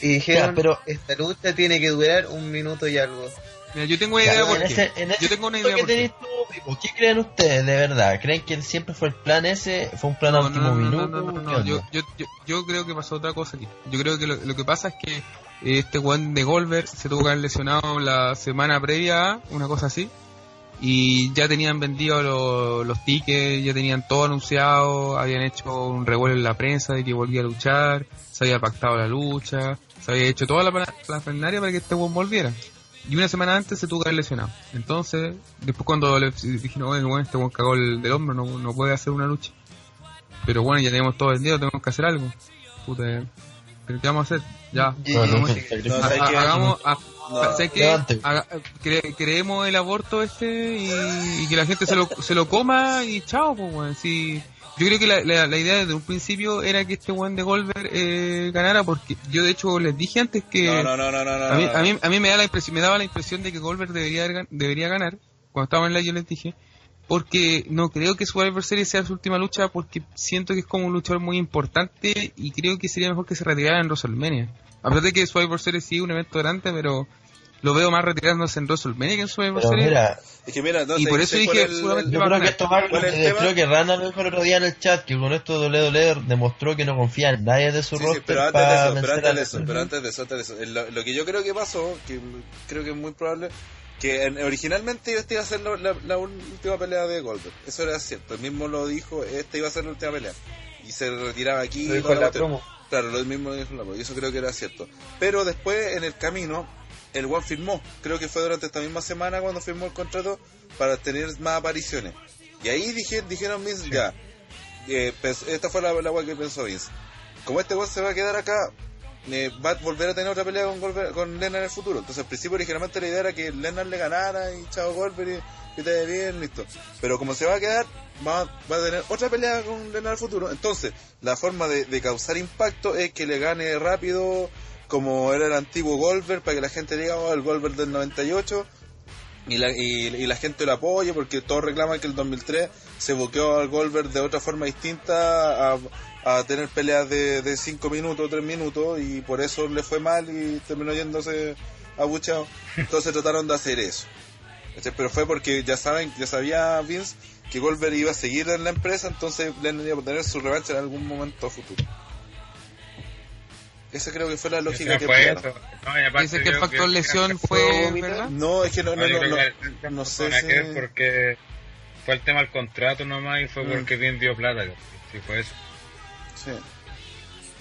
Y dijeron, Ya, pero- esta lucha tiene que durar un minuto y algo. Mira, yo tengo una Ya, idea en por ese- qué. en ese Yo tengo una idea que por qué. tenéis tú, Pipo, ¿Qué creen ustedes de verdad? ¿Creen que siempre fue el plan ese? ¿Fue un plan a No, último no, no, minuto? no, no, no, ¿Qué no, Yo, yo, yo, yo creo que pasó otra cosa aquí. Yo creo que lo, lo que pasa es que este Juan de Goldberg se tuvo que haber lesionado la semana previa, a una cosa así. Y ya tenían vendido lo- los tickets, ya tenían todo anunciado, habían hecho un revuelo en la prensa de que volvía a luchar, se había pactado la lucha, se había hecho toda la, plenaria para que este Juan volviera. Y una semana antes se tuvo que haber lesionado. Entonces, después cuando le dijeron, oye, bueno, este Juan cagó el del hombro, no, no puede hacer una lucha. Pero bueno, ya tenemos todo vendido, tenemos que hacer algo. Puta, eh. ¿pero ¿qué vamos a hacer? Ya. No, no, Hagamos-. No, cre- creemos el aborto este y, y que la gente se lo, se lo coma y chao, pues, weón. Si, yo creo que la, la, la idea desde un principio era que este weón de Goldberg eh, ganara porque yo de hecho les dije antes que No, no, no, no, no, no. a mí, a mí, a mí me, da la impresión, me daba la impresión de que Goldberg debería, debería ganar. Cuando estaba en la yo les dije. Porque no creo que Survivor Series sea su última lucha porque siento que es como un luchador muy importante y creo que sería mejor que se retirara en WrestleMania. A pesar de que Survivor Series sí es un evento grande, pero lo veo más retirándose en WrestleMania que en Series. mira, Es que mira, no, Y por eso dije, el- yo creo que esto va, ¿Cuál es el eh, creo que Randall lo dijo el otro día en el chat, que con esto WWE demostró que no confía en nadie de su Sí, sí, roster pero antes de para eso, pero vencer antes a de eso, pero antes de eso, antes de eso. Lo, lo que yo creo que pasó, que creo que es muy probable, que en- originalmente esta iba a ser la, la- la última pelea de Goldberg. Eso era cierto. Él mismo lo dijo, esta iba a ser la última pelea. Y se retiraba aquí. Lo dijo la promo. Claro, lo mismo lo dijo en la promo, y eso creo que era cierto. Pero después, en el camino, el One firmó. Creo que fue durante esta misma semana cuando firmó el contrato para tener más apariciones. Y ahí dije, dijeron Vince, ya. eh, esta fue la, la que pensó Vince. Como este weón se va a quedar acá, eh, va a volver a tener otra pelea con, Goldberg- con Lennar en el futuro. Entonces, al principio, originalmente la idea era que Lennar le ganara y chao Goldberg y que te bien, listo. Pero como se va a quedar, va, va a tener otra pelea con Lennar en el futuro. Entonces, la forma de, de causar impacto es que le gane rápido, como era el antiguo Goldberg, para que la gente diga, oh, el Goldberg del 98. Y la, y, y la gente lo apoye porque todos reclaman que el 2003 se boqueó al Goldberg de otra forma distinta a, tener peleas de 5 minutos, 3 minutos y por eso le fue mal y terminó yéndose abuchado. Entonces [laughs] trataron de hacer eso. Pero fue porque ya saben, ya sabía Vince que Goldberg iba a seguir en la empresa, entonces Lennon iba a tener su revancha en algún momento futuro. Esa creo que fue la lógica que fue eso. No, y Dice que el factor que- lesión fue? ¿verdad? No, es que no, no, No, no, no, no no sé si... que porque fue el tema del contrato nomás y fue Mm. porque bien dio plata. Sí, fue eso. Sí.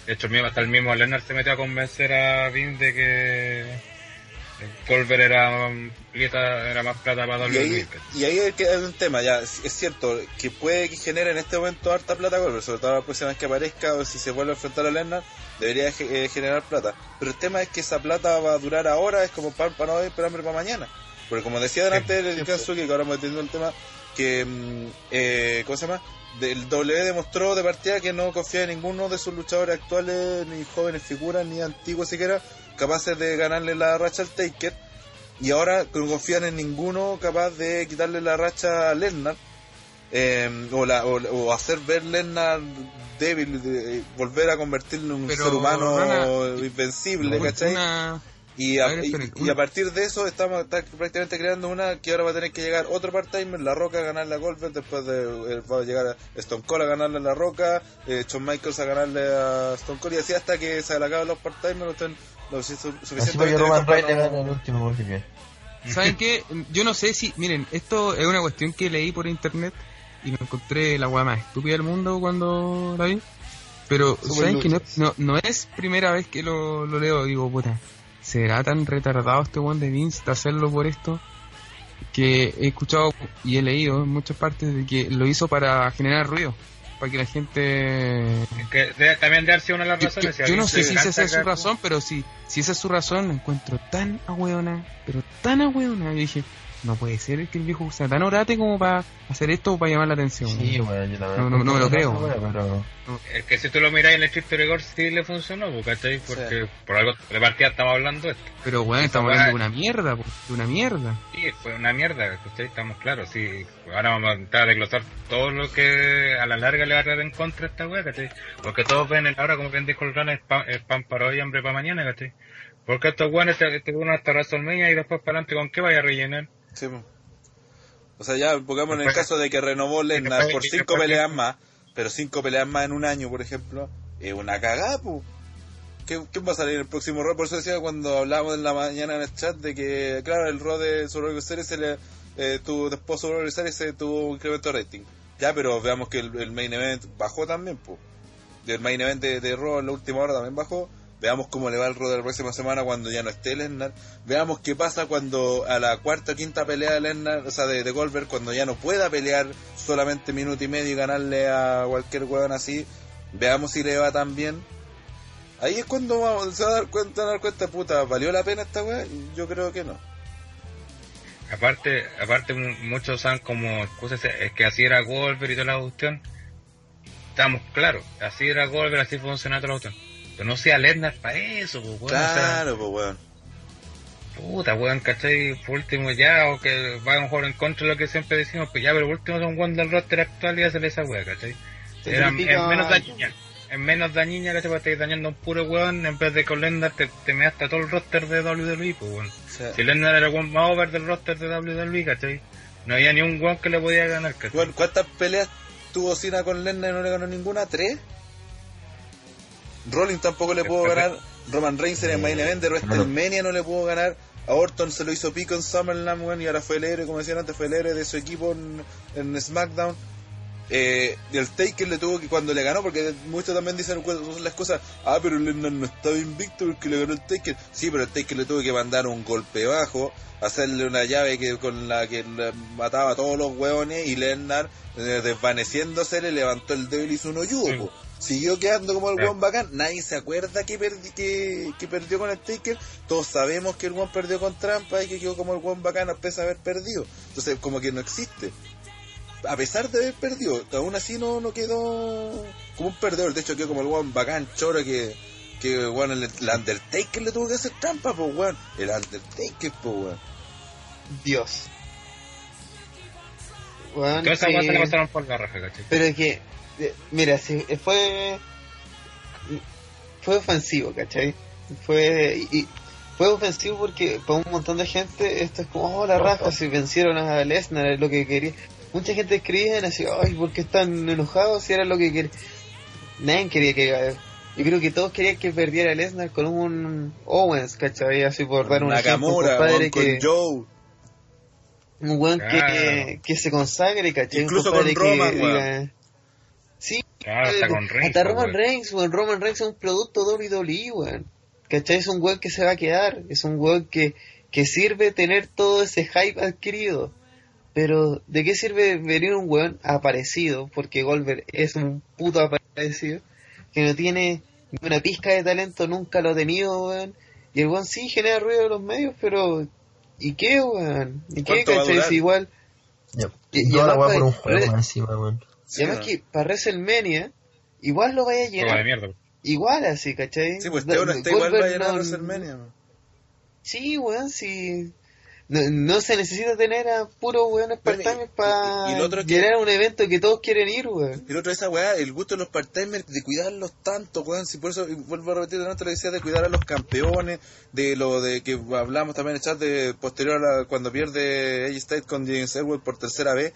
De hecho, hasta el mismo Leonard se metió a convencer a Vince de que Colbert era, um, era más plata para Y WWE. ahí, y ahí es que un tema, ya, es cierto, que puede que genere en este momento harta plata Goldberg, sobre todo la próxima vez que aparezca o si se vuelve a enfrentar a Lennar, debería eh, generar plata. Pero el tema es que esa plata va a durar ahora, es como pan para hoy, pero hambre para mañana. Porque como decía delante el Kansuki, que ahora me el tema, que, mm, eh, ¿cómo se llama? El W demostró de partida que no confía en ninguno de sus luchadores actuales, ni jóvenes figuras, ni antiguos siquiera, capaces de ganarle la racha al Taker. Y ahora no confían en ninguno capaz de quitarle la racha a Lesnar. Eh, o, la, o, o hacer ver Lesnar débil, de- volver a convertirlo en un Pero, ser humano Rana, invencible, Una- ¿cachai? Y a, A ver, y- esperen, y una- a partir de eso estamos está prácticamente creando una que ahora va a tener que llegar otro part-timer, La Roca a ganarle a Goldberg, después de, eh, va a llegar a Stone Cold a ganarle a La Roca, eh, Shawn Michaels a ganarle a Stone Cold y así hasta que se le acaben los part-timers, estén lo sufic- así para suficientemente que Roman Reigns le el último porque. ¿Saben qué? Yo no sé si, miren, esto es una cuestión que leí por internet y me encontré la weá más estúpida del mundo cuando la vi. Pero, Super ¿saben que no, no, no es primera vez que lo, lo leo? Digo, puta, ¿será tan retardado este one de Vince de hacerlo por esto? Que he escuchado y he leído en muchas partes de que lo hizo para generar ruido, para que la gente Que de- también de haber una de las yo, razones. yo- a yo no sé si esa es su razón, pero si, si esa es su razón, la encuentro tan ahueona, pero tan ahueona. Yo dije, no puede ser que el viejo sea tan orate como para hacer esto o para llamar la atención. Sí, bueno, yo también. No, no, no me lo creo. Pero, Es que si tú lo miras en el Street Record sí le funcionó, pues, ¿cachai? Porque por algo de partida estamos hablando de esto. Pero bueno, estamos hablando de una mierda, po, de una mierda. Sí, fue una mierda, ¿cachai? Estamos claros, sí. Ahora vamos a intentar desglosar todo lo que a la larga le va a traer en contra a esta wea, ¿cachai? Porque todos ven el ahora, como bien dijo el Rana, es pan, es pan para hoy y hambre para mañana, ¿cachai? Porque estos weones te, te uno hasta WrestleMania y después para adelante, ¿con qué vaya a rellenar? Sí. O sea, ya pongamos en el caso de que renovó Lesnar por cinco peleas más, pero cinco peleas más en un año, por ejemplo, es una cagada, pu. ¿Qué, ¿Qué va a salir en el próximo Raw? Por eso decía cuando hablábamos en la mañana en el chat de que, claro, el Raw de Survivor Series se le, eh, tuvo, después de Survivor Series se tuvo un incremento de rating. Ya, pero veamos que el, el main event bajó también, pu. El main event de, de Raw en la última hora también bajó. Veamos cómo le va el de la próxima semana cuando ya no esté Lesnar. Veamos qué pasa cuando a la cuarta o quinta pelea de Lesnar, o sea, de, de Goldberg, cuando ya no pueda pelear solamente minuto y medio y ganarle a cualquier hueón así. Veamos si le va tan bien. Ahí es cuando vamos, se va a dar cuenta, a dar cuenta, puta, ¿valió la pena esta weá? Yo creo que no. Aparte, aparte mu- muchos usan como excusas, es que así era Goldberg y toda la cuestión. Estamos claros, así era Goldberg, así funcionaba toda la cuestión. Pero no sea Lesnar para eso, pues, weón, o sea, Claro, pues weón. Puta, weón, ¿cachai? Por último ya, o que vayan a jugar en contra de lo que siempre decimos, pues ya, pero por último son weón del roster actual y hacerle esa weá, ¿cachai? Era es menos dañina, es menos dañina, ¿cachai? Porque dañando a un puro weón en vez de con Lesnar te, te measte a todo el roster de WWE, pues weón. Sea, Si Lesnar era el weón más over del roster de WWE, ¿cachai? No había ni un weón que le podía ganar, ¿cachai? weón, ¿cuántas peleas tuvo Cena con Lesnar y no le ganó ninguna? ¿Tres? Rolling tampoco le pudo ganar. Roman Reigns en el main event de WrestleMania no le pudo ganar. A Orton se lo hizo pico en SummerSlam, y ahora fue el héroe, como decían antes, fue el héroe de su equipo en, en SmackDown. Eh, y el Taker le tuvo que cuando le ganó, porque muchos también dicen las cosas, ah, pero Lesnar no estaba invicto porque le ganó el Taker. Sí, pero el Taker le tuvo que mandar un golpe bajo, hacerle una llave que con la que le mataba a todos los hueones y Lesnar, eh, desvaneciéndose, le levantó el dedo y le hizo un hoyudo. Sí. Siguió quedando como el Sí. bacán. Nadie se acuerda que, perdi- que, que perdió con el Taker. Todos sabemos que el hueón perdió con trampa y que quedó como el hueón bacán a pesar de haber perdido. Entonces, como que no existe a pesar de haber perdido, aún así no, no quedó como un perdedor. De hecho, quedó como el weón bacán, choro, que, que weón, el, el Undertaker le tuvo que hacer trampa, pues weón. El Undertaker, pues weón. Dios. Weas se le pasaron por la raja, ¿cachai? Pero es que, mira, si fue. Fue ofensivo, ¿cachai? Fue. Y, fue ofensivo porque para un montón de gente esto es como, oh, la raja, si vencieron a Lesnar, es lo que quería. Mucha gente escribía así, ay, ¿por qué están enojados si era lo que quería? Nadie quería que. Yo creo que todos querían que perdiera Lesnar con un Owens, ¿cachai? Así por dar un un Nakamura, que. Joe. Un weón Claro. que, que se consagre, ¿cachai? Un Incluso compadre con Roman, que diga- Sí, Claro, hasta con Reigns. hasta Roman weón. Reigns, weón. Roman Reigns es un producto WWE, weón. ¿Cachai? Es un weón que se va a quedar. Es un weón que, que sirve tener todo ese hype adquirido. Pero, ¿de qué sirve venir un weón aparecido? Porque Goldberg es un puto aparecido. Que no tiene ni una pizca de talento, nunca lo ha tenido, weón. Y el weón sí genera ruido en los medios, pero... ¿Y qué, weón? ¿Y qué, ¿Cuánto va a cachai? Si igual... Ya. Y- la weá por un juego encima, weón. Y además que para WrestleMania, igual lo vaya a de llenar. mierda. Igual así, ¿cachai? Sí, pues este, igual va a llenar no- WrestleMania. weón. Sí, weón, sí. No, no se necesita tener a puros weones part-timers para llenar un evento que todos quieren ir, weón. Y lo otro esa weá, el gusto de los part-timers, de cuidarlos tanto, weón. Si por eso, y vuelvo a repetir de nuevo lo que decía, de cuidar a los campeones, de lo de que hablamos también en el chat de posterior a la- cuando pierde AJ Styles con James Ellsworth por tercera vez.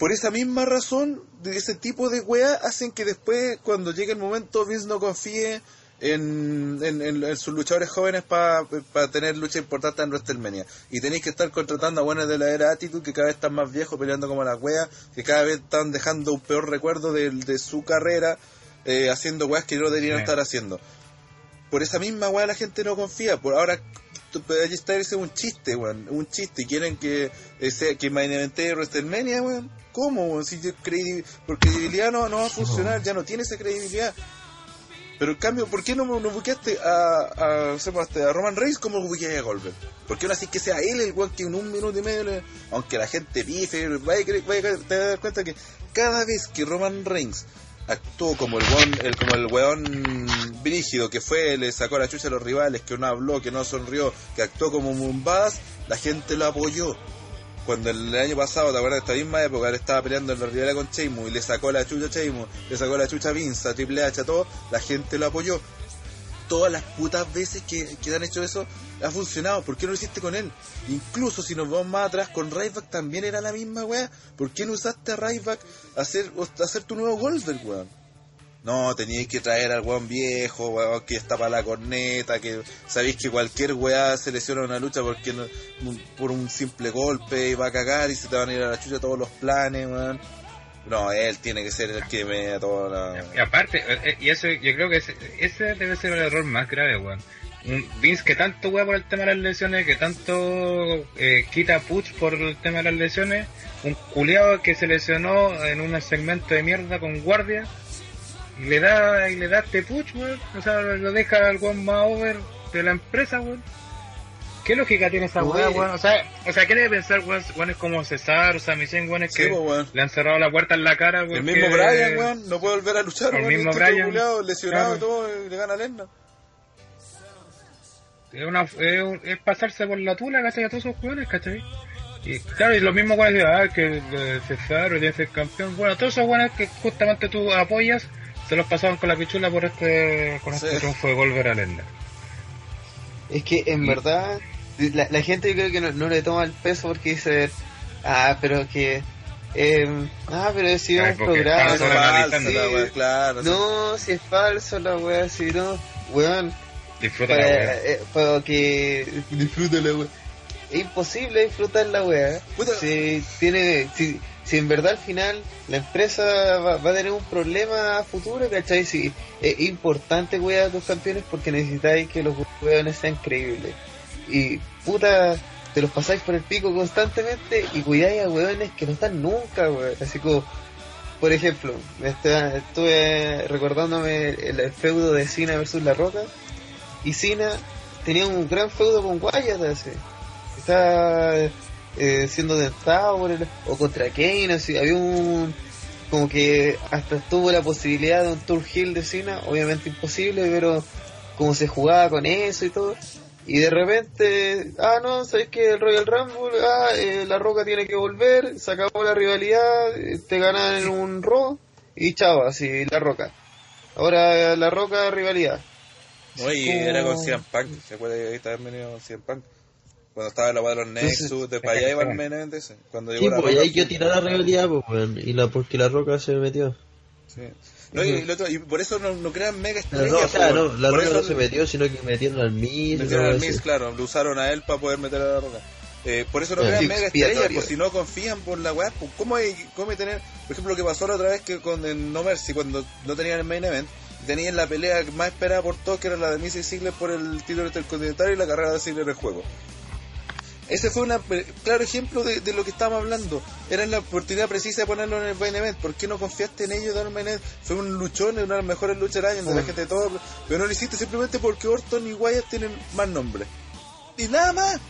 Por esa misma razón, de ese tipo de weá, hacen que después, cuando llegue el momento, Vince no confíe en, en, en- en sus luchadores jóvenes para tener lucha importante en WrestleMania. Y tenéis que estar contratando a buenos de la era Attitude que cada vez están más viejos peleando como las weas, que cada vez están dejando un peor recuerdo de, de su carrera, eh, haciendo weas que no deberían Sí. estar haciendo. Por esa misma wea la gente no confía. Por ahora, AJ Styles es un chiste, weón. Un chiste. Quieren que, eh, sea, que main evente WrestleMania, weón. ¿Cómo, weón? Si yo credi- por credibilidad no, no va a funcionar, ya no tiene esa credibilidad. Pero en cambio, ¿por qué no, no buqueaste a, este, a Roman Reigns como buqueaste a Goldberg? ¿Por qué no así que sea él el weón que en un minuto y medio, le- aunque la gente pife, vaya, vaya te vas a dar cuenta que cada vez que Roman Reigns actuó como el weón, el, como el weón brígido que fue, le sacó la chucha a los rivales, que no habló, que no sonrió, que actuó como Mumbadas, la gente lo apoyó. Cuando el año pasado, ¿te acuerdas de esta misma época? Él estaba peleando en la rivalidad con Sheamus y le sacó la chucha a le sacó la chucha a Vince, Triple H, todo, la gente lo apoyó. Todas las putas veces que, que han hecho eso ha funcionado. ¿Por qué no lo hiciste con él? Incluso si nos vamos más atrás con Ryback también era la misma weá. ¿Por qué no usaste a Ryback a hacer, hacer tu nuevo Goldberg, weón? No, teníais que traer al weón viejo, weón, que está para la corneta, que sabéis que cualquier weá se lesiona una lucha porque no- por un simple golpe y va a cagar y se te van a ir a la chucha todos los planes, weón. No, él tiene que ser el que me da toda la... Y aparte, eh, eh, y eso yo creo que ese, ese debe ser el error más grave, weón. Un Vince que tanto weá por el tema de las lesiones, que tanto eh, quita push por el tema de las lesiones, un culiado que se lesionó en un segmento de mierda con guardia, y le da, y le da este push, weón. O sea, lo deja al weón más over de la empresa, weón. ¿Qué lógica tiene esa weá, weón? O sea, o sea, ¿qué debe pensar, weón? Weones como César, o sea, Michelle, weones Sí, que po, weón. le han cerrado la puerta en la cara, El weón. mismo que- Brian, weón, no puede volver a luchar, El weón. mismo el tipo Bryan, culiao, lesionado y todo, y le gana a Lesnar. Es, una, es, es pasarse por la tula, ¿cachai? A todos esos jugadores, ¿cachai? Y claro, y los mismos dicen, ah, que César tiene que ser campeón. Bueno, todos esos buenos que justamente tú apoyas se los pasaban con la pichula por este, con este Sí. triunfo de Golver a Lesnar. Es que en verdad, la, la gente yo creo que no, no le toma el peso porque dice, ah, pero que, eh, ah, pero si es un programa, están no, solo sí, analizando la wea, claro. no, si es falso la wea, si no, weón, Disfruta la para, wea. eh, para que disfrute la wea. Es imposible disfrutar la wea. Puta. Si tiene, si, si en verdad al final la empresa va, va a tener un problema a futuro, ¿cachai? Si es importante cuidar a tus campeones porque necesitáis que los weones sean creíbles. Y puta, te los pasáis por el pico constantemente y cuidáis a weones que no están nunca, weón. Así como, por ejemplo, este- estuve recordándome el, el feudo de Cena versus La Roca y Cena tenía un gran feudo con Wyatt así. Estaba eh, siendo el- o contra Kane, así, había un como que hasta tuvo la posibilidad de un tour heel de Cena, obviamente imposible, pero como se jugaba con eso y todo. Y de repente, ah, no, sabes que el Royal Rumble, ah, eh, la Roca tiene que volver, se acabó la rivalidad, eh, te ganan en un Raw y chao, así, la Roca. Ahora la Roca rivalidad. No, y Como- era con CM Punk, ¿se acuerda que ahí estaba venido con CM Punk? Cuando estaba la de los Nexus, de para allá iba el main event ese. Cuando llegó Sí, la pues Roca, ahí que tirar la rivalidad, pues, weón. Y la, porque la roca se metió. Sí. No, y, el otro- y por eso no, no crean mega La estrellas. roca, o sea, po, no, la roca eso no se metió, sino que metieron al Miz. metieron al Miz, claro, lo usaron a él para poder meter a la roca. Eh, por eso no Eh, crean sí, mega estrellas, pues si no confían por la weá, pues ¿cómo hay, cómo hay tener, por ejemplo, lo que pasó la otra vez que con el No Mercy, cuando no tenían el main event, tenían la pelea más esperada por todos, que era la de Miz y Ziggler por el título intercontinental y la carrera de Ziggler en juego. Ese fue un claro ejemplo de, de lo que estábamos hablando. Era la oportunidad precisa de ponerlo en el main event. ¿Por qué no confiaste en ellos de dar un main event? Fue un luchón, una de las mejores luchas del año, de la gente de todo. Pero no lo hiciste simplemente porque Orton y Wyatt tienen más nombre. Y nada más.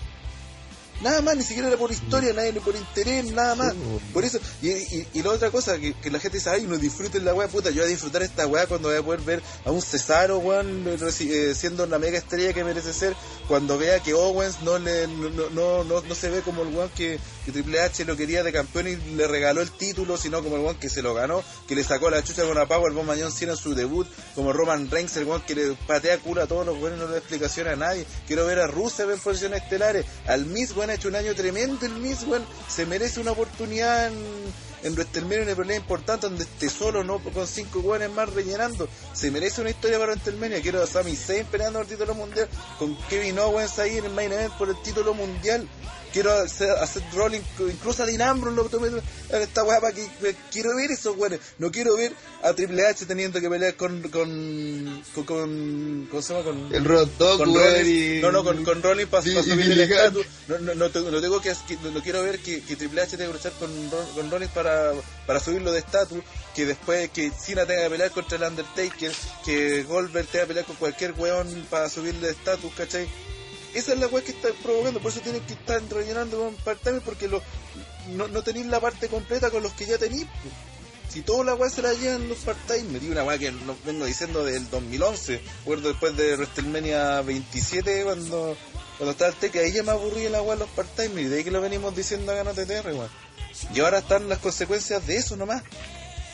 Nada más, ni siquiera era por historia, nadie ni por interés, nada más. Por eso, y, y, y la otra cosa, que, que la gente dice, ay, no disfruten la weá, puta, yo voy a disfrutar esta weá cuando voy a poder ver a un Cesaro, weón, reci- eh, siendo la mega estrella que merece ser, cuando vea que Owens no le no, no, no, no se ve como el weón que, que Triple H lo quería de campeón y le regaló el título, sino como el weón que se lo ganó, que le sacó la chucha con una Powerbomb mañón 100 en su debut, como Roman Reigns, el weón que le patea culo a todos los weones, no le da explicación a nadie. Quiero ver a Rusev en posiciones estelares, al Miz, weón, ha hecho un año tremendo el Miz, weón, se merece una oportunidad en, en WrestleMania, una pelea importante donde esté solo, no con cinco weones más rellenando. Se merece una historia para WrestleMania. Quiero a Sami Zayn peleando por el título mundial, con Kevin Owens ahí en el main event por el título mundial. Quiero hacer, hacer incluso a Dean Ambrose lo tomé en esta weá para que que- quiero ver esos weones. No quiero ver a Triple H teniendo que pelear con con con con, con El Rod y- no, no, con, con Rollins para y subir el estatus. No, no, no, tengo- no tengo que, no quiero ver que, que Triple H tenga que luchar con, con Rollins para, para subirlo de estatus, que después que Cena tenga que pelear contra el Undertaker, que Goldberg tenga que pelear con cualquier weón para subirle de estatus, ¿cachai? Esa es la weá que está provocando, por eso tienen que estar rellenando con part-time porque lo, no, no tenéis la parte completa con los que ya tenéis. Si toda la weá se la llevan los part-time, me di una weá que vengo diciendo del 2011, recuerdo después de WrestleMania 27 cuando, cuando estaba el Teca, ahí ya me aburrí la weá los part-time y de ahí que lo venimos diciendo acá en OTTR, weón. Y ahora están las consecuencias de eso nomás.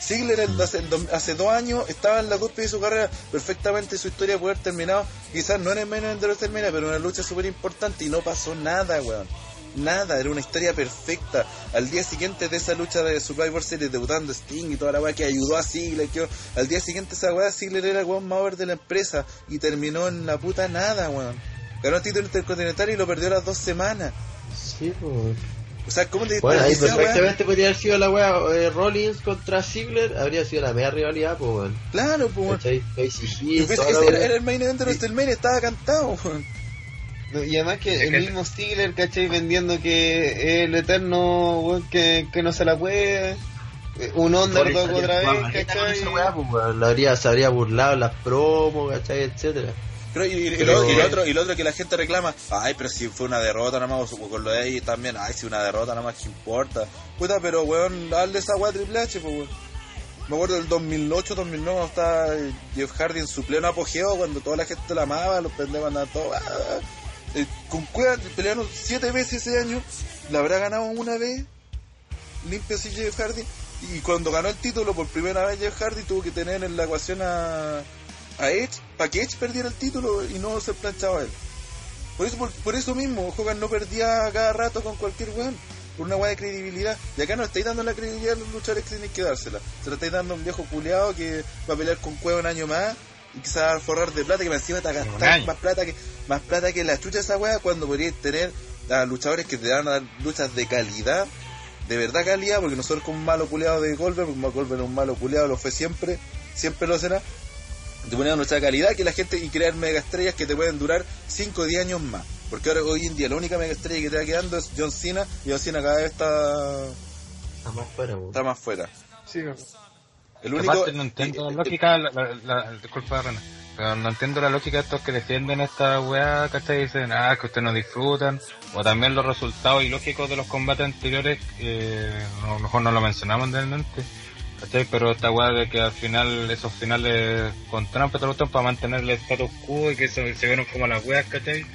Ziggler el- hace, hace dos años estaba en la cúspide de su carrera, perfectamente su historia puede haber terminado, quizás no en el event de WrestleMania, pero una lucha súper importante y no pasó nada, weón. Nada, era una historia perfecta. Al día siguiente de esa lucha de Survivor Series, debutando Sting y toda la weá que ayudó a Ziggler, que al día siguiente esa weá, Ziggler era el weón más de la empresa y terminó en la puta nada, weón. Ganó el título intercontinental y lo perdió las dos semanas. Sí, pues. O sea, ¿cómo te Bueno, ahí weá? perfectamente podría haber sido la wea eh, Rollins contra Ziggler, habría sido la media rivalidad, pues, weón. Claro, pues, weón. Era, el main event de WrestleMania, estaba cantado, weón. No, Y además que el mismo Stigler, ¿cachai? Vendiendo que el eterno, weón, que, que no se la puede. eh, Un underdog otra vez, ¿cachai? esa wea, pues, weón. La habría, se habría burlado las promos, ¿cachai? Etcétera. Pero, y, y- Pero- lo, y lo otro, y lo otro que la gente reclama, ay, pero si fue una derrota nada más, con lo de ahí también, ay, si una derrota nada más, ¿qué importa? Puta, pero weón, dale esa weá Triple H, pues weón. Me acuerdo del 2008, 2009, cuando estaba eh, Jeff Hardy en su pleno apogeo, cuando toda la gente la amaba, los pendejos andaban todos. ah, ah. Eh, con Cueva pelearon siete veces ese año, la habrá ganado una vez, limpio así Jeff Hardy, Y cuando ganó el título por primera vez Jeff Hardy tuvo que tener en la ecuación a, a Edge para que Edge perdiera el título y no se planchaba él. Por eso, por, por eso mismo, Hogan no perdía cada rato con cualquier weón. Por una weá de credibilidad. Y acá no estáis dando la credibilidad a los luchadores que tienen que dársela. Se la estáis dando a un viejo culeado que va a pelear con Cueva un año más y que se va a forrar de plata que encima te va a gastar más plata que más plata que la chucha esa weá cuando podríais tener a luchadores que te dan a dar luchas de calidad de verdad calidad porque nosotros como un malo culeado de Goldberg porque Goldberg es un malo culeado lo fue siempre siempre lo será te ponen una lucha de calidad que la gente y crear mega estrellas que te pueden durar 5 o 10 años más porque ahora hoy en día la única mega estrella que te va quedando es John Cena y John Cena cada vez está, Está más fuera, weón. está más fuera Sí, el único Aparte, no entiendo la lógica, la, la, la- disculpa, Rana, pero no entiendo la lógica de estos que defienden esta weá, ¿cachai? Dicen, ah, que ustedes no disfrutan, o también los resultados ilógicos de los combates anteriores, eh, a lo mejor no lo mencionamos anteriormente, ¿cachai? Pero esta weá de que al final, esos finales con trampa, todo para mantener el status quo y que se, se vieron como las weas, ¿cachai?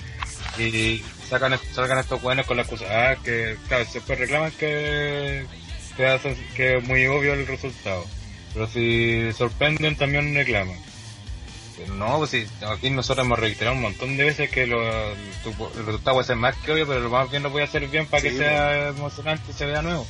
Y sacan, salgan estos weones con la excusa, ah, que, claro, después reclaman que, que, hacen- que es muy obvio el resultado. Pero si sorprenden, también reclaman. Pero no, pues sí, aquí nosotros hemos reiterado un montón de veces que lo, tu- el resultado puede ser más que obvio, pero lo más bien lo voy a hacer bien para Sí, que sea emocionante y se vea nuevo.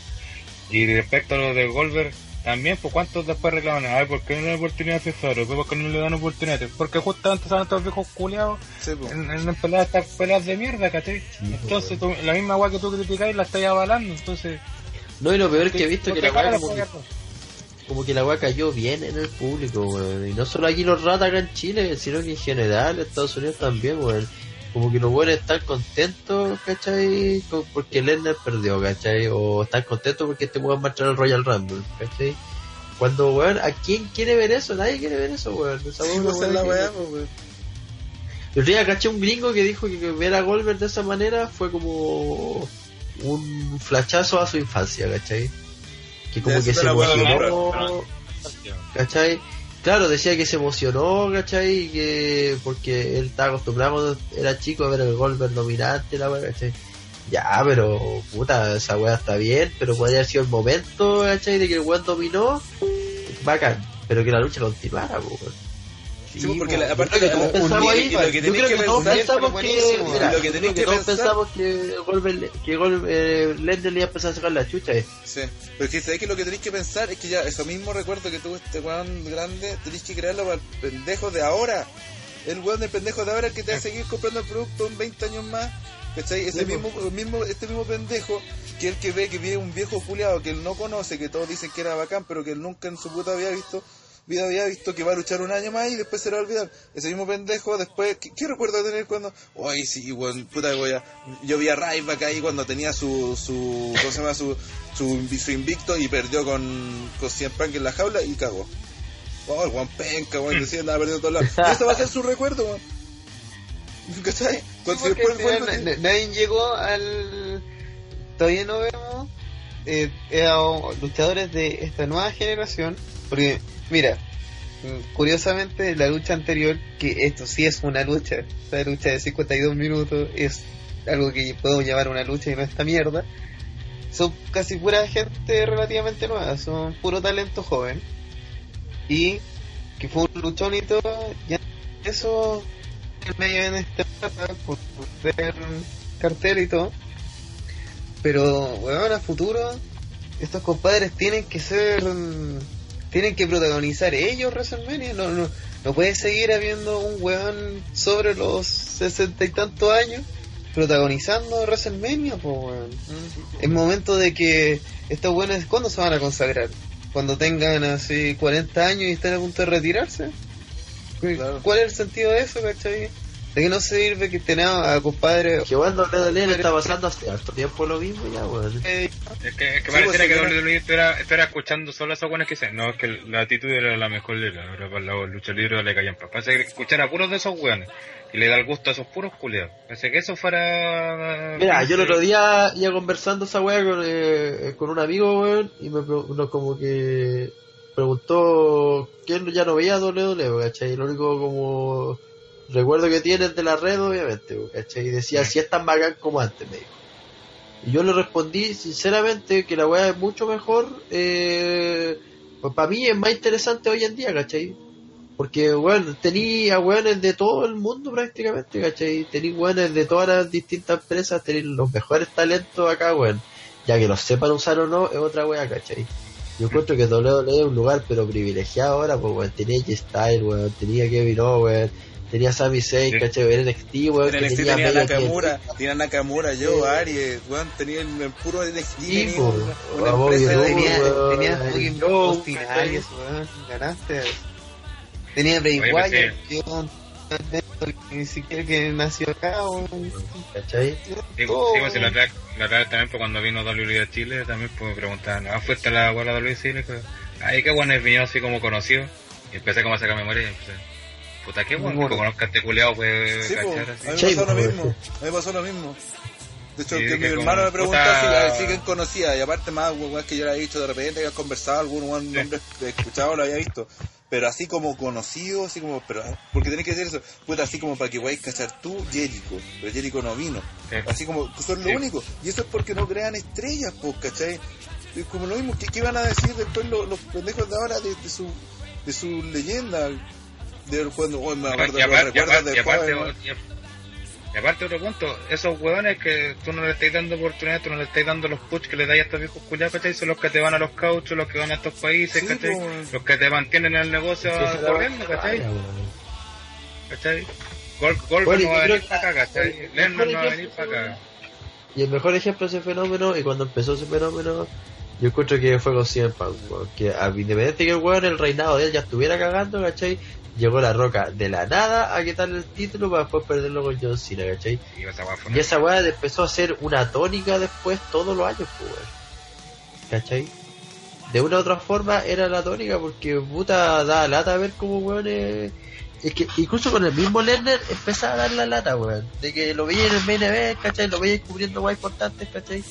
Y respecto a lo de Goldberg, también, pues cuántos después reclaman, ay, ¿por qué no le dan oportunidad a Cesaro? ¿Por qué no le dan oportunidad? Porque justamente salen estos viejos culiados Sí, po. en, en peleas, estas peleas de mierda, ¿cachai? entonces, tú- la misma weá que tú criticáis la estáis avalando, entonces... No, y lo peor que he visto que la weá cagas, como que, pues, como que la weá cayó bien en el público, weón. Y no solo aquí los ratas acá en Chile, sino que en general en Estados Unidos también, weón. Como que los buenos están contentos, ¿cachai? Porque Lennon perdió, ¿cachai? O están contentos porque este weón va a entrar al Royal Rumble, ¿cachai? Cuando, weón, ¿a quién quiere ver eso? Nadie quiere ver eso, weón. Esa Sí, es pues, la weá po, weón. El día caché un gringo que dijo que ver a Goldberg de esa manera fue como un flachazo a su infancia, ¿cachai? Que como Ya, que se emocionó, ¿cachai? Claro, decía que se emocionó, ¿cachai? Que porque él estaba acostumbrado era chico a ver el Goldberg dominante, la weá, ¿cachai? Ya, pero puta, esa weá está bien, pero podría haber sido el momento, ¿cachai? De que el weón dominó, bacán, pero que la lucha continuara, po, weón. Sí, porque la- aparte lo que creo que pensar- pensamos que, mira, lo que creo que todos pensamos que Goldberg, que Gold, eh, le iba a empezar a sacar la chucha, eh. Sí, pero es que sabés que lo que tenéis que pensar es que ya eso mismo recuerdo que tuvo este weón grande, tenéis que crearlo para el pendejo de ahora. El weón del pendejo de ahora es que te va a seguir comprando el producto en 20 años más. ¿Cachai? Ese Sí, mismo, mismo, este mismo pendejo, que el que ve que viene un viejo culiado que él no conoce, que todos dicen que era bacán, pero que él nunca en su puta había visto, vida había visto que va a luchar un año más y después se le va a olvidar. Ese mismo pendejo después, ¿qué, qué recuerdo tener cuando? Ay, sí, weón, puta voy a... Yo vi a Ryback ahí cuando tenía su, su, ¿cómo se llama? Su, su, su invicto y perdió con, con CM Punk en la jaula y cagó. Oh, el weón penca, weón, decía andaba perdiendo todos lados. [laughs] Y eso va a ser su recuerdo, weón. [laughs] ¿Cachai? Cuando Sí, final vuelve- na- nadie llegó al. Todavía no vemos eh, eh, luchadores de esta nueva generación. Porque, mira, mm, curiosamente, la lucha anterior, que esto sí es una lucha, esta lucha de 52 minutos es algo que podemos llamar una lucha y no esta mierda. Son casi pura gente relativamente nueva, son puro talento joven. Y que fue un luchón y todo, ya eso en medio en plata por ver cartel y todo. Pero, weón, a futuro, estos compadres tienen que ser. Tienen que protagonizar ellos WrestleMania. No, no, no puede seguir habiendo un weón sobre los sesenta y tantos años protagonizando WrestleMania, pues, weón. Es momento de que estos weones, ¿cuándo se van a consagrar? Cuando tengan así 40 años y estén a punto de retirarse. Claro. ¿Cuál es el sentido de eso, cachai? De que no sirve que tenemos a compadre Que bueno, WWE le está pasando hace harto tiempo lo mismo ya, weón. eh, Es que, es que Sí, pareciera pues, que señora. WWE estuviera, estuviera escuchando solo a esos buenos que dicen, no, es que la actitud era la mejor de la, para los luchadores libres le caían pa. Parece que escuchar a puros de esos weones y le da el gusto a esos puros culiados. Parece que eso fuera... Mira, yo el otro día iba conversando esa weá con, eh, con un amigo, weón, y me preguntó como que preguntó que él ya no veía WWE, ¿cachai? Lo único como recuerdo que tiene es de la red, obviamente. Y decía, si es tan bacán como antes, me dijo. Y yo le respondí sinceramente que la weá es mucho mejor, eh, pues para mí es más interesante hoy en día, ¿cachai? Porque, bueno, tenía weones de todo el mundo prácticamente, ¿cachai? Tenía weones de todas las distintas empresas, tenía los mejores talentos acá, weón. Ya que los sepan usar o no, es otra weá, ¿cachai? Yo encuentro que WWE es un lugar pero privilegiado ahora, pues weón, tenía G-Style, weón, tenía Kevin Owens, tenía Sami Zayn, Sí. ¿cachai? Era NXT, weón, En que NXT tenía tenía Nakamura, que- tenía Nakamura, yo, Sí. Aries, weón, tenía el, el puro NXT, Sí, tenía po, una, una a Bobby empresa de tenía, weón, tenía. Aries, weón, ganaste. Tenía Bray pues, Wyatt, que weón, ni siquiera que nació acá, weón. ¿cachai? Sí, sí, si la otra, la otra también, pues, cuando vino WWE a Chile, también pues, me preguntaban, ¿ah, fuiste la abuela de WWE Chile? Pues, Ay, qué bueno es vino así como conocido. Y empecé como a sacar memoria y empecé, puta, qué bueno, que conozca a este culeado, pues, Sí, a mí me pasó lo mismo, a mí me pasó lo mismo. De hecho, Sí, que mi que hermano me preguntó puta- si, a ver, si quién conocía, y aparte más, weón, que yo le había dicho de repente, que había conversado, algún buen Sí. nombre escuchado, lo había visto. Pero así como conocido, así como, pero, porque tenés que decir eso, puta, así como para que vayas a cachar tú, Jericho, pero Jericho no vino. Sí. Así como, son lo Sí. único. Y eso es porque no crean estrellas, pues, ¿cachai? Es como lo mismo, ¿qué, qué van a decir después los, los pendejos de ahora de, de su de su leyenda? De cuando, oh, me acuerdo, Y aparte, y recuerdos aparte, de y aparte, y- otro punto, esos huevones que tú no le estás dando oportunidad, tú no le estás dando los push que le dais a estos viejos culiados, ¿cachai? Son los que te van a los cauchos, los que van a estos países, Sí, ¿cachai? pues. Los que te mantienen el negocio corriendo, ¿cachai? ¿cachai? Gol, Bueno, no va a venir para acá, ¿cachai? mejor no va a venir para acá. Y el mejor ejemplo de ese fenómeno, y cuando empezó ese fenómeno, yo encuentro que fue con CM Punk, que a- independiente que el weón, el reinado de él ya estuviera cagando, ¿cachai? Llegó la roca de la nada a quitarle el título para después perderlo con John Cena, ¿cachai? Y esa weá fue Y una- esa weá empezó a ser una tónica después todos los años, pues, weón. ¿Cachai? De una u otra forma era la tónica porque puta da lata ver cómo weón es... Es que incluso con el mismo Lerner empezaba a dar la lata, weón. De que lo veía en el main event, ¿cachai? Lo veía cubriendo weá importantes, ¿cachai?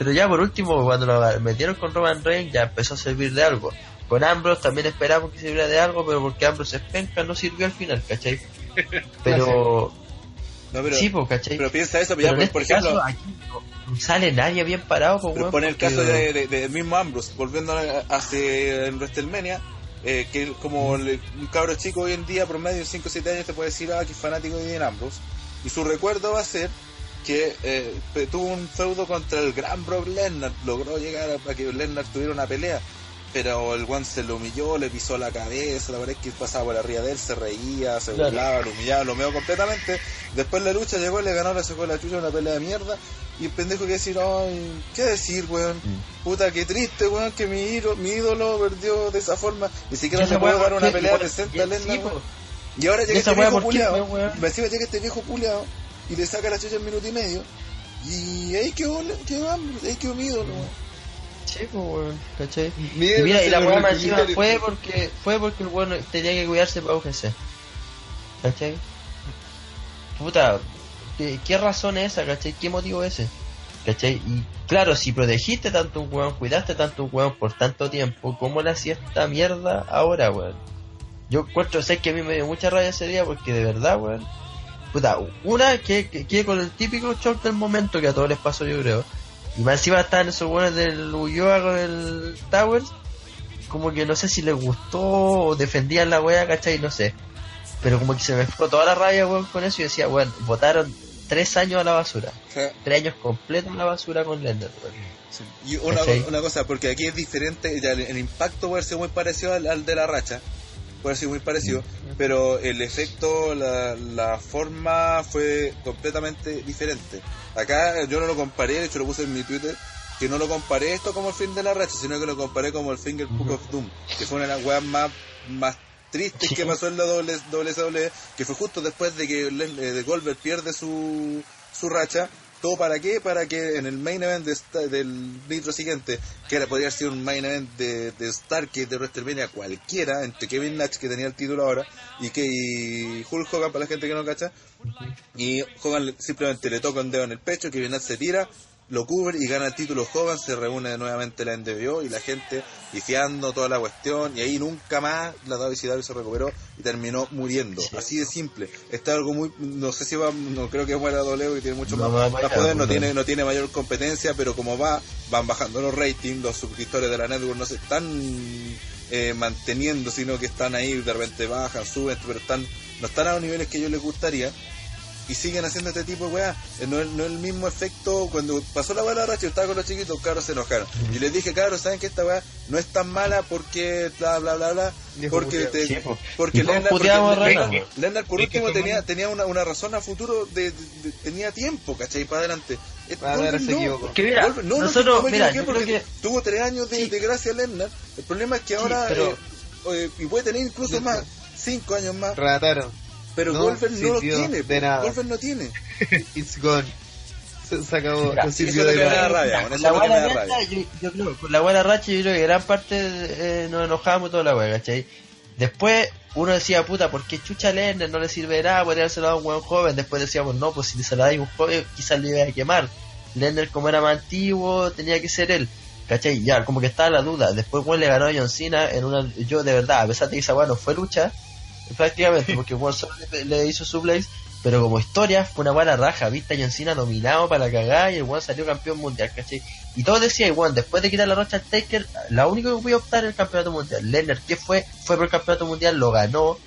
Pero ya por último, cuando lo metieron con Roman Reigns, ya empezó a servir de algo. Con Ambrose también esperábamos que sirviera de algo, pero porque Ambrose es penca no sirvió al final, ¿cachai? [laughs] Pero... No, pero, sí, pues, ¿cachai? pero piensa eso, Pero ya, por, este por ejemplo, caso, aquí no sale nadie bien parado, pues, pero weón, pon el porque- caso de, de- del mismo Ambrose, volviendo a- hace en WrestleMania, eh, que como le- un cabro chico hoy en día, promedio de 5 o 7 años, te puede decir, ah, que es fanático de Dean Ambrose, y su recuerdo va a ser que eh, tuvo un feudo contra el gran Brock Lesnar, logró llegar a, a que Lesnar tuviera una pelea, pero el one se lo humilló, le pisó la cabeza, la verdad es que pasaba por arriba de él, se reía, se Claro. burlaba, lo humillaba, lo meó completamente. Después la lucha llegó, le ganó, le sacó la chucha una pelea de mierda. Y el pendejo que decir, ay, ¿qué decir, weón? Mm. Puta, qué triste, weón, que mi, ídolo- mi ídolo perdió de esa forma. Ni siquiera le puedo weá, dar una pelea decente a Lesnar. Y ahora llega este viejo ¿por qué culiao, fue, weón? encima llega este viejo culiao y le saca la chucha en minuto y medio. Y ahí quedó, quedó Ambrose, ahí quedó mi ídolo, weón, ¿cachai? Mira, Y mira, y la weá más encima fue porque, fue porque el bueno tenía que cuidarse para UGC. ¿Cachai? Puta, ¿qué, qué razón es esa, cachai? ¿Qué motivo es ese? ¿Cachai? Y claro, si protegiste tanto un weón, cuidaste tanto un weón por tanto tiempo, ¿cómo le hacía esta mierda ahora, weón? Yo encuentro, sé que a mí me dio mucha rabia ese día porque de verdad, weón. Puta, una que, que, que con el típico shock del momento que a todos les pasó, yo creo. Y más encima estaban esos weones del Ulloa con el Towers. Como que no sé si les gustó o defendían la wea, ¿cachai? No sé. Pero como que se me fue toda la rabia, weón, con eso y decía, weón, votaron tres años a la basura. Tres años completos a la basura con Lender, weón. Y una, ¿Cachai? una cosa, porque aquí es diferente, ya el, el impacto puede ser muy parecido al, al de la racha, puede ser muy parecido, pero el efecto, la, la forma fue completamente diferente. Acá yo no lo comparé, de hecho lo puse en mi Twitter, que no lo comparé esto como el fin de la racha, sino que lo comparé como el Finger Book of Doom, que fue una de las weas más, más tristes que pasó en la WWE, que fue justo después de que eh, de Goldberg pierde su, su racha. ¿Todo para qué? Para que en el main event de del nitro siguiente, que era, podría ser un main event de, de Starkey de WrestleMania cualquiera, entre Kevin Nash, que tenía el título ahora, y que y Hulk Hogan, para la gente que no cacha, y Hogan le- simplemente le toca un dedo en el pecho, Kevin Nash se tira, lo cubre y gana el título joven, se reúne nuevamente la NWO y la gente pifiando toda la cuestión y ahí nunca más la WCW se recuperó y terminó muriendo. Así de simple. Está algo muy, no sé si va, no creo que muera W que tiene mucho No más, poder, no tiene, no tiene mayor competencia, pero como va, van bajando los ratings, los suscriptores de la network no se están eh, manteniendo, sino que están ahí, de repente bajan, suben, pero están, no están a los niveles que ellos les gustaría y siguen haciendo este tipo de weá. Eh, No es, no es el mismo efecto cuando pasó la bala racha, yo estaba con los chiquitos, cabros se enojaron. Y les dije, cabros, ¿saben que esta weá no es tan mala porque bla bla bla bla? Porque te, Sí, po. porque Lennart, porque por Es que último tenía, tenía una, una razón a futuro de, de- de- tenía tiempo, ¿cachai? Para adelante. No. Que mira, no, no, nosotros, no me mira, equivoqué yo creo porque que tuvo tres años de, Sí. de gracia Lennart. El problema es que Sí, ahora pero- eh, eh, y puede tener incluso más, cinco años más. Rataron. Pero No Goldberg no lo tiene. de nada. Goldberg no tiene. [laughs] It's gone. Se, se acabó. Mira, no sirvió de nada. rabia, con la buena racha, yo, yo creo, con la buena racha yo creo que gran parte eh, nos enojamos y toda la wea, ¿cachai? Después uno decía, puta, ¿por qué chucha Lerner no le sirve de nada? Podría haberse dado a un buen joven. Después decíamos, no, pues si se la a un joven, quizás le iba a quemar. Lerner, como era más antiguo, tenía que ser él. ¿Cachai? Ya, como que estaba la duda. Después, Juan le ganó a John Cena en una. Yo, de verdad, a pesar de que esa weá no fue lucha, prácticamente, porque Juan solo le, le hizo suplex, pero como historia fue una buena raja. Viste a John Cena nominado para la cagada y el Juan salió campeón mundial, ¿cachai? Y todos decían, Juan, después de quitar la rocha al Taker, la única que voy optar es el campeonato mundial. Lerner, que fue? Fue por el campeonato mundial, lo ganó.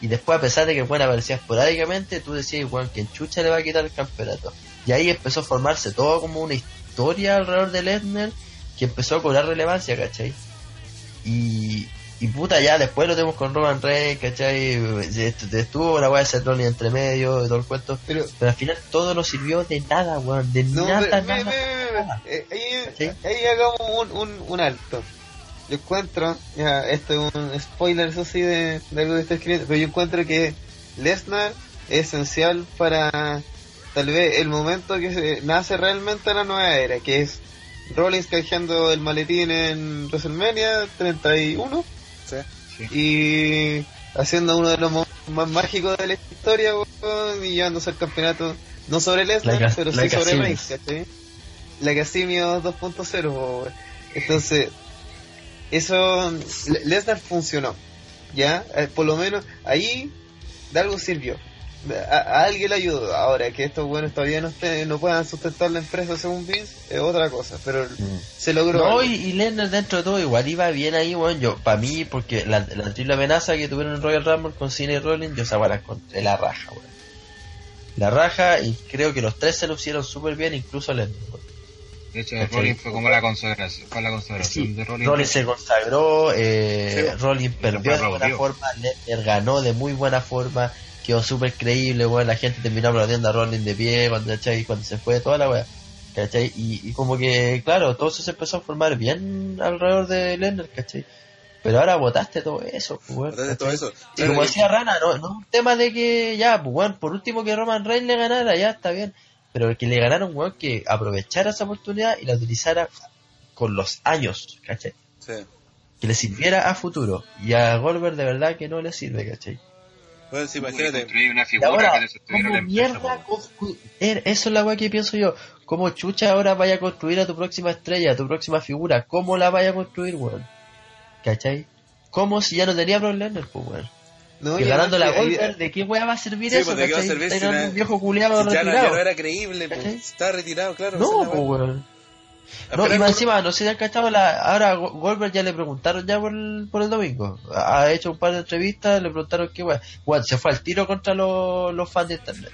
Y después, a pesar de que Juan aparecía esporádicamente, tú decías, Juan, que en chucha le va a quitar el campeonato. Y ahí empezó a formarse todo como una historia alrededor de Lesnar que empezó a cobrar relevancia, ¿cachai? Y, y puta, ya después lo tenemos con Roman Reigns, ¿cachai? Est- Estuvo la weá de Seth Rollins entre medio, de todo el cuento. Pero, Pero al final todo no sirvió de nada, weón. De no, nada, pero, nada. ahí, ahí hagamos un, un, un alto. Yo encuentro, ya, esto es un spoiler, eso sí, de, de algo que está escribiendo, pero yo encuentro que Lesnar es esencial para tal vez el momento que se, nace realmente la nueva era, que es Rollins canjeando el maletín en WrestleMania 31 Sí. Y haciendo uno de los momentos más mágicos de la historia weón, y llevándose el campeonato no sobre Lesnar pero sí sobre. Reigns ¿cachai? la Casimio 2.0 weón. entonces eso Le- Lesnar funcionó ya Eh, por lo menos ahí de algo sirvió a, a alguien le ayudó ahora que estos buenos todavía no estén, no puedan sustentar la empresa según Vince es otra cosa pero Mm. se logró No, algo. y, y Lesnar dentro de todo igual iba bien ahí, weón. Yo, para mí, porque la, la triple amenaza que tuvieron en Royal Rumble con Cena y Rollins, yo esa weá la encontré la raja, weón. La raja, y creo que los tres se lo hicieron súper bien, incluso weón. De hecho. Rollins fue como la consagración, fue la consagración Sí, de Rollins. Rollins se consagró, eh, Sí, Rollins perdió de buena forma, Lesnar ganó de muy buena forma, quedó súper creíble, weón, la gente terminó aplaudiendo a Rollins de pie cuando, ¿cachai? cuando se fue, toda la weá, ¿cachai? Y, y como que, claro, todo eso se empezó a formar bien alrededor de Lesnar, ¿cachai? Pero ahora votaste todo eso, pues, weón, todo eso. Y Claro, como decía Rana, no, no es un tema de que ya, pues weón, por último que Roman Reigns le ganara, ya está bien. Pero que le ganaron, weón, que aprovechara esa oportunidad y la utilizara con los años, ¿cachai? sí. Que le sirviera a futuro. Y a Goldberg de verdad que no le sirve, ¿cachai? Que imagínate. construir una Y figura ahora, que ¿cómo la mierda? po. constru- er- Eso es la weá que pienso yo. ¿Cómo chucha ahora vaya a construir a tu próxima estrella, a tu próxima figura? ¿Cómo la vaya a construir, weón? ¿Cachai? ¿Cómo si ya no tenía problemas, pues, weón? No, que ganando la Goldberg, ¿de qué weá va a servir Sí, eso? pues, ¿de qué va a servir si un viejo culiado Ya no, ya retirado. no era creíble, pues, está retirado, claro. No, pues, weón. No, y esperar más por- encima, no sé si han cachado la, ahora Go- Goldberg ya le preguntaron ya por el, por el domingo. Ha hecho un par de entrevistas, le preguntaron qué. Weón, se fue al tiro contra los, los fans de internet.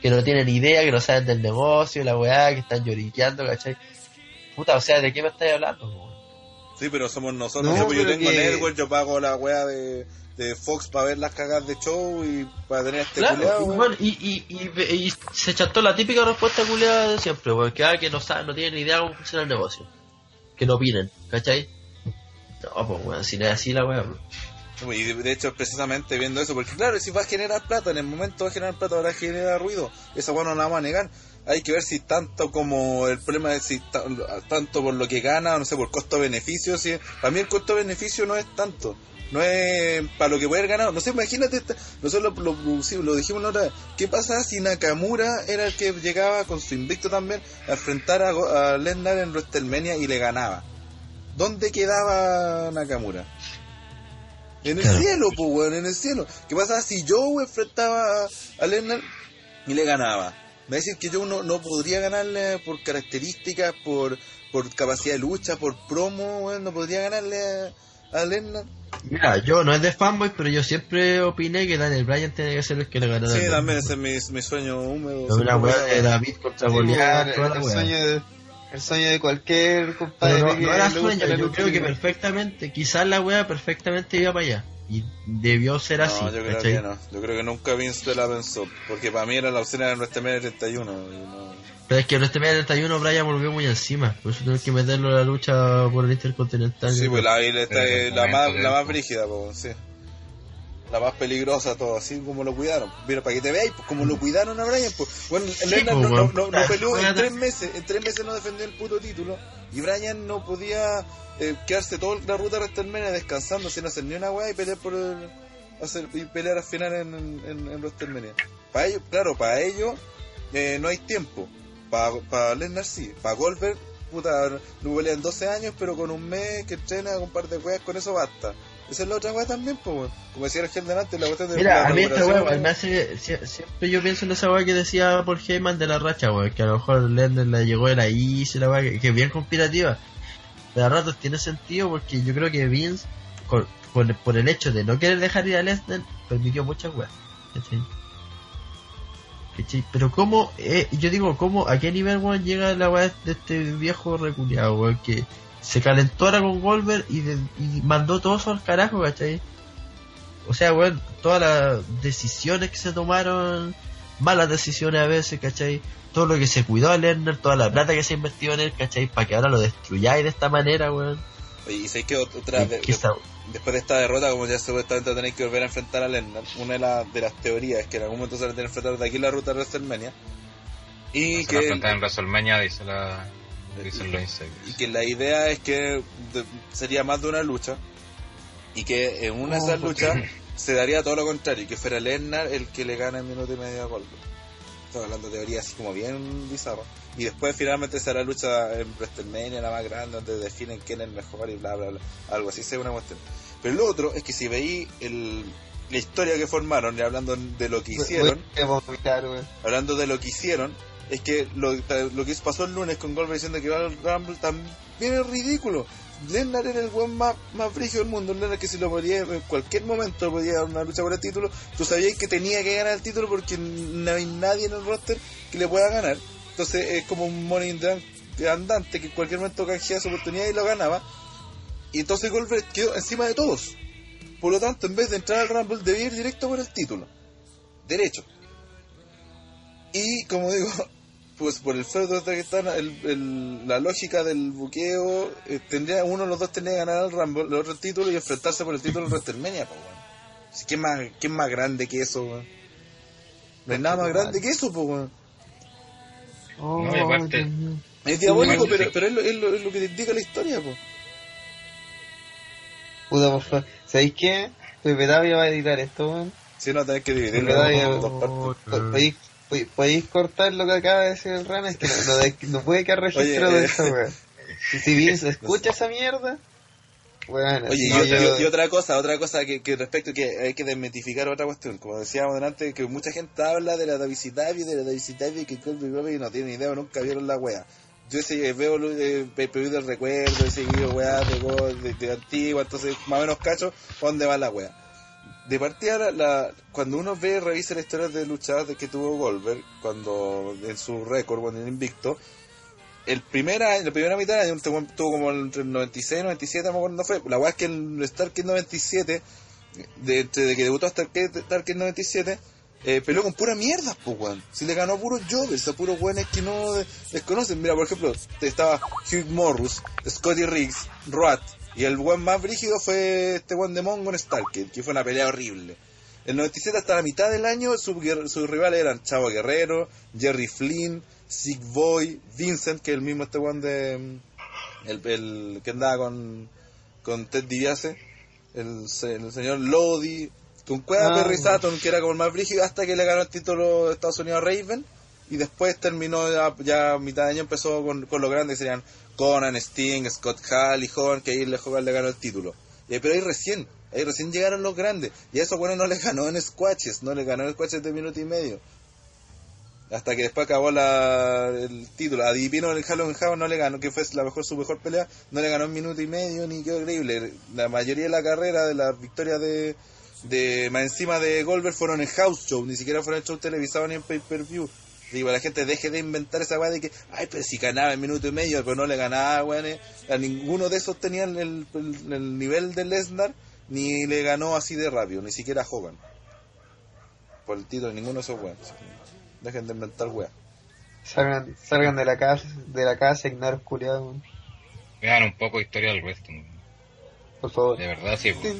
Que no tienen idea, que no saben del negocio, la weá, que están lloriqueando, ¿cachai? Puta, o sea, ¿de qué me estáis hablando, weón? Sí, pero somos nosotros. No, yo, pero tengo que- Network, yo pago la weá de, de Fox para ver las cagadas de show y para tener este Claro, bueno, y, y, y, y se chantó la típica respuesta culiada de siempre, weón, que, ah, que no saben, no tienen ni idea cómo funciona el negocio. Que no opinen, ¿cachai? No, pues weón, si no es así la weá. Y de, de hecho, precisamente viendo eso, porque claro, si va a generar plata, en el momento va a generar plata, ahora genera ruido. Esa weá no la vamos a negar. Hay que ver si tanto como el problema es si ta- tanto por lo que gana, no sé, por costo-beneficio. Si, para mí el costo-beneficio no es tanto. No es para lo que puede haber ganado. No sé, imagínate, esta- nosotros lo, lo, sí, lo dijimos la otra vez. ¿Qué pasa si Nakamura era el que llegaba con su invicto también a enfrentar a, a Lesnar en WrestleMania y le ganaba? ¿Dónde quedaba Nakamura? En el Claro. cielo, pues, weón, en el cielo. ¿Qué pasa si yo enfrentaba a, a Lesnar y le ganaba? Me decir que yo no, no podría ganarle por características, por, por capacidad de lucha, por promo, weón, no podría ganarle a, a Lesnar. Mira, yo no es de fanboy, pero yo siempre opiné que Daniel Bryan tenía que ser el que le ganara. Sí, también ese es mi, mi sueño húmedo. No, weá de David contra Sí, Goliath, el, toda la el weá. sueño de, el sueño de cualquier compadre Pero no, no era sueño, la yo creo que perfectamente, quizás la wea perfectamente iba para allá. Y debió ser así. No, yo creo ¿cachai? que no. Yo creo que nunca Vince la pensó. Porque para mí era la opción de WrestleMania 31. y no- Pero es que en este mes 31 Bryan volvió muy encima. Por eso tengo que meterlo en la lucha por el Intercontinental. Sí, pues la, la, en la más, la más brígida, pues, sí. La más peligrosa, todo, así como lo cuidaron. Mira, para que te veáis, pues como lo cuidaron a Bryan, pues. Bueno, Sí, Lesnar pues, no, no, no- no peleó en tres meses, en tres meses no defendió el puto título. Y Bryan no podía eh, quedarse toda la ruta de WrestleMania descansando sin hacer ni una weá y pelear por el, hacer, y pelear al final en, en, en. Para ellos, claro, para ellos eh, no hay tiempo. Para pa Lesnar sí. Para Goldberg, puta, no pelea en 12 años, pero con un mes que entrena con un par de weas, con eso basta. Esa es la otra wea también, pues, weón. Como decía el Gel delante, la cuestión de Mira, la a mí esta weón, me hace. sie- Siempre yo pienso en esa wea que decía Paul Heyman de la racha, weón. Que a lo mejor Lesnar la llegó de la Easy, la wea, que, que es bien conspirativa. Pero a ratos tiene sentido porque yo creo que Vince, con- por el hecho de no querer dejar ir a Lesnar, permitió muchas weas. ¿cachai? ¿Cachai? Pero cómo, eh, yo digo, cómo, a qué nivel, weón, llega la weá de este viejo reculeado, weón, que se calentó ahora con Goldberg y, de- y mandó todo eso al carajo, ¿cachai? O sea, weón, todas las decisiones que se tomaron, malas decisiones a veces, ¿cachai? Todo lo que se cuidó a Lerner, toda la plata que se invirtió en él, ¿cachai? Para que ahora lo destruyáis de esta manera, weón. Y sé que ot- otra, de- esa- después de esta derrota, como ya supuestamente tenéis que volver a enfrentar a Lesnar, una de, la- de las teorías es que en algún momento se van a tener que enfrentar de aquí la ruta de WrestleMania. Y Se va a que, enfrentar en WrestleMania, dice la. Dicen los insiders. y que la idea es que de- sería más de una lucha y que en una de esas luchas [laughs] se daría todo lo contrario, y que fuera Lesnar el que le gana en minuto y medio a Goldberg. Estoy hablando de teorías así como bien bizarro. Y después finalmente será la lucha en WrestleMania, la más grande, donde definen quién es el mejor y bla, bla, bla. Algo así, sea una cuestión. Pero lo otro es que si veis el, la historia que formaron, y hablando de lo que hicieron, Voy hablando de lo que hicieron, es que lo, lo que pasó el lunes con Goldberg diciendo que iba al Rumble también es ridículo. Lesnar era el buen más, más del mundo. Lesnar que si lo podía, en cualquier momento podía dar una lucha por el título, tú sabías que tenía que ganar el título porque no hay nadie en el roster que le pueda ganar. Entonces es como un Money in andante que en cualquier momento canjeaba su oportunidad y lo ganaba. Y entonces Goldberg quedó encima de todos. Por lo tanto, en vez de entrar al Rumble, debía ir directo por el título. Derecho. Y como digo, pues por el feudo de que están, el, el- la lógica del buqueo, eh, tendría uno de los dos tendría que ganar el Rumble, el otro título y enfrentarse por el título en WrestleMania, pues, weón. ¿Qué más, qué más grande que eso, weón? No hay nada más grande que eso, pues, weón. Oh, No, aparte-. Es diabólico, pero, pero es, lo, es, lo, es lo que te indica la historia, pues. Puta, por favor. ¿Sabéis qué? Pepe Davia va a editar esto, weón. Si no, tenés que dividirlo en dos partes. Po- ¿Podéis, cortar lo que acaba de decir el Rana? Es que no, no, de- no puede quedar registro Oye, de esto, weón. Si, bien se escucha esa mierda, bueno, Oye, no, y, yo- y- y otra cosa, otra cosa que, que respecto que hay que desmitificar otra cuestión, como decíamos delante, que mucha gente habla de la WCW, de la WCW, que Robbie no tiene ni idea, nunca vieron la wea. Yo ese, veo de pay-per-view del recuerdo, he seguido weá de, de, de antigua, entonces más o menos cacho dónde va la wea. De partida, la, la- cuando uno ve, revisa la historia de luchas que tuvo Goldberg, cuando en su récord, cuando en invicto, el primera, la primera mitad del año tuvo como entre el 96 y 97, no fue. La weá es que el Starkey 97, de, de que debutó hasta el Starkey 97, eh, peleó con pura mierda, pues weón. Si le ganó a puros jovers, a puros weones que no de- desconocen. Mira, por ejemplo, estaba Hugh Morrus, Scotty Riggs, Roat, y el weón más brígido fue este weón de Mongo en Starkey, que fue una pelea horrible. El 97 hasta la mitad del año su- sus rivales eran Chavo Guerrero, Jerry Flynn, Sick Boy, Vincent, que es el mismo este one de. mm, El, el que andaba con, con Ted DiBiase, el, el señor Lodi, con Cueva Ah, Perry Saturn, que era como el más brígido, hasta que le ganó el título de Estados Unidos a Raven. Y después terminó ya, a mitad de año, empezó con, con los grandes, que serían Conan, Sting, Scott Hall y Hogan, que ahí le, Hogan le ganó el título. Y, pero ahí recién, ahí recién llegaron los grandes. Y a esos bueno no les ganó en squashes, no les ganó en squashes de minuto y medio. Hasta que después acabó la, el título. A Divino en el Halloween House no le ganó, que fue la mejor, su mejor pelea, no le ganó en minuto y medio, ni quedó increíble. La mayoría de la carrera, de las victorias de, de más encima de Goldberg fueron en house show, ni siquiera fueron en show televisado ni en pay-per-view. Digo, la gente deje de inventar esa weá de que, ay, pero si ganaba en minuto y medio, pero no le ganaba, weón. eh. A ninguno de esos tenía el, el- el nivel de Lesnar, ni le ganó así de rápido, ni siquiera a Hogan. Por el título, ninguno de esos weones. Dejen de inventar weá. Salgan, salgan de la casa, de la casa, ignoros culiados, Vean un poco de historia del wrestling. por favor. De verdad, sí. pues.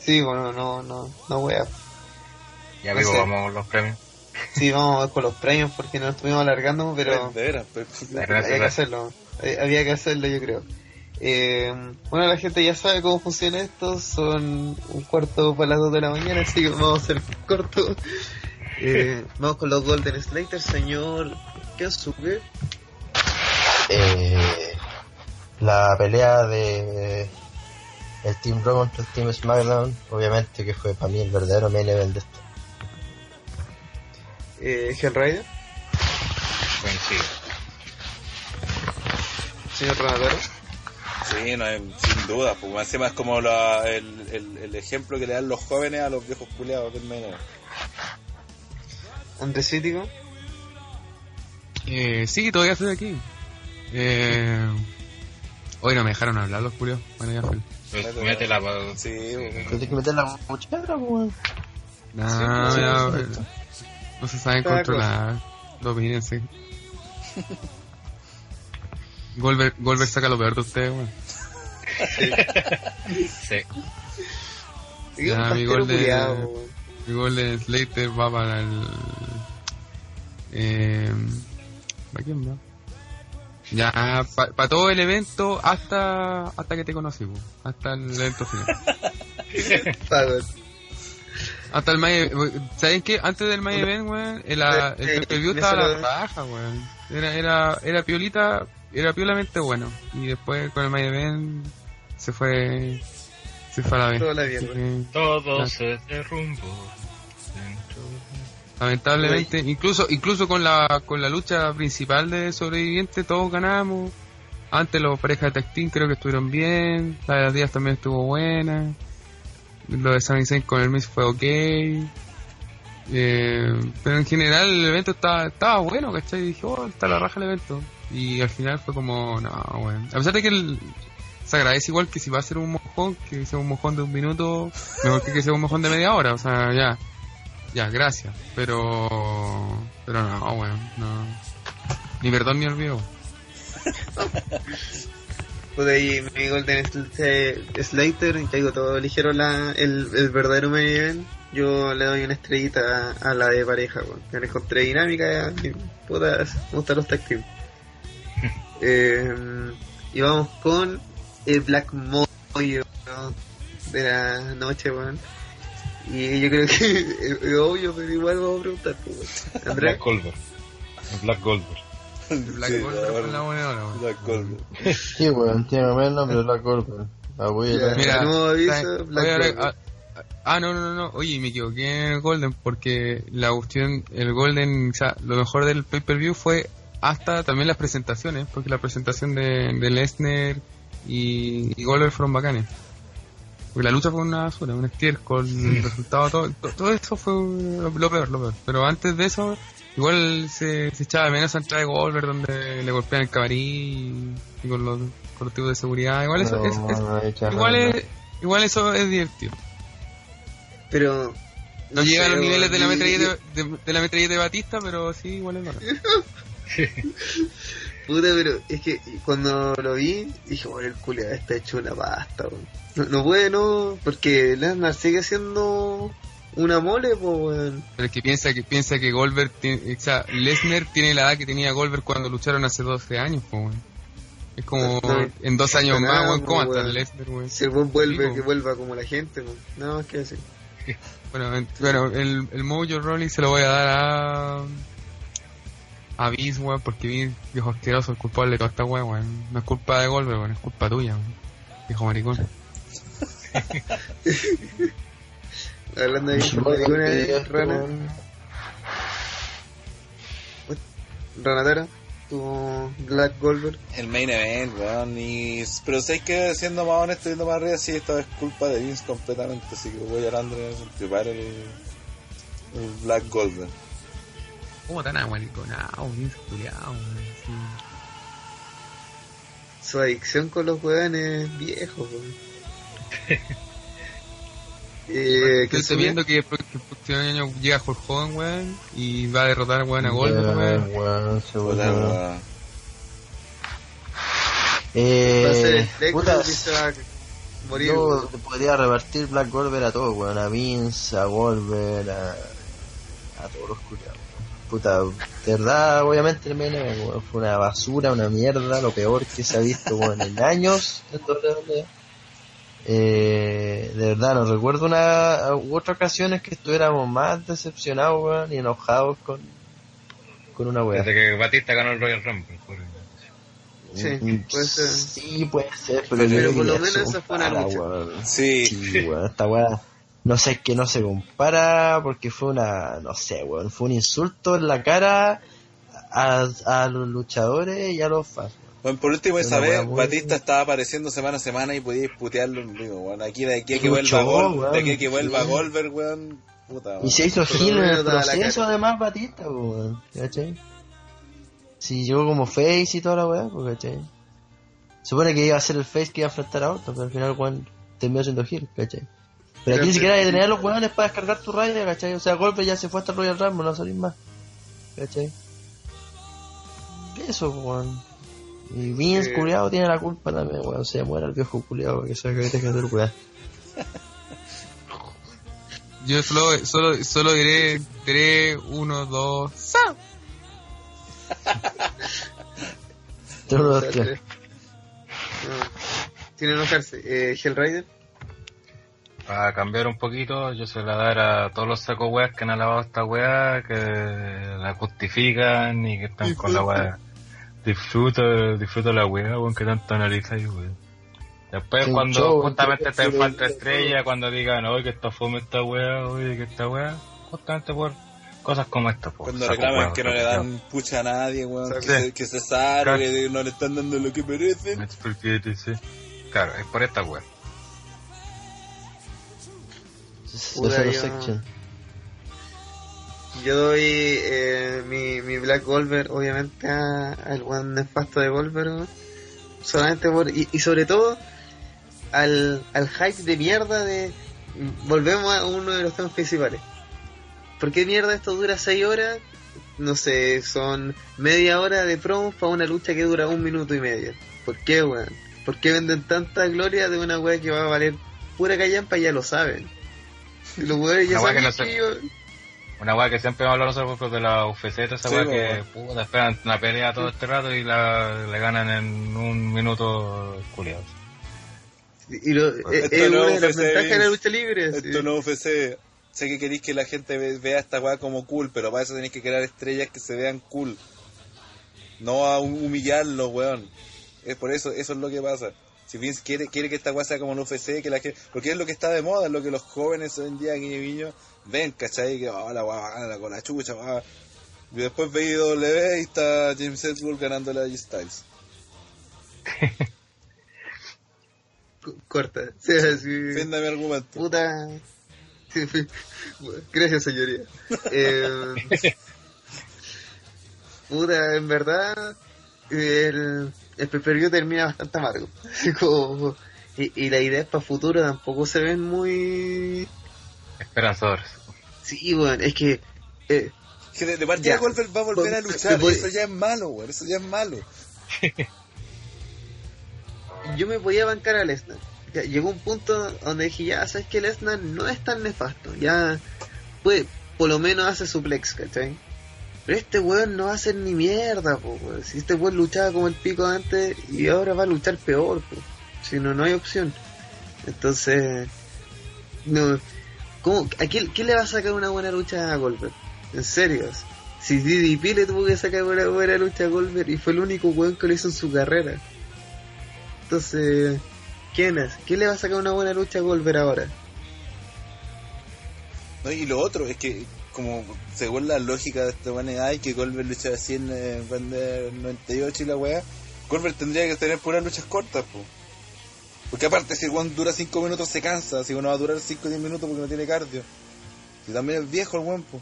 Sí, bueno, no, no, no wea. Ya No vivo, sé. vamos los premios. Sí, vamos a ver con los premios porque nos estuvimos alargando, pero De veras, pero- Gracias, había que hacerlo. Eh, Había que hacerlo, yo creo. Eh, bueno, la gente ya sabe cómo funciona esto. Son un cuarto para las 2 de la mañana, así que vamos a hacer corto. Eh, [laughs] vamos con los Golden Slater, señor Kensuke. Eh, la pelea de el Team Raw contra el Team SmackDown, obviamente que fue para mí el verdadero main event de esto. Eh, Hellrider, Coincido. señor Renataro. Sí, no, sin duda, porque encima es como la- el, el, el ejemplo que le dan los jóvenes a los viejos culiados del main event. Andrés Cítico. Eh, sí, todavía estoy aquí. Eh, hoy no me dejaron hablar los curios. Bueno, ya fue. Pues métela pa- Sí, tienes que meter la muchacha, weón. No, no, sí. No se saben Cada controlar. Domínense. Golver, Golver saca lo peor de ustedes, weón. Sí. Y Ya, [laughs] mi culiao, weón. Mi Golden Slater va para el. Eh, ¿Para quién va? Ya, para todo el evento hasta hasta que te conocí, po. hasta el evento final. [laughs] Hasta el May ¿Saben qué? Antes del May Event, weón, el, el, Eh, el preview eh, estaba la raja, weón. Era, era, era piolita, era piolamente bueno. Y después con el May Event se fue, se fue a la vez. La Todo se derrumbó. lamentablemente, incluso, incluso con la, con la lucha principal de sobreviviente, todos ganamos. Antes los parejas de team creo que estuvieron bien. La de las días también estuvo buena. Lo de Sami Zayn con el Miss fue ok. Eh, pero en general el evento estaba, estaba bueno, ¿cachai? Y dije, oh, está la raja el evento. Y al final fue como, no, bueno. A pesar de que el- se agradece igual que si va a ser un mojón, que sea un mojón de un minuto, mejor que que sea un mojón de media hora, o sea, ya. Ya, gracias. Pero, pero no, bueno, no. Ni perdón ni olvido. [laughs] Pude ahí mi Golden Sl- Slater y caigo todo ligero la, el, el verdadero main event. Yo le doy una estrellita a, a la de pareja, weón. Me la encontré dinámica y puta, me gustan los tag team. [laughs] Eh, y vamos con el Black weón, de la noche, weón. Y yo creo que [laughs] es, obvio, pero igual vamos a preguntar, pues. Black Goldberg. Black Goldberg. [laughs] Black Sí, Gold la fue la hora, weón. Black Goldberg. Sí, weón, tiene el nombre, Black Goldberg. Abuela. Mira, aviso, ¿saben? Black Goldberg. ah, ah, no, no, no, no. Oye, me equivoqué en el Golden porque la cuestión, el Golden, o sea, lo mejor del pay-per-view fue hasta también las presentaciones, porque la presentación de, de Lesnar y, y Goldberg fueron bacanes. Porque la lucha fue una basura, un estiércol, el resultado, todo, to- todo eso fue lo peor, lo peor. Pero antes de eso, igual se, se echaba de menos esa entrada de Goldberg donde le golpean el camarín y, y con los colectivos de seguridad. Igual eso, No, es, es- no he hecho igual, es, igual eso es divertido. Pero. No, llega a los niveles de la metralleta de, de la metralleta de Batista, pero sí, igual es bacán. [laughs] Puta, pero es que cuando lo vi, dije, bueno, el culiado está hecho una pasta. No, no puede, no, porque Lesnar sigue siendo una mole, pues, weón. Pero es que piensa que piensa que Goldberg tiene, o sea, Lesnar tiene la edad que tenía Goldberg cuando lucharon hace 12 años, pues, weón. Es como No, en dos años no, más, weón, ¿cómo weón. Lesnar, weón? Si el buen vuelve, Sí, que vuelva como la gente, pues. Nada más que decir. [laughs] Bueno, en- bueno, el, el Mojo Rolling se lo voy a dar a a Vince, weón, porque Vince, viejo asqueroso, el culpable de toda esta weón, weón. No es culpa de Goldberg, weón, es culpa tuya, weón. Viejo maricón. [laughs] Hablando de maricones, Rana, Ranatara, tu Black Goldberg. El main event, weón. Y... Pero sé que siendo más honesto, yendo más arriba, sí, esta es culpa de Vince completamente. Así que voy a llorando en eso, el, el Black Golden. ¿Cómo tan amariconado, Vince culiao, weón? Sí. Su adicción con los weones viejos, weón. [laughs] eh, que Estoy viendo que el próximo año llega Hulk Hogan, weón, y va a derrotar, weón, a Goldberg, weón. Weón, va a ser Eh, el se va a morir. yo weón. te podría repartir Black Goldberg a todos, weón. A Vince, a Goldberg, a, a todos los culiados. Puta, de verdad, obviamente el weón, fue una basura, una mierda, lo peor que se ha visto, weón, en años en. Eh, de verdad, no recuerdo una u otras ocasiones que estuviéramos más decepcionados, weón, y enojados con, con una weá. Desde que Batista ganó el Royal Rumble. por- Sí, Mm, puede ser. Sí, puede ser, pero, Pero por lo menos se esa fue una compara, lucha. weón. Sí. Sí, weón, esta weá. No sé, es que no se compara porque fue una, no sé, weón, fue un insulto en la cara a, a los luchadores y a los fans. Bueno, por último, esa vez Batista estaba apareciendo semana a semana y podíais putearlo en vivo, weón. Aquí de aquí a que vuelva Gol, weón, de aquí a que vuelva sí. Goldberg, weón. Puta, weón. Y se hizo gil en el proceso además Batista, weón, ¿cachai? Si llegó como face y toda la weá, pues, ¿cachai? Supone que iba a ser el face que iba a enfrentar a Orton, pero al final, weón, terminó siendo gil, ¿cachai? Pero aquí ni siquiera hay que tener los weones para descargar tu raya, ¿cachai? O sea, golpe ya se fue hasta el Royal Rumble, no salís más. ¿Cachai? Eso, weón. Y Vince, Eh. culiado, tiene la culpa también, weón. Se muera el viejo culiado que se que deje de hacer weón. Yo solo, solo, solo diré 3, 1, 2, ¡sa! [laughs] Uno, O dos, sea, tres. tres. No. Sin enojarse. Eh, Hellraider. Para cambiar un poquito, yo se la dar a todos los sacos weas que han alabado esta wea, que la justifican y que están con la wea. [laughs] Disfruta, disfruta la wea, weón, que tanto analizáis, weón. Después Sí, cuando show, justamente te falta estrella, cuando digan, oye, que está fome esta wea, oye, que esta wea, justamente por cosas como esta, po, Cuando reclaman que no le dan pucha a nadie, weón. Que, Sí. se, que Claro. que no le están dando lo que merecen. Es porque, sí. Claro, es por esta yo- Section. Yo doy eh, mi, mi Black Goldberg, obviamente, a- al buen nefasto de Goldberg. weón. Solamente por. Y, y sobre todo, al, al hype de mierda de. Volvemos a uno de los temas principales. ¿Por qué mierda esto dura 6 horas? No sé, son media hora de promo para una lucha que dura un minuto y medio. ¿Por qué, weón? ¿Por qué venden tanta gloria de una weá que va a valer pura callampa? Ya lo saben. [laughs] Los weones ya saben que no Una weá que siempre hemos hablado nosotros de la UFC, toda esa weá que puta, esperan una pelea todo este rato y la, le ganan en un minuto culiados. Y lo, es, Esto es no una de las ofrece ventajas de la lucha libre. sí. Esto no UFC. Sé que queréis que la gente ve- vea esta weá como cool, pero para eso tenéis que crear estrellas que se vean cool. No a hum- humillarlo, weón. Es por eso, eso es lo que pasa. Si Vince quiere, quiere que esta weá sea como en UFC, que la gente, porque es lo que está de moda, es lo que los jóvenes hoy en día, guiño guiño, ven, ¿cachai? Que oh, la weá va a ganar con la chucha, weá. Y después veis W y está James Hetfield ganándole a G-Styles. [laughs] Corta. Sí, así. Fin de mi argumento. Puta. Sí, sí. Gracias, señoría. [laughs] Eh, puta, en verdad, el, el pay-per-view termina bastante amargo. [laughs] Como- y, y la idea para futuro tampoco se ven muy. Esperanzadores. Sí, bueno, es que. eh, Que de, de partida Ya. Goldberg va a volver a Pues, luchar, te voy- y eso ya es malo, weón, eso ya es malo. [laughs] yo me podía bancar a Lesnar. ya llegó un punto donde dije, ya, sabes que Lesnar no es tan nefasto, ya, pues, por lo menos hace suplex, ¿cachai? Pero este weón no va a hacer ni mierda, po. Si este weón luchaba como el pico antes y ahora va a luchar peor, po. Si no, no hay opción. Entonces, no, ¿cómo, a quién, quién le va a sacar una buena lucha a Goldberg? En serio. Si DDP le tuvo que sacar una buena lucha a Goldberg y fue el único weón que lo hizo en su carrera. Entonces, ¿quién es? ¿Quién le va a sacar una buena lucha a Goldberg ahora? No, y lo otro es que, como según la lógica de este weón, ay, que Goldberg lucha así en, eh, en del 98 y la weá, Goldberg tendría que tener puras luchas cortas, po. Porque aparte, si el weón dura 5 minutos se cansa, si uno va a durar 5 o 10 minutos porque no tiene cardio. Y también es viejo el weón, po.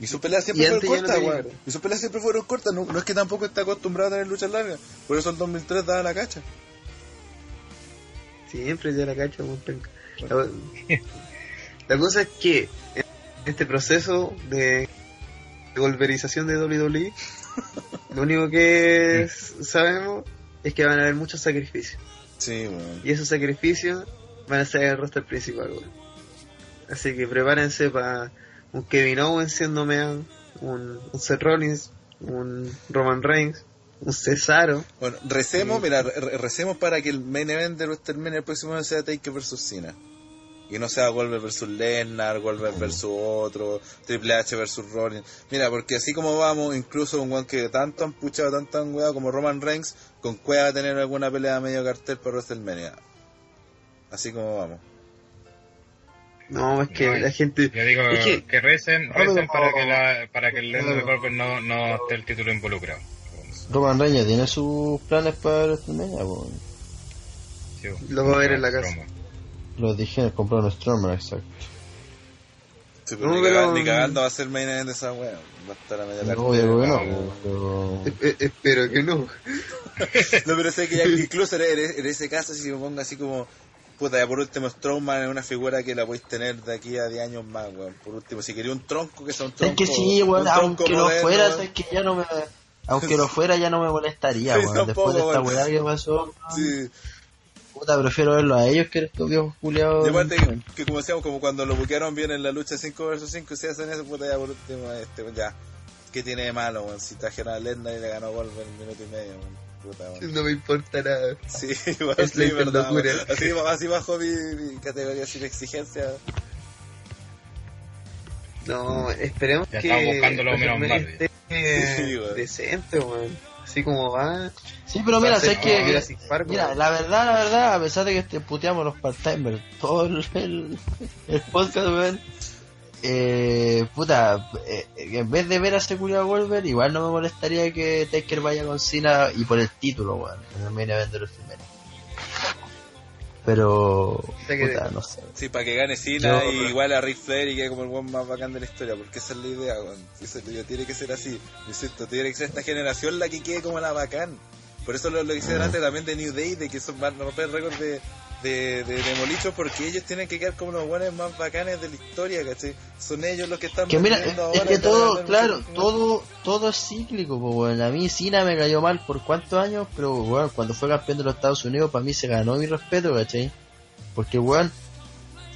Y sus peleas siempre Y fueron no cortas. Y sus peleas siempre fueron cortas, no, no es que tampoco está acostumbrado a tener luchas largas. Por eso el 2003 daba la cacha. Siempre ya la cacho, weón. La, la cosa es que este proceso de golverización de WWE, [laughs] lo único que sabemos es que van a haber muchos sacrificios. Sí. Y esos sacrificios van a ser el roster principal, weón. Así que prepárense para un Kevin Owens siendo mea, un, un Seth Rollins, un Roman Reigns, un Cesaro. Bueno, recemos, Sí. mira, re- recemos para que el main event de WrestleMania el próximo año sea Taker versus Cena. Y no sea Goldberg versus Lesnar, Goldberg versus otro, Triple H versus Rollins. Mira, porque así como vamos, incluso un weón que tanto han puchado, tanto han weado como Roman Reigns, con cueva va a tener alguna pelea a medio cartel para WrestleMania. Así como vamos. No, es que No, la gente... Yo digo Es que, que- recen, para que la, para que el Lesnar de. Goldberg no, no esté el título involucrado. Roman Reigns tiene sus planes para WrestleMania. Sí, Lo va a ver en la casa. Los dije, compraron a Strowman, exacto. Sí, pero No, ni, pero- cagando, ni cagando va a ser main event de esa weá. Va a estar a media No, cartel. obvio que no, no. pero... Eh, eh, espero que no. [laughs] No, pero sé que ya [laughs] incluso en, ese caso, si me pongo así como, puta, ya por último, Strowman es una figura que la podéis tener de aquí a 10 años más, weón. Por último, si quería un tronco, que sea un Es tronco. que sí, weón, aunque lo moderno, fuera, es que ya no me... Aunque lo [laughs] fuera ya no me molestaría, Sí, weón. tampoco, Después de esta weá que pasó, Sí, puta, prefiero verlo a ellos que a estos viejos culiados. y aparte que, que como decíamos, como cuando lo buquearon bien en la lucha 5 vs 5, si hacen eso, puta, ya por último, este, ya. ¿Qué tiene de malo, weón? Si trajeron a Lesnar y le ganó Goldberg en un minuto y medio, weón. Puta. No me importa nada. Sí, weón, [laughs] Es la sí, verdad. Así, así bajo mi, mi categoría sin exigencia. No, esperemos Ya que estamos buscando lo menos mal, [laughs] esté, Sí, weón. decente, weón. Así como va. Sí, pero mira, a sé que... Park, Mira, la verdad, la verdad, a pesar de que te puteamos los part-timers, todo el, el, el podcast, weón, eh, puta, eh, en vez de ver a ese culiao Wolver, igual no me molestaría que Taker vaya con Cena y por el título, weón, en el main event de WrestleMania. Pero, que- puta, no sé. Sí, para que gane Cena Yo- y igual a Ric Flair y quede como el buen más bacán de la historia, porque esa es la idea, weón. Esa es la idea, tiene que ser así. Insisto, tiene que ser esta generación la que quede como la bacán. Por eso lo, lo que hicieron antes también de New Day, de que son, van a romper el récord de, de, de, porque ellos tienen que quedar como los buenos más bacanes de la historia, ¿cachai? Son ellos los que están Que mira, manteniendo es ahora que todo, claro, todo, todo es cíclico, weón. A mí Cena me cayó mal por cuántos años, pero weón, cuando fue campeón de los Estados Unidos, para mí se ganó mi respeto, ¿cachai? Porque weón,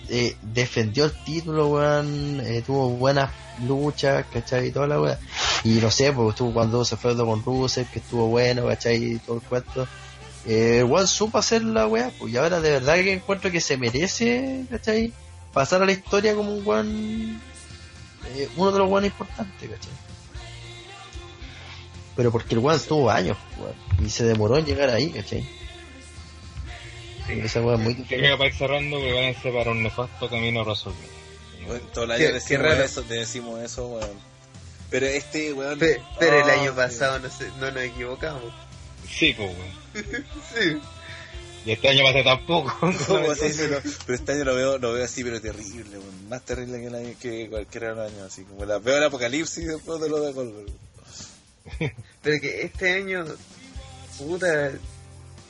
eh, defendió el título, weón, eh, tuvo buenas luchas, ¿cachai? Y toda la weá. Y no sé, pues estuvo cuando se fue con Rusev, que estuvo bueno, ¿cachai? Y todo el cuento. Eh, weón supo hacer la weá, pues y ahora de verdad que encuentro que se merece, ¿cachai? Pasar a la historia como un weón, eh, uno de los weones importantes, ¿cachai? Pero porque el weón tuvo años, y se demoró en llegar ahí, ¿cachai? Sí. Esa weá es muy difícil. creo que para ir cerrando, prepárense para un nefasto camino a resolver. Bueno, todo el año decimos eso, decimos eso, weón. Pero este, weón. Pe- Pero el Ah, año pasado no, sé, no nos equivocamos. Sí, pues, weón. Sí. Y este año va a ser tampoco. [laughs] Pero, pero este año lo veo, lo veo así, pero terrible, weón. Más terrible que, el año, que cualquier otro año, así como la veo el apocalipsis después de lo de Goldberg. [laughs] Pero que este año, puta,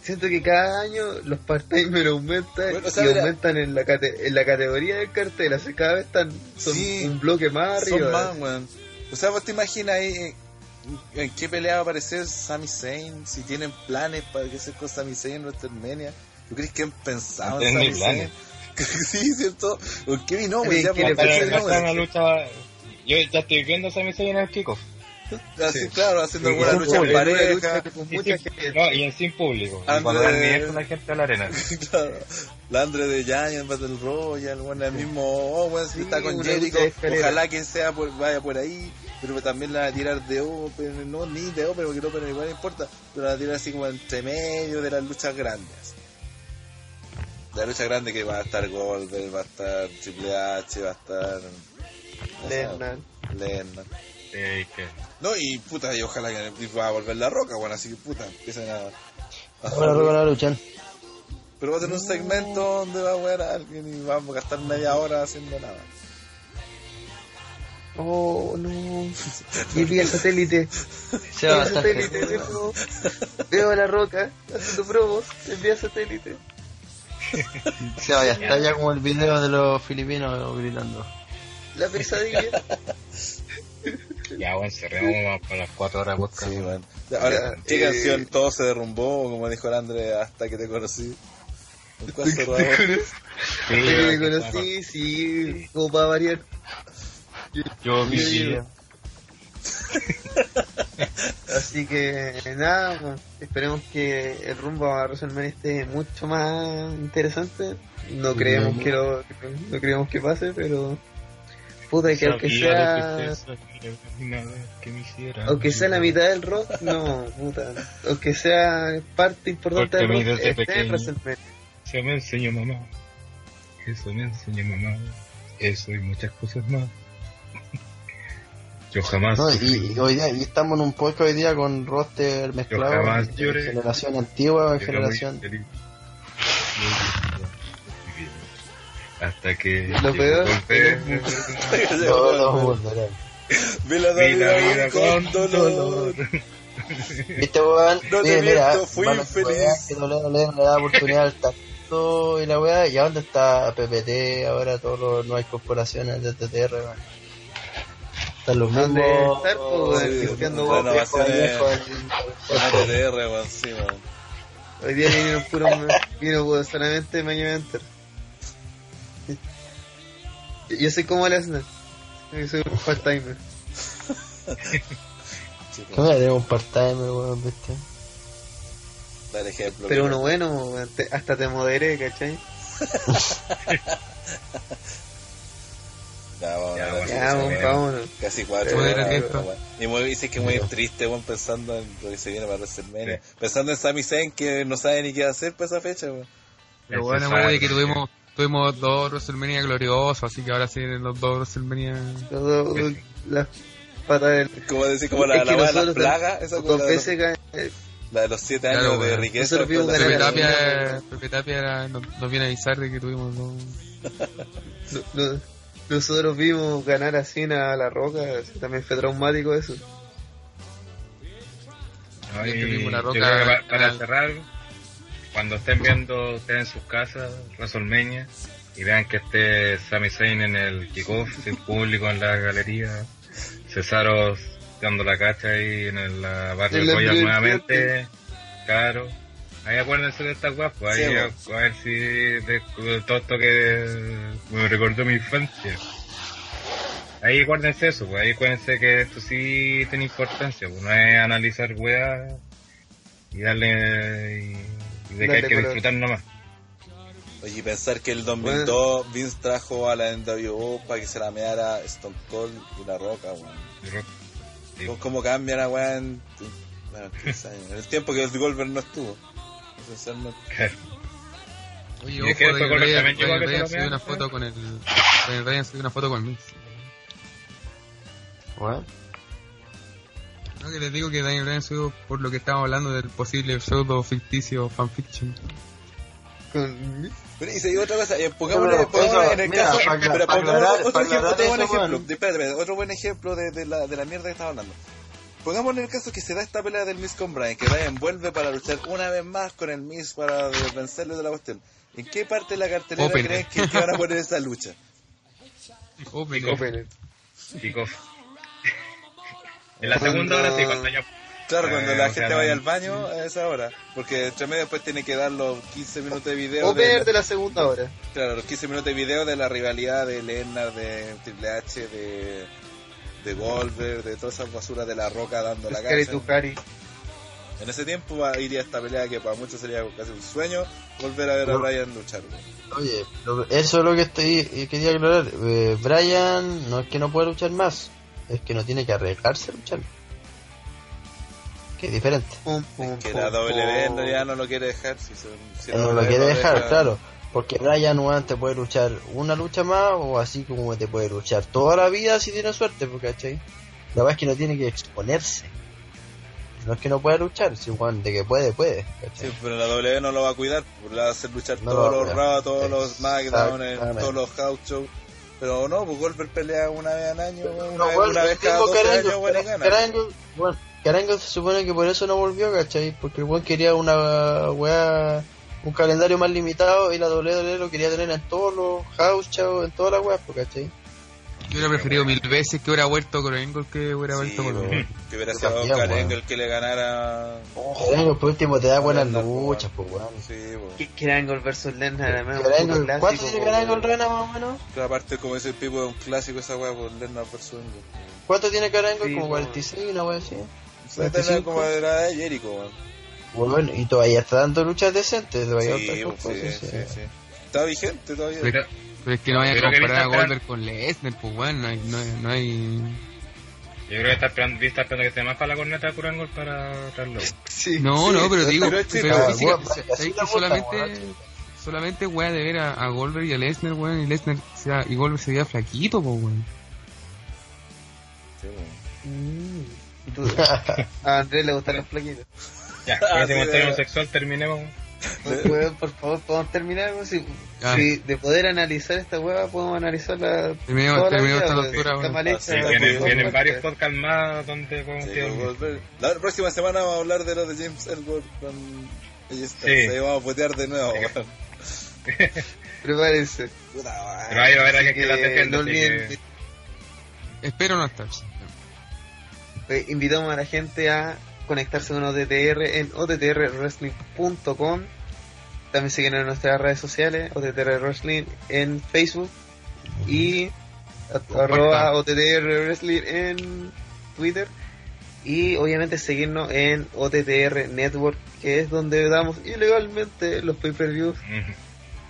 siento que cada año los part-timers aumentan Bueno, o sea, y mira- aumentan en la, cate- en la categoría del cartel, así cada vez están son Sí. un bloque más Son arriba. más, weón. O sea, vos te imaginas ahí eh, en qué pelea va a aparecer Sami Zayn, si tienen planes para que sea con Sami Zayn en WrestleMania. ¿Tú crees que han pensado No en Sami Zayn? [laughs] sí, ¿cierto? ¿Por qué no, güey? Ya, ¿Quién quiere ¿por qué Va a no, estar una güey? lucha. Yo ya estoy viendo a Sami Zayn en el kickoff. Así, Sí. claro, haciendo Sí, alguna sí, lucha en pareja. con Y mucha sin- gente. no, y en sin público. Y Andre- miedo con la gente a la arena. [laughs] claro. La Andre de Giant Battle Royale, bueno, el mismo Owens Sí, está con Jericho. lucha. Ojalá que sea por, vaya por ahí, pero también la va a tirar de Open, no ni de Open, porque el Open igual no importa, pero la va a tirar así como entre medio de las luchas grandes. La lucha grande que va a estar Goldberg, va a estar Triple H, va a estar. Lennon. Lennon. Que- No, y puta, y ojalá que va a volver la roca, bueno, así que puta, empiecen a. a Ahora Roca no luchan. Pero va a tener un segmento donde va a jugar a alguien y vamos a gastar media hora haciendo nada. Oh, no. [laughs] Y vi el satélite. [laughs] Se va Veo a el satélite, veo, veo a la roca haciendo promos. Envía satélite. Se va, ya está ya como el video de los filipinos gritando. La pesadilla. [laughs] [laughs] Ya, bueno, cerremos para las 4 horas de podcast. Sí, bueno. Ahora, ¿qué eh, canción? Todo se derrumbó, como dijo el André, hasta que te conocí. ¿Con cuál cerramos? Sí, Hasta que me ya, conocí, sí, como para variar. Yo. Yo- [laughs] Así que nada, pues, esperemos que el rumbo a WrestleMania esté mucho más interesante. No creemos que lo, no creemos que pase, pero puta que aunque sea que me hiciera. aunque sea la mitad del rock, no, puta, aunque sea parte importante Porque del rock, esté en pequeño- WrestleMania. Eso me enseñó mamá. Eso me enseñó mamá. Eso y muchas cosas más. Yo jamás. No, y, y hoy día, y estamos en un podcast hoy día con roster Yo mezclado jamás lloré. generación antigua en generación. Hasta que. Lo peor-. Todos. [laughs] Vi la Vi la vida con con dolor. Este weón, No te miento, fui infeliz. que WWE le da oportunidad al talento y la weá, y a dónde está PPT, ahora todos los nuevas corporaciones de TTR, weón. Están los. Hoy día vinieron puro, vino puro solamente Mañana Enter. Yo- soy como Lesnar. Yo soy un part-timer. Sí, ¿Cómo tenemos un part-time, weón, viste? Dar ejemplo. Pero uno bueno, weón, te- hasta te moderé, ¿cachai? [laughs] Ya, vamos, Ya, bueno, ver, Ya, sí, weón, sí, vámonos. Casi cuatro. Y muy, dice que muy triste, weón, pensando en lo que se viene para WrestleMania. Pensando en Sami Zayn, que no sabe ni qué hacer para esa fecha, weón. Pero bueno, wey, que sí. tuvimos, tuvimos dos WrestleMania gloriosos, así que ahora sí los dos WrestleMania. Los dos, las patas del. Como decir, como la, Es que la, de nosotros plagas, esa Dos como la, de los- veces caen- la de los siete Claro, años de weón. riqueza. Nosotros vimos después de Pepe la- ganar. Tapia, Pepe Tapia era- nos, nos viene a avisar de que tuvimos dos. no- no- nosotros vimos ganar a Cena a la roca, también fue traumático eso. No, Y y mismo La Roca para al- cerrar, cuando estén viendo ustedes en sus casas WrestleMania y vean que esté Sami Zayn en el kickoff, [laughs] sin público en la galería, Cesaro dando la cacha ahí en el, la Royale Blue nuevamente, claro. Ahí acuérdense de estas guapas, ahí Sí, a, a ver si de, todo esto que me recordó mi infancia. Ahí acuérdense eso, pues ahí acuérdense que esto sí tiene importancia, pues no es analizar weas y darle y de que hay que disfrutar nomás. Oye, pensar que el 2002 Vince trajo a la NWO para que se la meara Stone Cold y La Roca, weón. Sí. ¿Cómo- ¿Cómo cambia la weá en, bueno, 15 años? En el tiempo que el Goldberg no estuvo. Esencialmente. [laughs] Oye, Y ojo, es que subió vean, una foto con el. Daniel Bryan subió una foto con Miz. Weón. No, que les digo que Daniel Bryan subió por lo que estábamos hablando del posible pseudo ficticio fanfiction. Pero y se dio otra cosa, eh, pongámosle, eso, en el mira, caso, para pero para pongámosle aclarar- otro ejemplo, otro buen ejemplo, weón. espérate, espérate, otro buen ejemplo de, de la, de la mierda que estaba hablando. Pongámosle el caso que se da esta pelea del Miss con Bryan, que Bryan vuelve para luchar una vez más con el Miss para vencerle de la cuestión. ¿En qué parte de la cartelera Open. creen que, que van a poner esa lucha? Open. Open. Kickoff. En la segunda hora sí, cuando ya Claro, cuando Eh, la gente sea, vaya al baño a esa hora. Porque entre medio después tiene que dar los 15 minutos de video. O de- ver de la segunda hora. Claro, los 15 minutos de video de la rivalidad de Lennart, de Triple H, de, de Goldberg, de todas esas basuras de la roca dando la cara. En ese tiempo iría esta pelea que para muchos sería casi un sueño volver a ver a No. Bryan luchar. Oye, eso es lo que estoy eh, quería aclarar. Eh, Brian no es que no pueda luchar más, es que no tiene que arriesgarse a luchar. Que es diferente. Pum, pum, Que pum, la WWE pum. no, ya no lo quiere dejar. Si, son- si la no lo quiere dejar, deja- claro. Porque Brian weón, te puede luchar una lucha más o así como te puede luchar toda la vida si tiene suerte, porque ¿cachai? La verdad es que no tiene que exponerse. No es que no pueda luchar, si Juan de que puede, puede. ¿cachai? Sí, pero la WWE no lo va a cuidar, pues, le va a hacer luchar No todos los. Raw, todos los SmackDown, todos los House Shows. Pero no, pues Goldberg pelea una vez al año, una, No, vez, bueno, una vez cada mismo 12 Carango, años, bueno, gana. Carango, bueno, Carango se supone que por eso no volvió, ¿cachai? Porque el buen quería una weá, un calendario más limitado y la WWE lo quería tener en todos los house shows, en todas las weas, pues, ¿cachai? Yo hubiera preferido mil veces que hubiera vuelto con Angle que hubiera Sí, vuelto con pues, que hubiera sido Oscar. Engel que le ganara. Carango por último te da buenas luchas, pues, pues, weón. Sí, pues. ¿Qué quiere Angle versus Lennart? Además, ¿Cuánto Carango el weón. Rana más o menos? Pero aparte, como dice el Pipo, es un clásico esa weá por Lennart versus Engel. ¿Cuánto tiene Carango? Sí, Como po. 46, una wea así. Se va a tener 25. como de la de Jericho, weón. Bueno, y todavía está dando luchas decentes, todavía Sí, pues, sí, sí, sí. sí. Está vigente todavía. Pero, pero es que no vaya a comparar a Goldberg con Lesnar, pues bueno, no hay, no hay, no hay... Yo creo que está esperando, está esperando que se más para la corneta de Curangol para traerlo. [laughs] Sí, No, sí, no, pero digo, pero es pero, chica, física- weón, o sea, así ¿sabes la que bota, solamente, solamente weá de ver a, a Goldberg y a Lesnar, weón, y Lesnar sea, y Goldberg se veía flaquito, pues weón. Sí, weón. Mm, A Andrés le gustan los flaquitos. Ya, [laughs] Ah, con ese sí, comentario homosexual terminemos. [laughs] Weón, por favor, podemos terminar. Si, si de poder analizar esta hueá, podemos analizarla. Terminemos- toda la terminemos vida, esta locura, Está weón. mal hecha. sí, vienen, vienen varios podcasts más donde podemos Sí, pues. La próxima semana vamos a hablar de los de James Ellsworth con. Sí. Ahí vamos a putear de nuevo. [laughs] Prepárense. Puta. Pero ahí va a haber alguien que que defienda, no que... Espero no estar. eh, invitamos a la gente a conectarse con OTTR en ottrwrestling.com. También siguen en nuestras redes sociales, OTTR Wrestling en Facebook y arroba OTTR Wrestling en Twitter. Y obviamente seguirnos en OTTR Network, que es donde damos ilegalmente los pay-per-views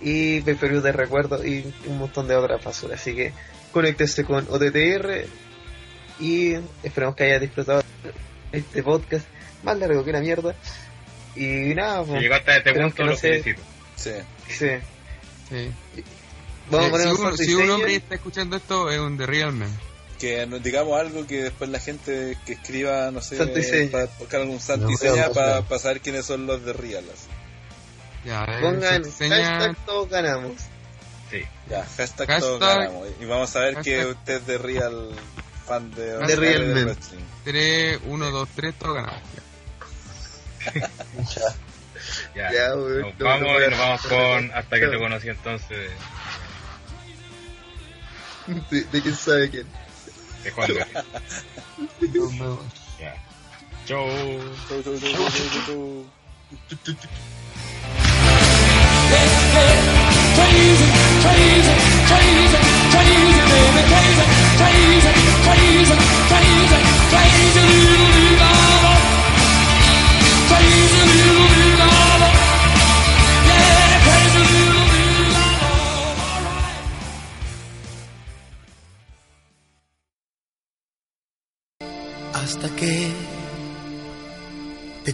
y pay-per-view de recuerdo y un montón de otras basuras. Así que conéctese con OTTR y esperamos que haya disfrutado este podcast más largo que la mierda. Y nada, Si pues, llegó hasta este Esperemos punto, que no lo se- felicito. Sí. sí. Sí. Vamos a poner si, un si un hombre está escuchando esto, es un The Real Man. Que nos digamos algo que después la gente que escriba, no sé, para buscar algún santo y No, seña no, para no. saber quiénes son los de Real. así. Ya, eh, Pongan hashtag todos ganamos. Sí. Ya, hashtag, Hashtag- todos ganamos. Y vamos a ver que hashtag- usted es de Real, fan de, De Real de Man. wrestling. 3, 1, 2, 3, todo ganado. Ya. Ya, Nos no, vamos no y nos vamos con hasta que te conocí entonces De, de quién sabe quién. de Juan Gabriel. Ya. Chau. Chau, chau, chau, chau, chau, chau.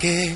Que